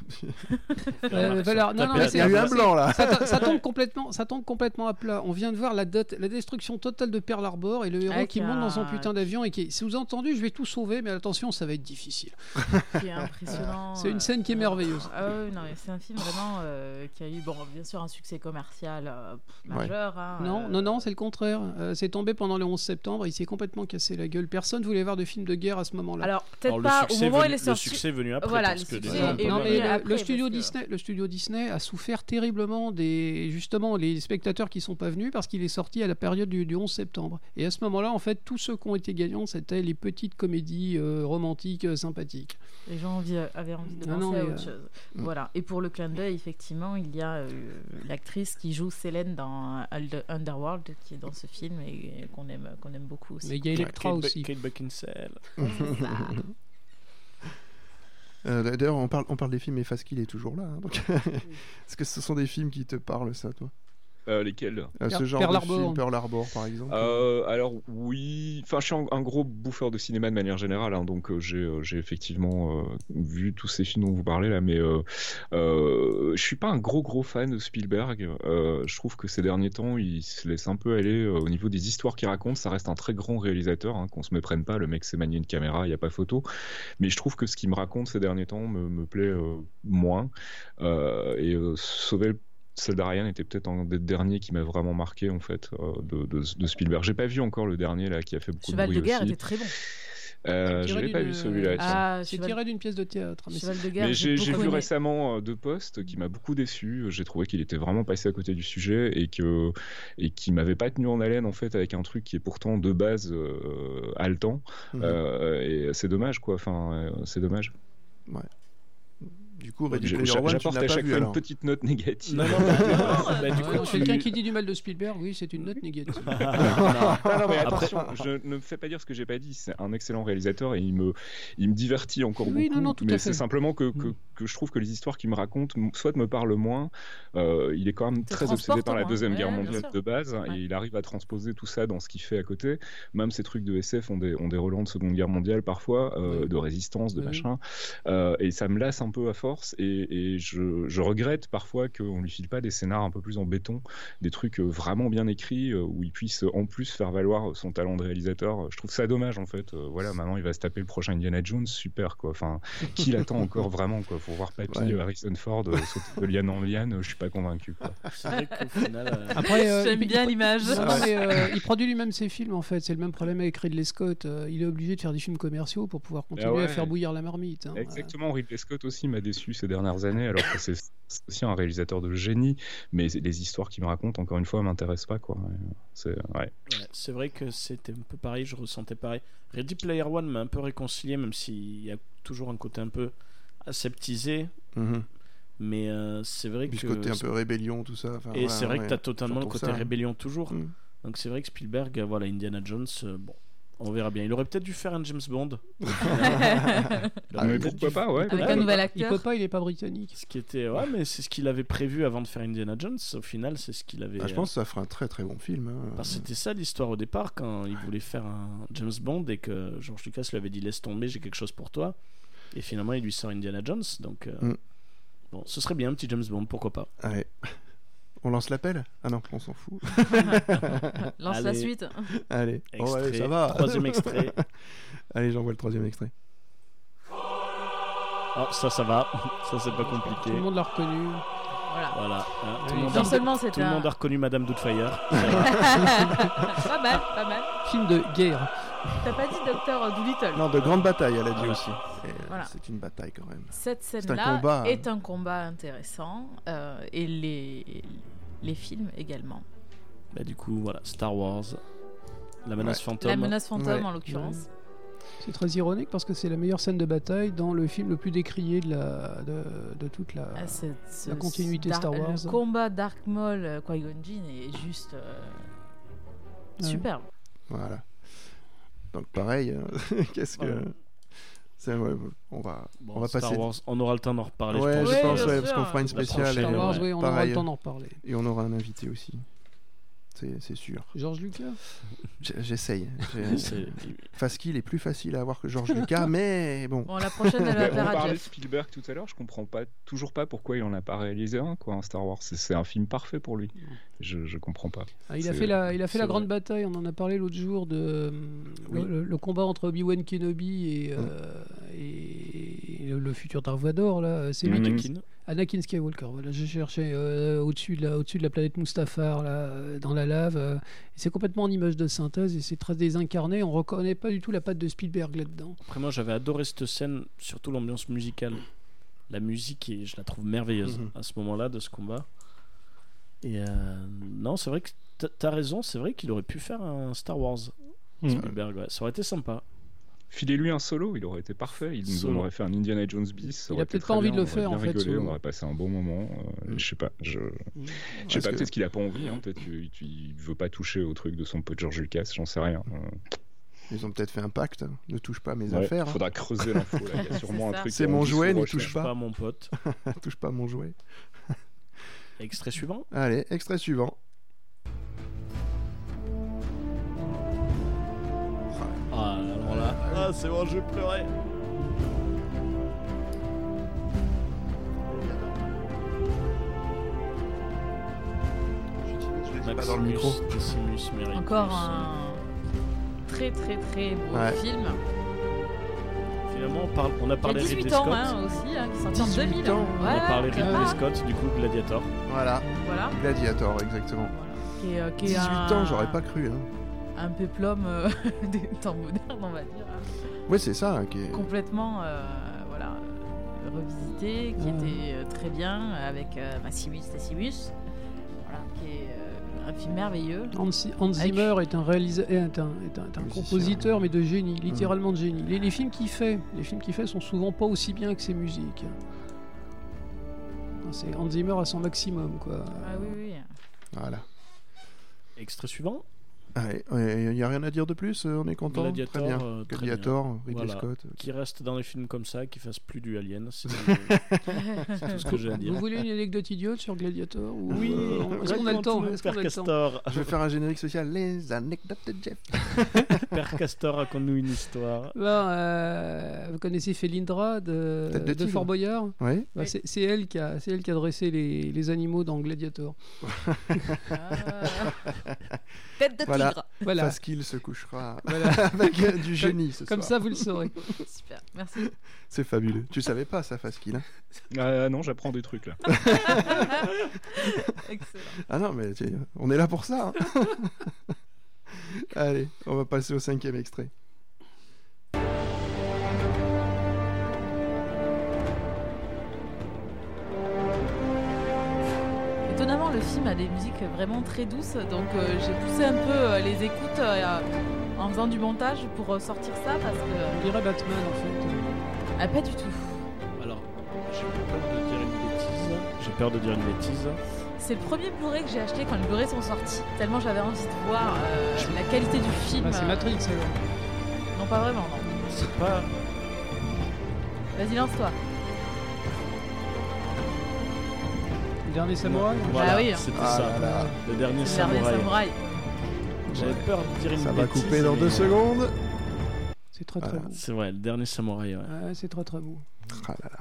Euh, non, non, mais Il y a eu un blanc là. ça, ça tombe complètement, ça tombe complètement à plat. On vient de voir la, dot- la destruction totale de Pearl Harbor et le héros Avec qui monte dans son putain d'avion et qui, sous-entendu, je vais tout sauver, mais attention, ça va être difficile. impressionnant. C'est une euh, scène qui est merveilleuse. Ah ouais, non, c'est un film vraiment euh, qui a eu, bon, bien sûr, un succès commercial euh, pff, Ouais. majeur. hein, Non, euh, non, non, c'est le contraire. Euh, c'est tombé pendant le 11 septembre, il s'est complètement cassé la gueule. Personne voulait voir de film de guerre à ce moment-là. Alors, peut-être pas au moment où il est sorti. Le succès est venu après. Voilà, parce le que le- après, le, studio que- Disney, le studio Disney a souffert terriblement des justement les spectateurs qui sont pas venus parce qu'il est sorti à la période du, du 11 septembre. Et à ce moment-là, en fait, tous ceux qui ont été gagnants, c'était les petites comédies euh, romantiques euh, sympathiques. Les gens envie- avaient envie de Ah penser non, à autre euh, chose. mm. Voilà. Et pour le clin d'œil, effectivement, il y a euh, l'actrice qui joue Célène dans Under- Underworld, qui est dans ce film et qu'on aime, qu'on aime beaucoup aussi. Mais il y a Electra Kate, aussi. Kate Beckinsale. Euh, D'ailleurs, on parle, on parle des films et Faskill est toujours là. hein, donc... Est-ce que ce sont des films qui te parlent, ça, toi? Euh, lesquels? Euh, Ce Pearl- genre Pearl de Harbor. film, Pearl Harbor, par exemple Euh, alors oui, enfin je suis un, un gros bouffeur de cinéma de manière générale, hein, donc euh, j'ai euh, j'ai effectivement euh, vu tous ces films dont vous parlez là, mais euh, euh, je suis pas un gros gros fan de Spielberg. Euh, je trouve que ces derniers temps, il se laisse un peu aller euh, au niveau des histoires qu'il raconte. Ça reste un très grand réalisateur, hein, qu'on se méprenne pas. Le mec sait manier une caméra, il y a pas photo. Mais je trouve que ce qu'il me raconte ces derniers temps me, me plaît euh, moins. Euh, et euh, Sauver le Ryan était peut-être un des derniers qui m'a vraiment marqué en fait euh, de, de, de Spielberg. J'ai pas vu encore le dernier là qui a fait beaucoup Cheval de de bruit guerre aussi. était très bon. Euh, je l'ai pas vu celui-là. Ah, C'est tiré d'une pièce de théâtre. mais de j'ai vu récemment euh, deux postes qui m'a beaucoup déçu. J'ai trouvé qu'il était vraiment passé à côté du sujet et que et qui m'avait pas tenu en haleine en fait avec un truc qui est pourtant de base euh, haletant. Mhm. Euh, et c'est dommage quoi. Enfin, euh, c'est dommage. Du coup, Ready Player One, J'apporte à chaque vu fois une petite note négative. Non, non, bah, bah, non, tu- Quelqu'un qui dit du mal de Spielberg, oui, c'est une note négative. Non. Non, non, mais Après- attention, je ne me fais pas dire ce que j'ai pas dit. C'est un excellent réalisateur et il me, il me divertit encore Oui, beaucoup. non, non, tout à mais c'est simplement que, que, Mm. que je trouve que les histoires qu'il me raconte, soit me parlent moins. euh, il est quand même très obsédé par la transporte deuxième guerre mondiale de base Ouais. et il arrive à transposer tout ça dans ce qu'il fait à côté. Même ces trucs de SF ont des, ont des relents de seconde guerre mondiale parfois, euh, de résistance, de machin. Euh, et ça me lasse un peu à force et, et je, je regrette parfois qu'on lui file pas des scénars un peu plus en béton, des trucs euh, vraiment bien écrits euh, où il puisse euh, en plus faire valoir son talent de réalisateur. Je trouve ça dommage en fait. Voilà, maintenant il va se taper le prochain Indiana Jones, super quoi. Enfin, qui l'attend encore vraiment quoi? Pour voir Papy Ouais. Harrison Ford sauter de liane en liane, je suis pas convaincu. Quoi. C'est vrai qu'au final. euh, Après, euh, J'aime il- bien l'image. Euh, il produit lui-même ses films en fait. C'est le même problème avec Ridley Scott. Il est obligé de faire des films commerciaux pour pouvoir continuer Ah ouais. à faire bouillir la marmite. hein. Exactement, Ridley Scott aussi m'a déçu déçu ces dernières années, alors que c'est aussi un réalisateur de génie, mais les histoires qu'il me raconte, encore une fois, m'intéressent pas. quoi. C'est ouais. Ouais, c'est vrai que c'était un peu pareil, je ressentais pareil. Ready Player One m'a un peu réconcilié, même s'il y a toujours un côté un peu aseptisé. Mhm. Mais euh, c'est vrai Puis que. ce côté un peu rébellion, tout ça. enfin, Et ouais, c'est vrai que tu as totalement le côté ça, hein. rébellion toujours. Mm. Donc c'est vrai que Spielberg, euh, voilà, Indiana Jones, euh, bon, on verra bien. Il aurait peut-être dû faire un James Bond. Il aurait Ah, mais pourquoi dû- pas, ouais. Avec pourquoi un pas. nouvel Il acteur. peut pas, il est pas britannique. Ce qui était, ouais, mais c'est ce qu'il avait prévu avant de faire Indiana Jones. Au final, c'est ce qu'il avait. Ah, je pense que ça fera un très très bon film. hein. Parce que c'était ça l'histoire au départ quand il voulait faire un James Bond et que George Lucas lui avait dit laisse tomber, j'ai quelque chose pour toi. Et finalement, il lui sort Indiana Jones. Donc, euh, Mm. bon, ce serait bien un petit James Bond, pourquoi pas. Allez. On lance l'appel Ah non, on s'en fout. Lance la suite. Allez. Oh, ça va. Troisième extrait. Allez, j'envoie le troisième extrait. Oh, ça, ça va. Ça, c'est pas Tout compliqué. le monde l'a reconnu. Voilà. Voilà. hein, tout, le Oui. monde Non a, seulement tout le monde a reconnu Madame Doubtfire. pas mal, pas mal. Film de guerre. T'as pas dit Docteur Doolittle. Non, de grande bataille, elle a dit Voilà. aussi. Euh, Voilà. C'est une bataille quand même. Cette un scène-là combat, hein. est un combat intéressant euh, et les, les films également. bah, du coup, voilà. Star Wars. La menace Ouais. fantôme. La menace fantôme Ouais. en l'occurrence. C'est très ironique parce que c'est la meilleure scène de bataille dans le film le plus décrié de, la, de, de toute la. Ah, la continuité Star Wars. Le combat Dark Maul euh, Qui-Gon Jinn est juste euh, Ouais. superbe. Voilà. Donc pareil, hein, qu'est-ce que... Voilà. Ouais, on va, Bon, on va Star passer... Wars, on aura le temps d'en reparler. Ouais, je pense. Ouais, pense, bien ouais, sûr. parce qu'on fera une spéciale. prochaine, et, Star Wars, ouais, oui, on aura pareil. le temps d'en reparler. Et on aura un invité aussi. C'est c'est sûr. Georges Lucas J'essaye. Faskill est plus facile à avoir que Georges Lucas, mais bon. Bon, la prochaine, elle va Mais on plaire à parlait de. Spielberg tout à l'heure, je comprends pas, toujours pas pourquoi il en a pas réalisé un, quoi, un Star Wars. C'est- C'est un film parfait pour lui. Je, je comprends pas. Ah, il a fait la, il a fait la grande vrai. bataille, on en a parlé l'autre jour, de Oui. le, le combat entre Obi-Wan Kenobi et, Mm. euh, et le, le futur Dark Vador. là. C'est lui qui- Anakin. Skywalker, voilà, j'ai cherché euh, au-dessus de, la- au-dessus de la planète Mustafar, là, euh, dans la lave. euh, c'est complètement en image de synthèse et c'est très désincarné. On reconnaît pas du tout la patte de Spielberg là-dedans. Après, moi, j'avais adoré cette scène, surtout l'ambiance musicale. La musique, et je la trouve merveilleuse Mhm. à ce moment-là de ce combat. Et euh, non, c'est vrai que t'as- raison, c'est vrai qu'il aurait pu faire un Star Wars. Mhm. Spielberg, ouais. Ça aurait été sympa. Filez-lui un solo, il aurait été parfait. Il nous aurait fait un Indiana Jones bis. Il a peut-être pas envie bien, de le on aurait faire, en fait, rigolé. On aurait passé un bon moment. euh, Mm. Je sais pas. Je, je sais pas. que- Peut-être qu'il a pas envie. Hein, peut-être qu'il il veut pas toucher au truc de son pote George Lucas. J'en sais rien. Euh, Ils ont peut-être fait un pacte. Ne touche pas à mes ouais, affaires. hein. Faudra creuser l'info. là. Il y a sûrement un truc. C'est qui mon jouet, recherche. touche pas. Pas mon pote. touche pas mon jouet. Extrait suivant. Allez, extrait suivant. Ah, alors là, ah, c'est bon, je vais pleurer. Pas dans le micro. Encore un très très très beau Ouais. film. Finalement, on, parle, on a parlé 18 Ridley ans Scott. hein, aussi, hein, qui sorti en 18 2000. ans. On a parlé est Ridley Scott, du coup, Gladiator. Voilà, Voilà. Gladiator, exactement. voilà. Qui est, euh, qui est 18 un, ans, j'aurais pas cru. Hein. Un péplum euh, des temps modernes, on va dire. hein. Ouais, c'est ça. qui est... Complètement euh, voilà, euh, revisité, qui Ouais. était très bien avec euh, Maximus Decimus. Voilà, qui est euh, un film merveilleux. Hans, Hans Zimmer est un est un, est un- est un Musicien. compositeur, mais de génie, littéralement de génie. Les, les films qu'il fait, les films qu'il fait sont souvent pas aussi bien que ses musiques. C'est Hans Zimmer à son maximum, quoi. Ah oui, oui. Voilà. Extrait suivant. Il n'y a rien à dire de plus, euh, on est content? Gladiator, très bien. euh, très Gladiator, Ridley Voilà. Scott. Qui reste dans les films comme ça, qui fasse plus du Alien. C'est tout ce que j'ai à dire. Vous voulez une anecdote idiote sur Gladiator ou, Oui, euh, Est-ce qu'on a le temps a Père le temps? Castor. Je vais faire un générique social. Les anecdotes de Jeff. Père Castor, raconte-nous une histoire. Euh, vous connaissez Félindra de, de. Fort Boyard? Oui. Bah, Oui. c'est, elle qui a, c'est elle qui a dressé les, les animaux dans Gladiator. Ah. Tête de Voilà. Voilà, Faskill se couchera voilà. avec euh, du génie ce comme soir. ça vous le saurez. Super, merci. C'est fabuleux. Tu savais pas ça, Faskill hein? Ah non, j'apprends des trucs là. Excellent. Ah non, mais on est là pour ça. hein. Allez, on va passer au cinquième extrait. Le film a des musiques vraiment très douces, donc euh, j'ai poussé un peu euh, les écoutes euh, en faisant du montage pour euh, sortir ça parce que. On dirait Batman en fait. Ah, pas du tout. Alors, j'ai peur de dire une bêtise. J'ai peur de dire une bêtise. C'est le premier Blu-ray que j'ai acheté quand les Blu-ray sont sortis, tellement j'avais envie de voir euh, la qualité du film. Ah, c'est Matrix alors. Non, pas vraiment, non. C'est pas. Vas-y, lance-toi. Dernier samouraï Voilà, Ah oui. c'était Ah ça. là là. Le dernier C'est le dernier samouraï. samouraï. J'avais peur de dire une Ça va bêtise, couper dans mais- deux secondes. C'est très très beau. C'est vrai, le dernier samouraï, ouais. Ouais, c'est très très beau. Ah là là.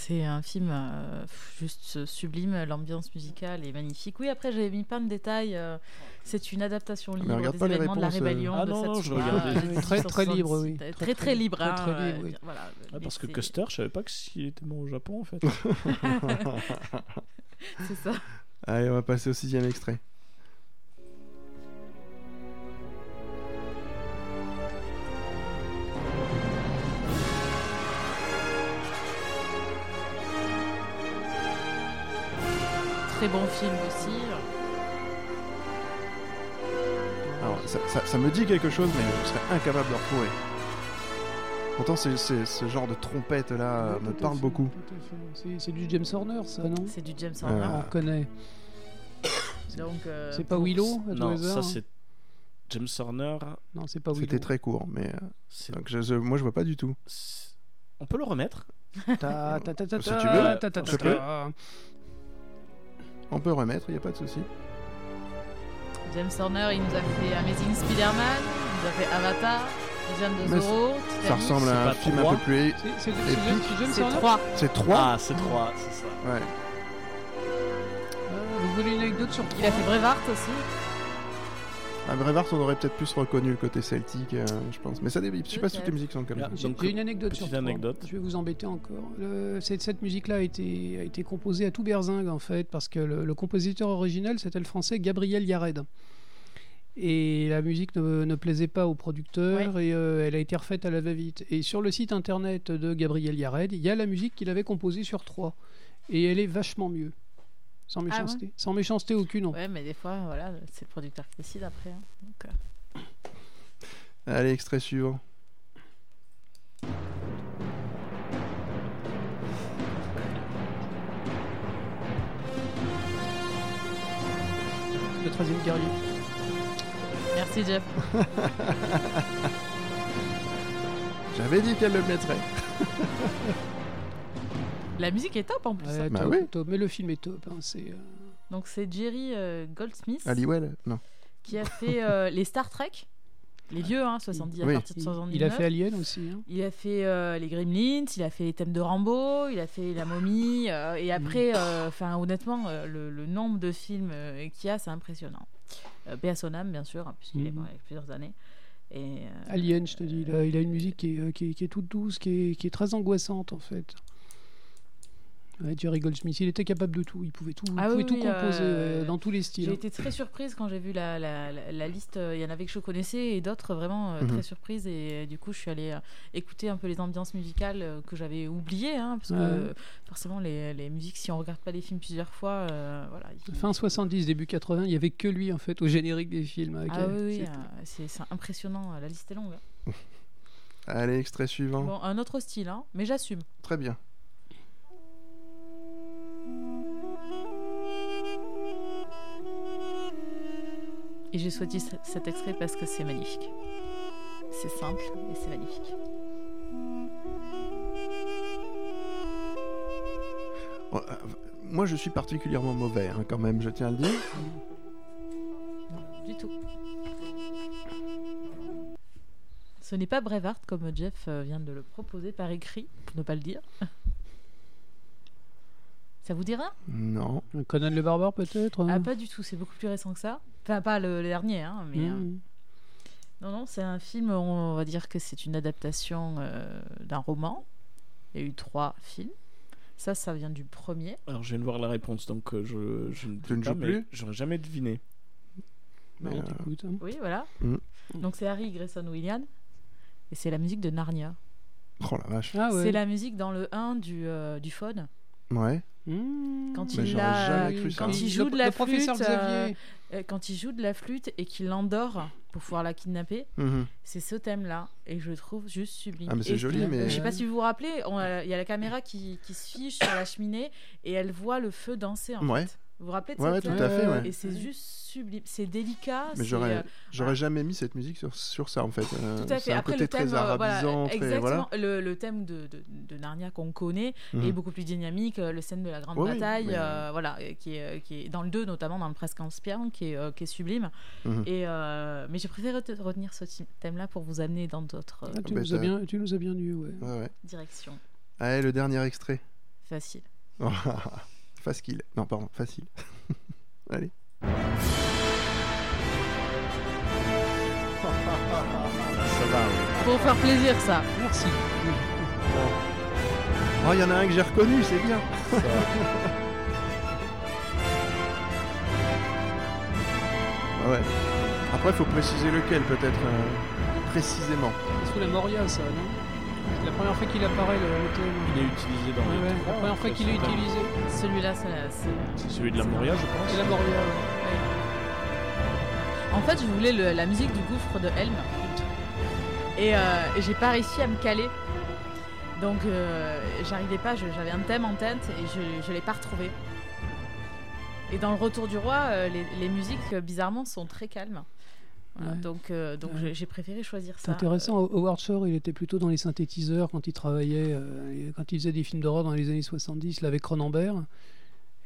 C'est un film euh, juste sublime, l'ambiance musicale est magnifique. Oui, après j'avais mis plein de détails. euh, c'est une adaptation libre des événements de la euh. rébellion. Ah de non, non, je regardais. Très- très 1866. libre, oui. Très, Très, très, très- libre. très, hein, très libre, oui. voilà. Ah, Mais parce que Custer, je savais pas que s'il était mort au Japon en fait. C'est ça. Allez, on va passer au sixième extrait. Très bon film aussi. Alors, ça, ça- ça me dit quelque chose, mais je serais incapable de le retrouver. Pourtant, c'est, c'est- ce genre de trompette là Ouais, me parle fait, beaucoup. C'est- C'est du James Horner ça, non? C'est du James Ah. Horner. On reconnaît. Donc, euh, C'est pas Willow non, ça c'est James Horner. Non, c'est pas Willow. C'était très court, mais euh, c'est- donc je- je- moi je vois pas du tout. c'est- On peut le remettre? Ta, ta, ta, ta, Si ta, tu veux, ta, ta, ta, s'il te ta. On peut remettre, il y a pas de souci. James Horner, il nous a fait Amazing Spider-Man, il nous a fait Avatar, Legend de Zorro, Ça ressemble à un film un peu plus. C'est- C'est c'est- Et puis- c'est James C'est Horner 3. C'est 3 Ah, c'est 3, c'est ça. Ouais. Euh, Vous voulez une anecdote sur Il a fait Brevard aussi. À Brevard, on aurait peut-être plus reconnu le côté celtique, euh, je pense. Mais ça, je sais pas si toutes les musiques sont comme ça. J'ai une anecdote sur trois. anecdote. Je vais vous embêter encore. Le- cette, cette musique-là a été, a été composée à tout berzingue en fait, parce que le, le compositeur original c'était le français Gabriel Yared. Et la musique ne, ne plaisait pas au producteur et euh, elle a été refaite à la va-vite. Et sur le site internet de Gabriel Yared, il y a la musique qu'il avait composée sur 3. Et elle est vachement mieux. Sans Ah méchanceté. Sans méchanceté aucune. en Ouais, mais des fois, voilà, c'est le producteur qui décide après. hein. Donc, euh, Allez, extrait suivant. Le 13e guerrier. Merci Jeff. J'avais dit qu'elle le mettrait. La musique est top en plus. Ouais, hein. Bah top, oui. top. Mais le film est top. hein, c'est, euh, Donc c'est Jerry euh, Goldsmith Halliwell Non. qui a fait euh, les Star Trek, les vieux, hein, 70 Oui. à partir de il, 79. il a fait Alien aussi. hein. Il a fait euh, les Gremlins, il a fait les thèmes de Rambo, il a fait la momie. euh, et après, euh, enfin honnêtement, euh, le, le nombre de films euh, qu'il y a, c'est impressionnant. Euh, Paix à son âme, bien sûr, hein, puisqu'il est Mhm. mort il y a plusieurs années. Et, euh, Alien, je te dis, il a, il a une musique qui est, qui est- qui est toute douce, qui est, qui est très angoissante en fait. Ouais, Jerry Goldsmith, il était capable de tout, il pouvait tout, il Ah pouvait oui, tout oui, composer euh, ouais, dans tous les styles. J'ai hein. été très surprise quand j'ai vu la, la, la- la liste. euh, Il y en avait que je connaissais et d'autres vraiment euh, Mhm. très surprises. Et euh, du coup, je suis allée euh, écouter un peu les ambiances musicales euh, que j'avais oubliées. hein, parce que Ouais. euh, forcément, les, les musiques, si on regarde pas les films plusieurs fois, euh, voilà. il- Fin 70, début 80, il y avait que lui en fait au générique des films. avec, Ah euh, oui, euh, c'est impressionnant. La liste est longue. hein. Allez, extrait suivant. Bon, un autre style, hein, mais j'assume. Très bien. Et j'ai choisi cet extrait parce que c'est magnifique. C'est simple et c'est magnifique. Bon, euh, moi, je suis particulièrement mauvais, hein, quand même, je tiens à le dire. Non, du tout. Ce n'est pas Brevard comme Jeff euh, vient de le proposer par écrit, pour ne pas le dire. Ça vous dit rien Non. Conan le barbare peut-être Ah, hein pas du tout, c'est beaucoup plus récent que ça. Enfin, pas le, le dernier, hein, mais. euh, Mmh. Non, non, c'est un film, on va dire que c'est une adaptation euh, d'un roman. Il y a eu trois films. Ça, ça vient du premier. Alors je viens de voir la réponse, donc euh, je, je ne Tu ne pas, joues plus? J'aurais jamais deviné. Mais, Non, euh, t'écoutes, hein. Oui, voilà. Mm. Donc c'est Harry Grayson Williams. Et c'est la musique de Narnia. Oh la vache. Ah ouais. C'est la musique dans le 1 du, euh, du phone. Ouais. Mmh. Quand il quand Le- joue de la le professeur flûte, euh, Xavier. Euh, quand il joue de la flûte et qu'il l'endort pour pouvoir la kidnapper, Mhm. c'est ce thème-là et je le trouve juste sublime. Ah, mais c'est Et joli, je- mais- Je sais pas si vous vous rappelez, a- il y a la caméra qui, qui se fiche sur la cheminée et elle voit le feu danser en Ouais. fait. Vous vous rappelez de Ouais, ouais, cette tout scène à fait, ouais. Et c'est juste sublime, c'est délicat. Mais j'aurais, euh, j'aurais voilà. jamais mis cette musique sur, sur ça en fait. Euh, Tout à c'est fait. un Après, côté le thème, très euh, voilà, arabisant, très exactement. voilà. Le, le thème de, de, de Narnia qu'on connaît Mhm. est beaucoup plus dynamique. euh, Le scène de la grande Oui, bataille, mais- euh, voilà, euh, qui est, qui est dans le 2 notamment, dans le Presque Inspirant, qui est, euh, qui est sublime. Mhm. Et, euh, mais j'ai préféré te- retenir ce thème-là pour vous amener dans d'autres euh, Ah, tu, bah, nous as t'as- bien, tu nous as bien dit, ouais. Ouais, ouais. directions. Allez, le dernier extrait. Facile. Facile. Non, pardon, facile. Allez. Ça va, ouais. Pour faire plaisir, ça. Merci. Oh, il y en a un que j'ai reconnu, c'est bien. Ah ouais. Après, il faut préciser lequel, peut-être euh, précisément. C'est sous la Moria, ça, non? La première fois qu'il apparaît, le, thème. Il est utilisé dans Ouais, les ouais, la première fois qu'il est utilisé. Celui-là, c'est la- c'est. Celui de la Moria, je pense. C'est la Moria, ouais. En fait, je voulais le- la musique du gouffre de Helm. Et, euh, et j'ai pas réussi à me caler. Donc, euh, j'arrivais pas, j'avais un thème en tête et je, je l'ai pas retrouvé. Et dans le Retour du Roi, euh, les, les musiques, bizarrement, sont très calmes. Voilà, Ouais. Donc, euh, donc Ouais. j'ai- préféré choisir C'est ça. intéressant. Howard Shore, il était plutôt dans les synthétiseurs quand il travaillait, euh, quand il faisait des films d'horreur dans les années 70, là, avec Cronenberg.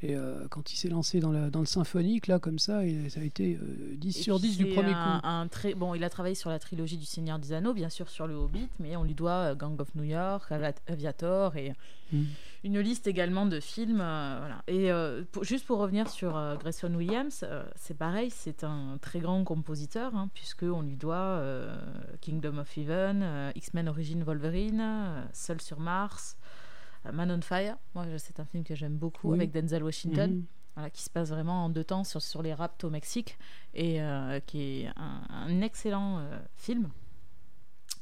Et euh, quand il s'est lancé dans, la, dans le symphonique, là, comme ça, et ça a été euh, 10 Et sur puis 10 du premier un- coup. un très bon. Il a travaillé sur la trilogie du Seigneur des Anneaux, bien sûr sur le Hobbit, mais on lui doit euh, Gang of New York, Avi- Aviator et Mm. Une liste également de films. euh, voilà. Et euh, pour- juste pour revenir sur euh, Grayson Williams, c'est pareil, c'est un très grand compositeur, hein, puisque on lui doit Kingdom of Heaven, X-Men Origin Wolverine, Seul sur Mars. Man on Fire, moi c'est un film que j'aime beaucoup Oui. avec Denzel Washington Mhm. voilà, qui se passe vraiment en deux temps sur, sur les rapts au Mexique et euh, qui est un, un excellent euh, film.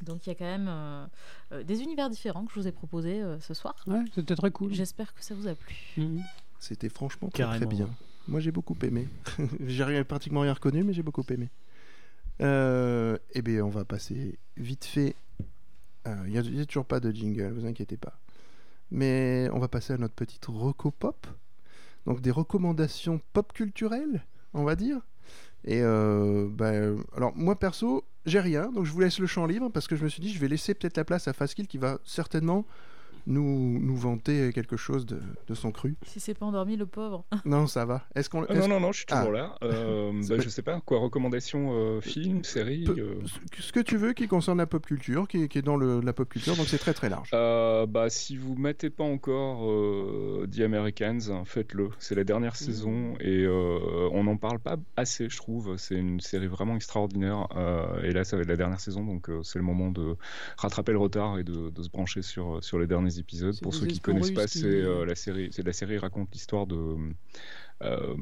Donc il y a quand même euh, euh, des univers différents que je vous ai proposés euh, ce soir. Ouais, c'était très cool. J'espère que ça vous a plu. Mhm. C'était franchement très, bien. Moi, j'ai beaucoup aimé. j'ai rien- pratiquement rien reconnu, mais j'ai beaucoup aimé. Euh, eh bien, on va passer vite fait. Euh, Il n'y a, toujours pas de jingle, vous inquiétez pas. Mais on va passer à notre petite reco pop. Donc des recommandations pop culturelles, on va dire. Et euh, ben, alors moi perso, j'ai rien, donc je vous laisse le champ libre parce que je me suis dit je vais laisser peut-être la place à Faskill qui va certainement nous, nous vanter quelque chose de, de son cru. Si c'est pas endormi, le pauvre. Non, ça va. Est-ce qu'on Ah, est-ce- non, non, non, je suis toujours Ah. là. Euh, bah, pas- je sais pas, quoi, recommandation euh, film, série euh, ce- que tu veux qui concerne la pop culture, qui est, qui est dans le- la pop culture, donc c'est très très large. Euh, bah, si vous matez pas encore euh, The Americans, hein, faites-le. C'est la dernière saison et euh, on n'en parle pas assez, je trouve. C'est une série vraiment extraordinaire. euh, et là, ça va être la dernière saison, donc euh, c'est le moment de rattraper le retard et de, de se brancher sur, sur les derniers épisodes. Pour ceux qui connaissent pas, c'est euh, la série. C'est la série raconte l'histoire de euh,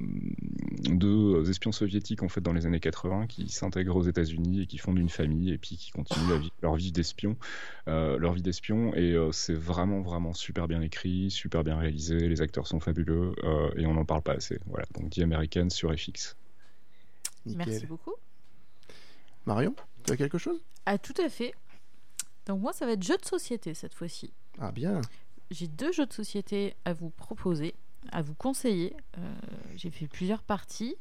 deux espions soviétiques en fait dans les années 80 qui s'intègrent aux États-Unis et qui fondent une famille et puis qui continuent la vie- leur vie d'espion, euh, leur vie d'espion et euh, c'est vraiment vraiment super bien écrit, super bien réalisé, les acteurs sont fabuleux euh, et on n'en parle pas assez. Voilà, donc The American sur FX. Nickel. Merci beaucoup. Marion, tu as quelque chose? Ah, tout à fait. Donc moi, ça va être jeu de société cette fois-ci. Ah bien. J'ai deux jeux de société à vous proposer, à vous conseiller. Euh, J'ai fait plusieurs parties.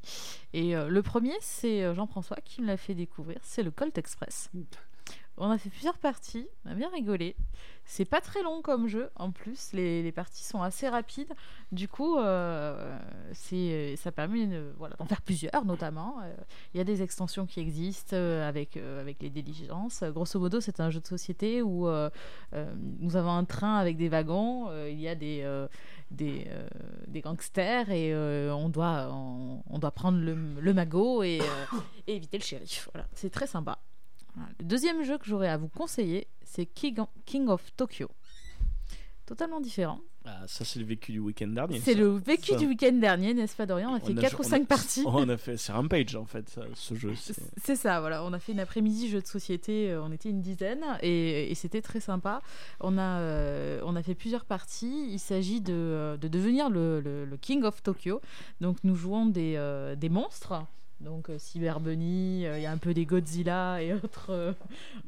Et euh, le premier, c'est euh, Jean-François qui me l'a fait découvrir. C'est le Colt Express. On a fait plusieurs parties, on a bien rigolé. C'est pas très long comme jeu, en plus, les, parties sont assez rapides. Du coup, euh, ça permet de- voilà, d'en faire plusieurs, notamment. Euh, Il y a des extensions qui existent euh, avec, euh, les diligences. Euh, Grosso modo, c'est un jeu de société où euh, euh, nous avons un train avec des wagons, euh, il y a des, euh, des, euh, gangsters et euh, on, doit, on, doit prendre le, magot et, euh, et éviter le shérif. Voilà, c'est très sympa. Le deuxième jeu que j'aurais à vous conseiller, c'est King King of Tokyo. Totalement différent. Ah, ça, c'est le vécu du week-end dernier. C'est le vécu Ça. du week-end dernier, n'est-ce pas Dorian? On a fait a- 4 ou on a- 5 parties. On a fait, c'est Rampage en fait, ça, ce jeu. c'est- ça, voilà. On a fait une après-midi jeu de société. euh, On était une dizaine et, et c'était très sympa. On a, euh, on a fait plusieurs parties. Il s'agit de, euh, de devenir le, le- le King of Tokyo. Donc nous jouons des, euh, des monstres. Donc euh, Cyber Bunny, euh, il y a un peu des Godzilla et autres. euh,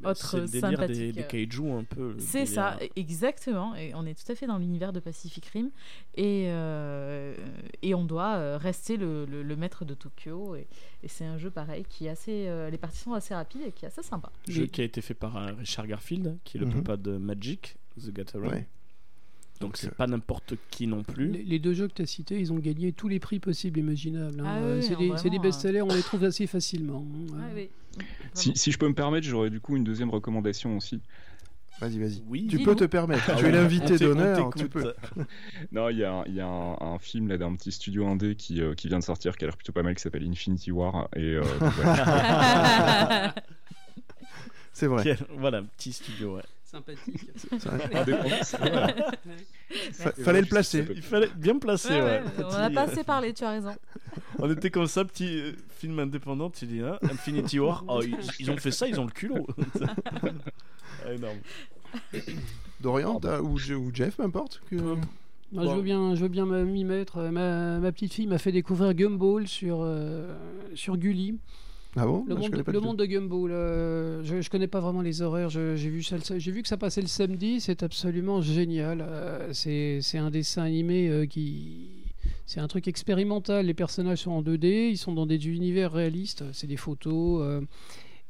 autres C'est le délire des, des kaiju un peu. C'est ça, exactement. Et on est tout à fait dans l'univers de Pacific Rim. Et, euh, et on doit euh, rester le, le- le maître de Tokyo. Et, et c'est un jeu pareil qui est assez. euh, les parties sont assez rapides et qui est assez sympa. Jeu qui a été fait par euh, Richard Garfield, qui est le Mhm. papa de Magic, The Gathering. Ouais. Donc c'est euh, pas n'importe qui non plus. Les, les deux jeux que tu as cités, ils ont gagné tous les prix possibles et imaginables. hein. Ah Euh, oui, c'est des, hein. best-sellers, on les trouve assez facilement. hein. Ah oui. Si, si je peux me permettre, j'aurais du coup une deuxième recommandation aussi. Vas-y, vas-y. Oui. Tu peux te permettre. Ah tu es l'invité d'honneur. Tu peux. Non, il y a, y a un, un film là d'un petit studio indé qui, euh, qui vient de sortir, qui a l'air plutôt pas mal, qui s'appelle Infinity War. Et euh. C'est vrai. Quel- Voilà, petit studio, ouais. Sympathique. Fallait le placer. Il fallait bien placer, Ouais, ouais. ouais, on en a pas assez parlé, tu as raison. On était comme ça, petit euh, film indépendant, tu dis, hein, Infinity War. Oh, ils, ils ont fait ça, ils ont le culot. Ah, énorme. Dorian ou, Je- ou Jeff, peu importe. Que... Moi, Bon. je veux bien, je veux bien m'y mettre. Ma, ma petite fille m'a fait découvrir Gumball sur, euh, sur Gulli. Ah bon? Le, Bah, je monde, le de Gumball. euh, je, je connais pas vraiment les horaires. J'ai vu, j'ai vu que ça passait le samedi. C'est absolument génial. Euh, c'est un dessin animé euh, qui. C'est un truc expérimental. Les personnages sont en 2D. Ils sont dans des univers réalistes. C'est des photos. euh,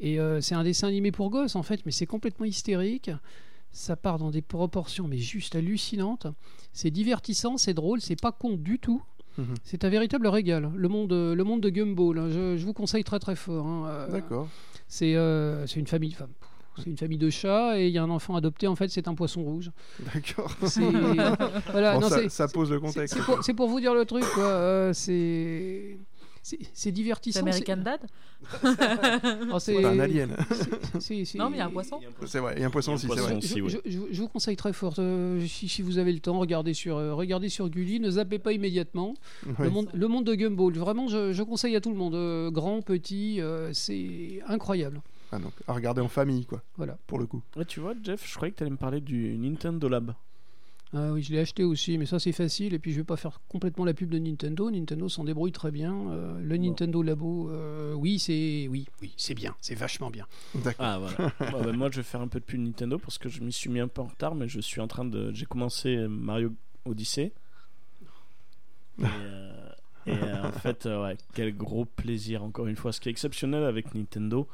et c'est un dessin animé pour gosses en fait. Mais c'est complètement hystérique. Ça part dans des proportions mais juste hallucinantes. C'est divertissant, c'est drôle, c'est pas con du tout. Mhm. C'est un véritable régal. Le monde, le monde de Gumball, hein, je, je vous conseille très très fort. hein. Euh, D'accord. C'est euh, c'est une famille. enfin, c'est une famille de chats et il y a un enfant adopté. En fait, c'est un poisson rouge. D'accord. C'est voilà. Bon, ça, pose le contexte. c'est pour, vous dire le truc, quoi. Euh, c'est c'est divertissant. American Dad c'est- oh, c'est- Un alien. Non, mais il y a un poisson. C'est vrai. Il y a un poisson aussi, je, aussi, ouais. je- je- je vous conseille très fort. euh, si, si vous avez le temps, regardez sur, euh, regardez sur Gulli. Ne zappez pas immédiatement. Oui. Le, monde, le monde de Gumball, vraiment, je, je conseille à tout le monde, euh, grand, petit, euh, c'est incroyable. Ah, donc, à regarder en famille, quoi, Voilà. pour le coup. Ouais, tu vois, Jeff, je croyais que tu allais me parler du Nintendo Lab. Ah oui, je l'ai acheté aussi, mais ça c'est facile. Et puis je vais pas faire complètement la pub de Nintendo. Nintendo s'en débrouille très bien. Euh, le Nintendo Labo, euh, oui, c'est oui, oui, c'est bien, c'est vachement bien. D'accord. Ah voilà. Bah, moi je vais faire un peu de pub Nintendo parce que je m'y suis mis un peu en retard, mais je suis en train de. J'ai commencé Mario Odyssey. Et, euh, et, euh, en fait, euh, ouais, quel gros plaisir encore une fois. Ce qui est exceptionnel avec Nintendo,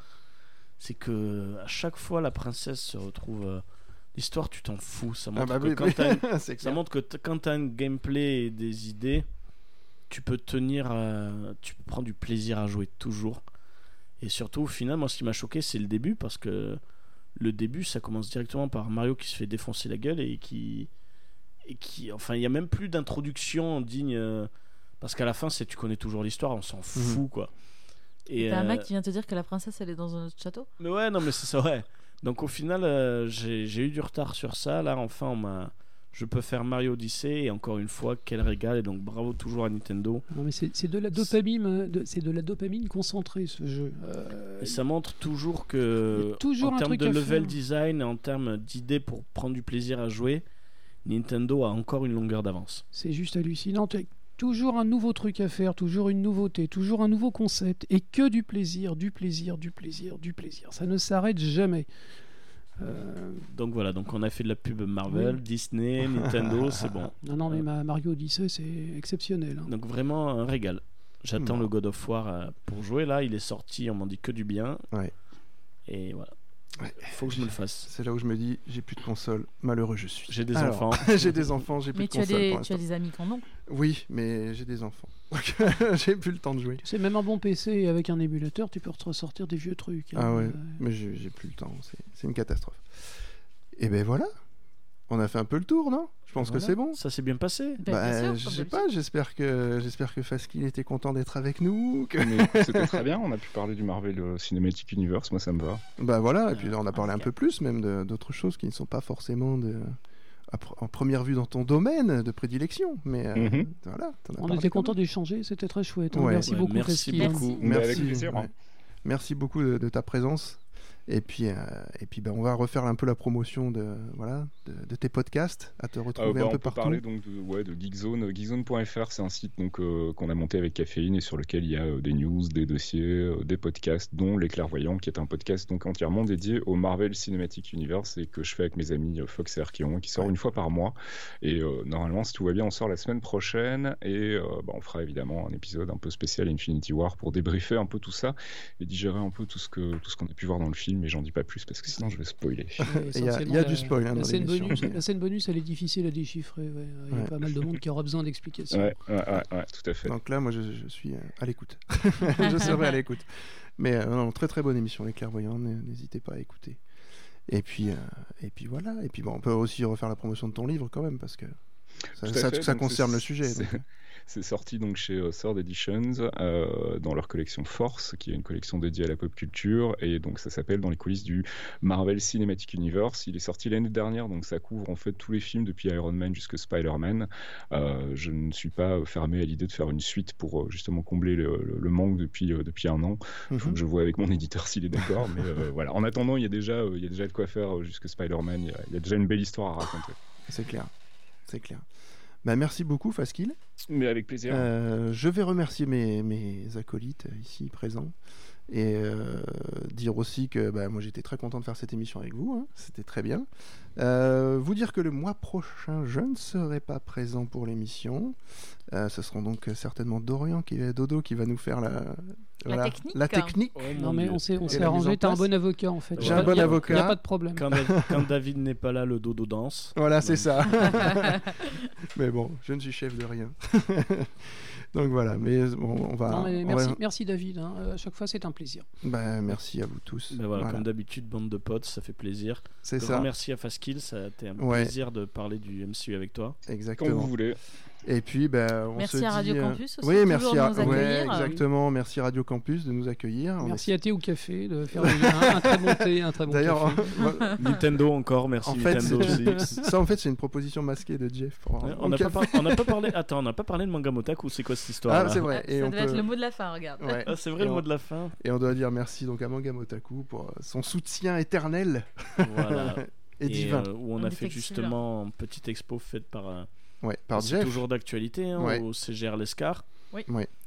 c'est que à chaque fois la princesse se retrouve. Euh, L'histoire, tu t'en fous. Ça Ah montre bah que oui, quand t'as une- ça montre que quand un gameplay et des idées, tu peux tenir, euh, tu prends du plaisir à jouer toujours. Et surtout, au final, moi, ce qui m'a choqué, c'est le début, parce que le début, ça commence directement par Mario qui se fait défoncer la gueule et qui, et qui, enfin, il y a même plus d'introduction digne, euh, parce qu'à la fin, c'est tu connais toujours l'histoire, on s'en fout, quoi. Et T'as un euh, mec qui vient te dire que la princesse elle est dans un autre château? Mais ouais, non, mais c'est ça, ouais. Donc au final, euh, j'ai eu du retard sur ça. Là, enfin, on m'a. Je peux faire Mario Odyssey et encore une fois, quel régal. Et donc bravo toujours à Nintendo. Non, mais c'est de la dopamine, euh, de- c'est de la dopamine concentrée ce jeu. Euh, Et ça montre toujours que, toujours en termes de level faire. design et en termes d'idées pour prendre du plaisir à jouer, Nintendo a encore une longueur d'avance. C'est juste hallucinant. Toujours un nouveau truc à faire, toujours une nouveauté, toujours un nouveau concept, et que du plaisir, du plaisir, du plaisir, du plaisir. Ça ne s'arrête jamais. Euh, Donc voilà, donc on a fait de la pub Marvel, Oui. Disney, Nintendo, c'est bon. non, non, mais ma Mario Odyssey, c'est exceptionnel. hein. Donc vraiment un régal. J'attends Bon. le God of War euh, pour jouer là. Il est sorti, on m'en dit que du bien. Ouais. Et voilà. Ouais. Faut que je me le fasse. C'est là où je me dis, j'ai plus de console, malheureux je suis. J'ai des Alors, enfants. j'ai des enfants, j'ai plus Mais de tu as, console des, pour tu as des amis qui en ont. Oui, mais j'ai des enfants. Donc, j'ai plus le temps de jouer. C'est même un bon PC avec un émulateur, tu peux te ressortir des vieux trucs. hein. Ah ouais, Euh, mais j'ai plus le temps, c'est- une catastrophe. Et ben voilà, on a fait un peu le tour, non? Je pense que c'est bon. Ça s'est bien passé. Ben, Bah, sûr, je sais pas, j'espère que j'espère que Faskil était content d'être avec nous. que- c'était très bien, on a pu parler du Marvel euh, Cinematic Universe, moi ça me va. Bah voilà, et Euh, puis là, on a parlé un peu plus même d'autres choses qui ne sont pas forcément de en première vue dans ton domaine de prédilection. Mais euh, Mhm. voilà, On était content d'échanger, c'était très chouette. hein. Ouais. Merci Ouais, beaucoup, merci beaucoup. Mais avec Merci, hein. Merci beaucoup de, de ta présence. Et puis, euh, et puis ben, on va refaire un peu la promotion de, voilà, de, de tes podcasts, à te Euh, retrouver bah, un on peu peut partout. parler donc de, ouais, de Geekzone. Geekzone.fr, c'est un site donc euh, qu'on a monté avec Caféine et sur lequel il y a euh, des news, des dossiers, euh, des podcasts, dont Les Clairvoyants, qui est un podcast donc entièrement dédié au Marvel Cinematic Universe et que je fais avec mes amis euh, Fox et Archeon, qui sort Ouais. une fois par mois. Et euh, normalement, si tout va bien, on sort la semaine prochaine et euh, bah, on fera évidemment un épisode un peu spécial Infinity War pour débriefer un peu tout ça et digérer un peu tout ce que tout ce qu'on a pu voir dans le film. Et j'en dis pas plus parce que sinon je vais spoiler. Il y a- il y a du spoil, hein, la, dans scène bonus, mais- la scène bonus, elle est difficile à déchiffrer. ouais. Il y a Ouais. pas mal de monde qui aura besoin d'explications. Ouais, ouais, ouais, ouais, tout à fait. Donc là, moi, je, je suis euh, à l'écoute. je serai à l'écoute. Mais euh, non, très très bonne émission, Les Clairvoyants. N'hésitez pas à écouter. Et puis, euh, et puis voilà. Et puis bon, on peut aussi refaire la promotion de ton livre quand même, parce que ça, concerne le sujet. C'est- sorti donc chez euh, Sword Editions euh, dans leur collection Force, qui est une collection dédiée à la pop culture, et donc ça s'appelle Dans les coulisses du Marvel Cinematic Universe. Il est sorti l'année dernière, donc ça couvre en fait tous les films depuis Iron Man jusqu'à Spider-Man. Euh, je ne suis pas fermé à l'idée de faire une suite pour justement combler le, le- le manque depuis depuis un an. Il faut Mhm. que je vois avec mon éditeur s'il est d'accord, mais euh, voilà. En attendant, il y a déjà il y a déjà de quoi faire jusque Spider-Man. Il il y a déjà une belle histoire à raconter. C'est clair. C'est clair. Bah, merci beaucoup, Faskil. Mais avec plaisir. Euh, je vais remercier mes, mes acolytes euh, ici présents et euh, dire aussi que bah, moi j'étais très content de faire cette émission avec vous, hein. c'était très bien. Euh, vous dire que le mois prochain je ne serai pas présent pour l'émission. Euh, ce seront donc certainement Dorian qui Dodo qui va nous faire la, voilà, technique. la technique. Oh, Non mais on s'est on s'est arrangé, t'as un bon avocat en fait. J'ai un pas- bon y a- avocat. y a pas de problème. Quand, David, quand David n'est pas là, le dodo danse. Voilà, c'est ça. mais bon, je ne suis chef de rien. donc voilà, mais bon, on va. Non, mais on merci, va- merci David, hein. Euh, à chaque fois c'est un plaisir. bah, merci à vous tous. Ben voilà, Voilà. Comme d'habitude, bande de potes, ça fait plaisir. C'est Grand ça, merci à Faskill, ça a été un Ouais. plaisir de parler du MCU avec toi. Quand exactement. vous voulez. Et puis, ben, on Merci se à Radio dit, euh, Campus aussi, Oui, merci de à nous ouais, accueillir. exactement. Merci Radio Campus de nous accueillir. On Merci à thé ou café de faire un, un très bon thé, un très bon D'ailleurs, Nintendo encore, merci en fait, Nintendo c'est- aussi. ça en fait, c'est une proposition masquée de Jeff. pour- Ouais, en on n'a pas, par- parlé. Attends, on n'a pas parlé de manga motaku. C'est quoi cette histoire Ah, c'est vrai. Ah, Et ça on, devait être le mot de la fin, regarde. ouais. Ah, c'est vrai Et le on- mot de la fin. Et on doit dire merci donc à Manga Motaku pour euh, son soutien éternel Voilà. et, divin. euh, où on, On a fait justement une petite expo faite par. Euh, ouais, par c'est Jeff. toujours d'actualité hein, Ouais. au CGR Lescar.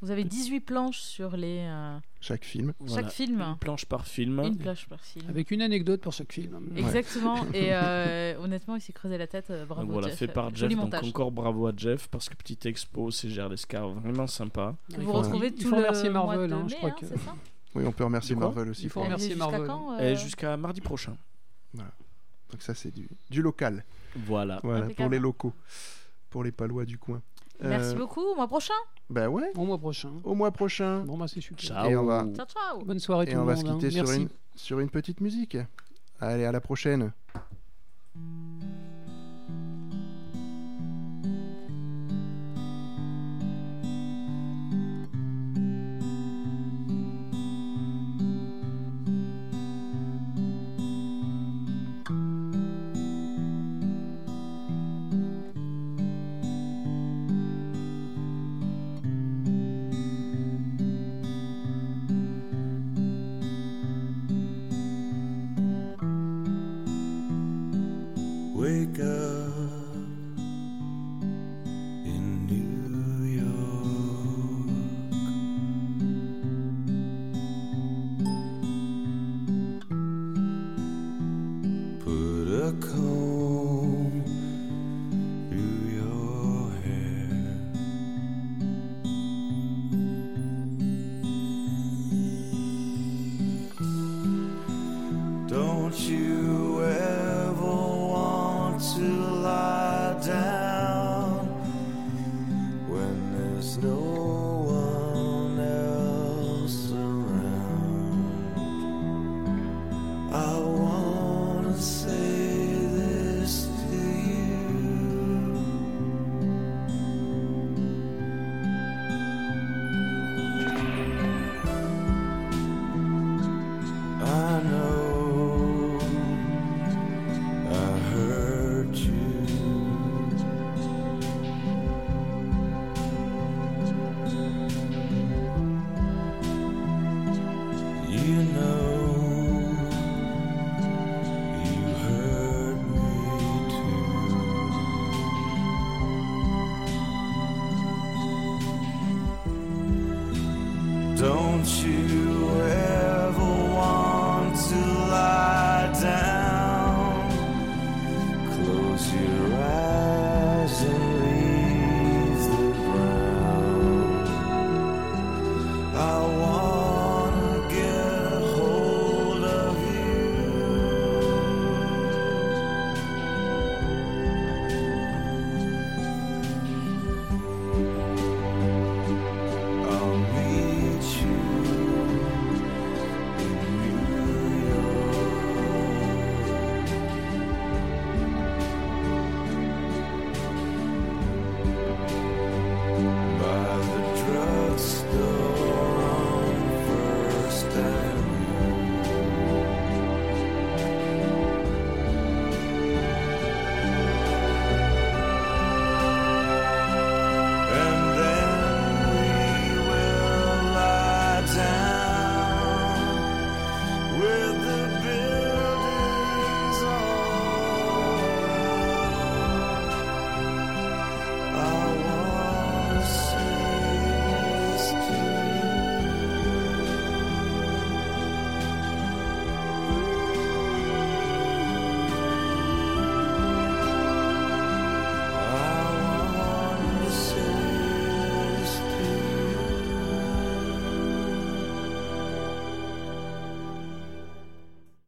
Vous avez 18 planches sur les, euh, Chaque film. Voilà. chaque film. Une planche par film. Une planche par film. Avec une anecdote pour chaque film. Exactement. Et euh, honnêtement, il s'est creusé la tête. euh, Bravo. Donc voilà, Jeff. fait par Joli Jeff. Donc montage. encore bravo à Jeff parce que petite expo au CGR Lescar, vraiment sympa. Que Il vous faut- retrouvez il tout faut le remercier mois Marvel, de hein, je mai, crois hein, que- c'est ça Oui, on peut remercier quoi Marvel aussi. Il faut pour- remercier jusqu'à Marvel. quand, Et euh, jusqu'à mardi prochain. Donc ça, c'est du, du local. Voilà. Voilà, pour Impeccable. les locaux. Pour les palois du coin. Merci Euh, beaucoup. Au mois prochain. Bah ouais, Au mois prochain. au mois prochain. Bon bah c'est super. Ciao. Et on va- Ciao, ciao. Bonne soirée Et tout on le va monde. se hein. quitter sur Merci. une, sur une petite musique. Allez, à la prochaine.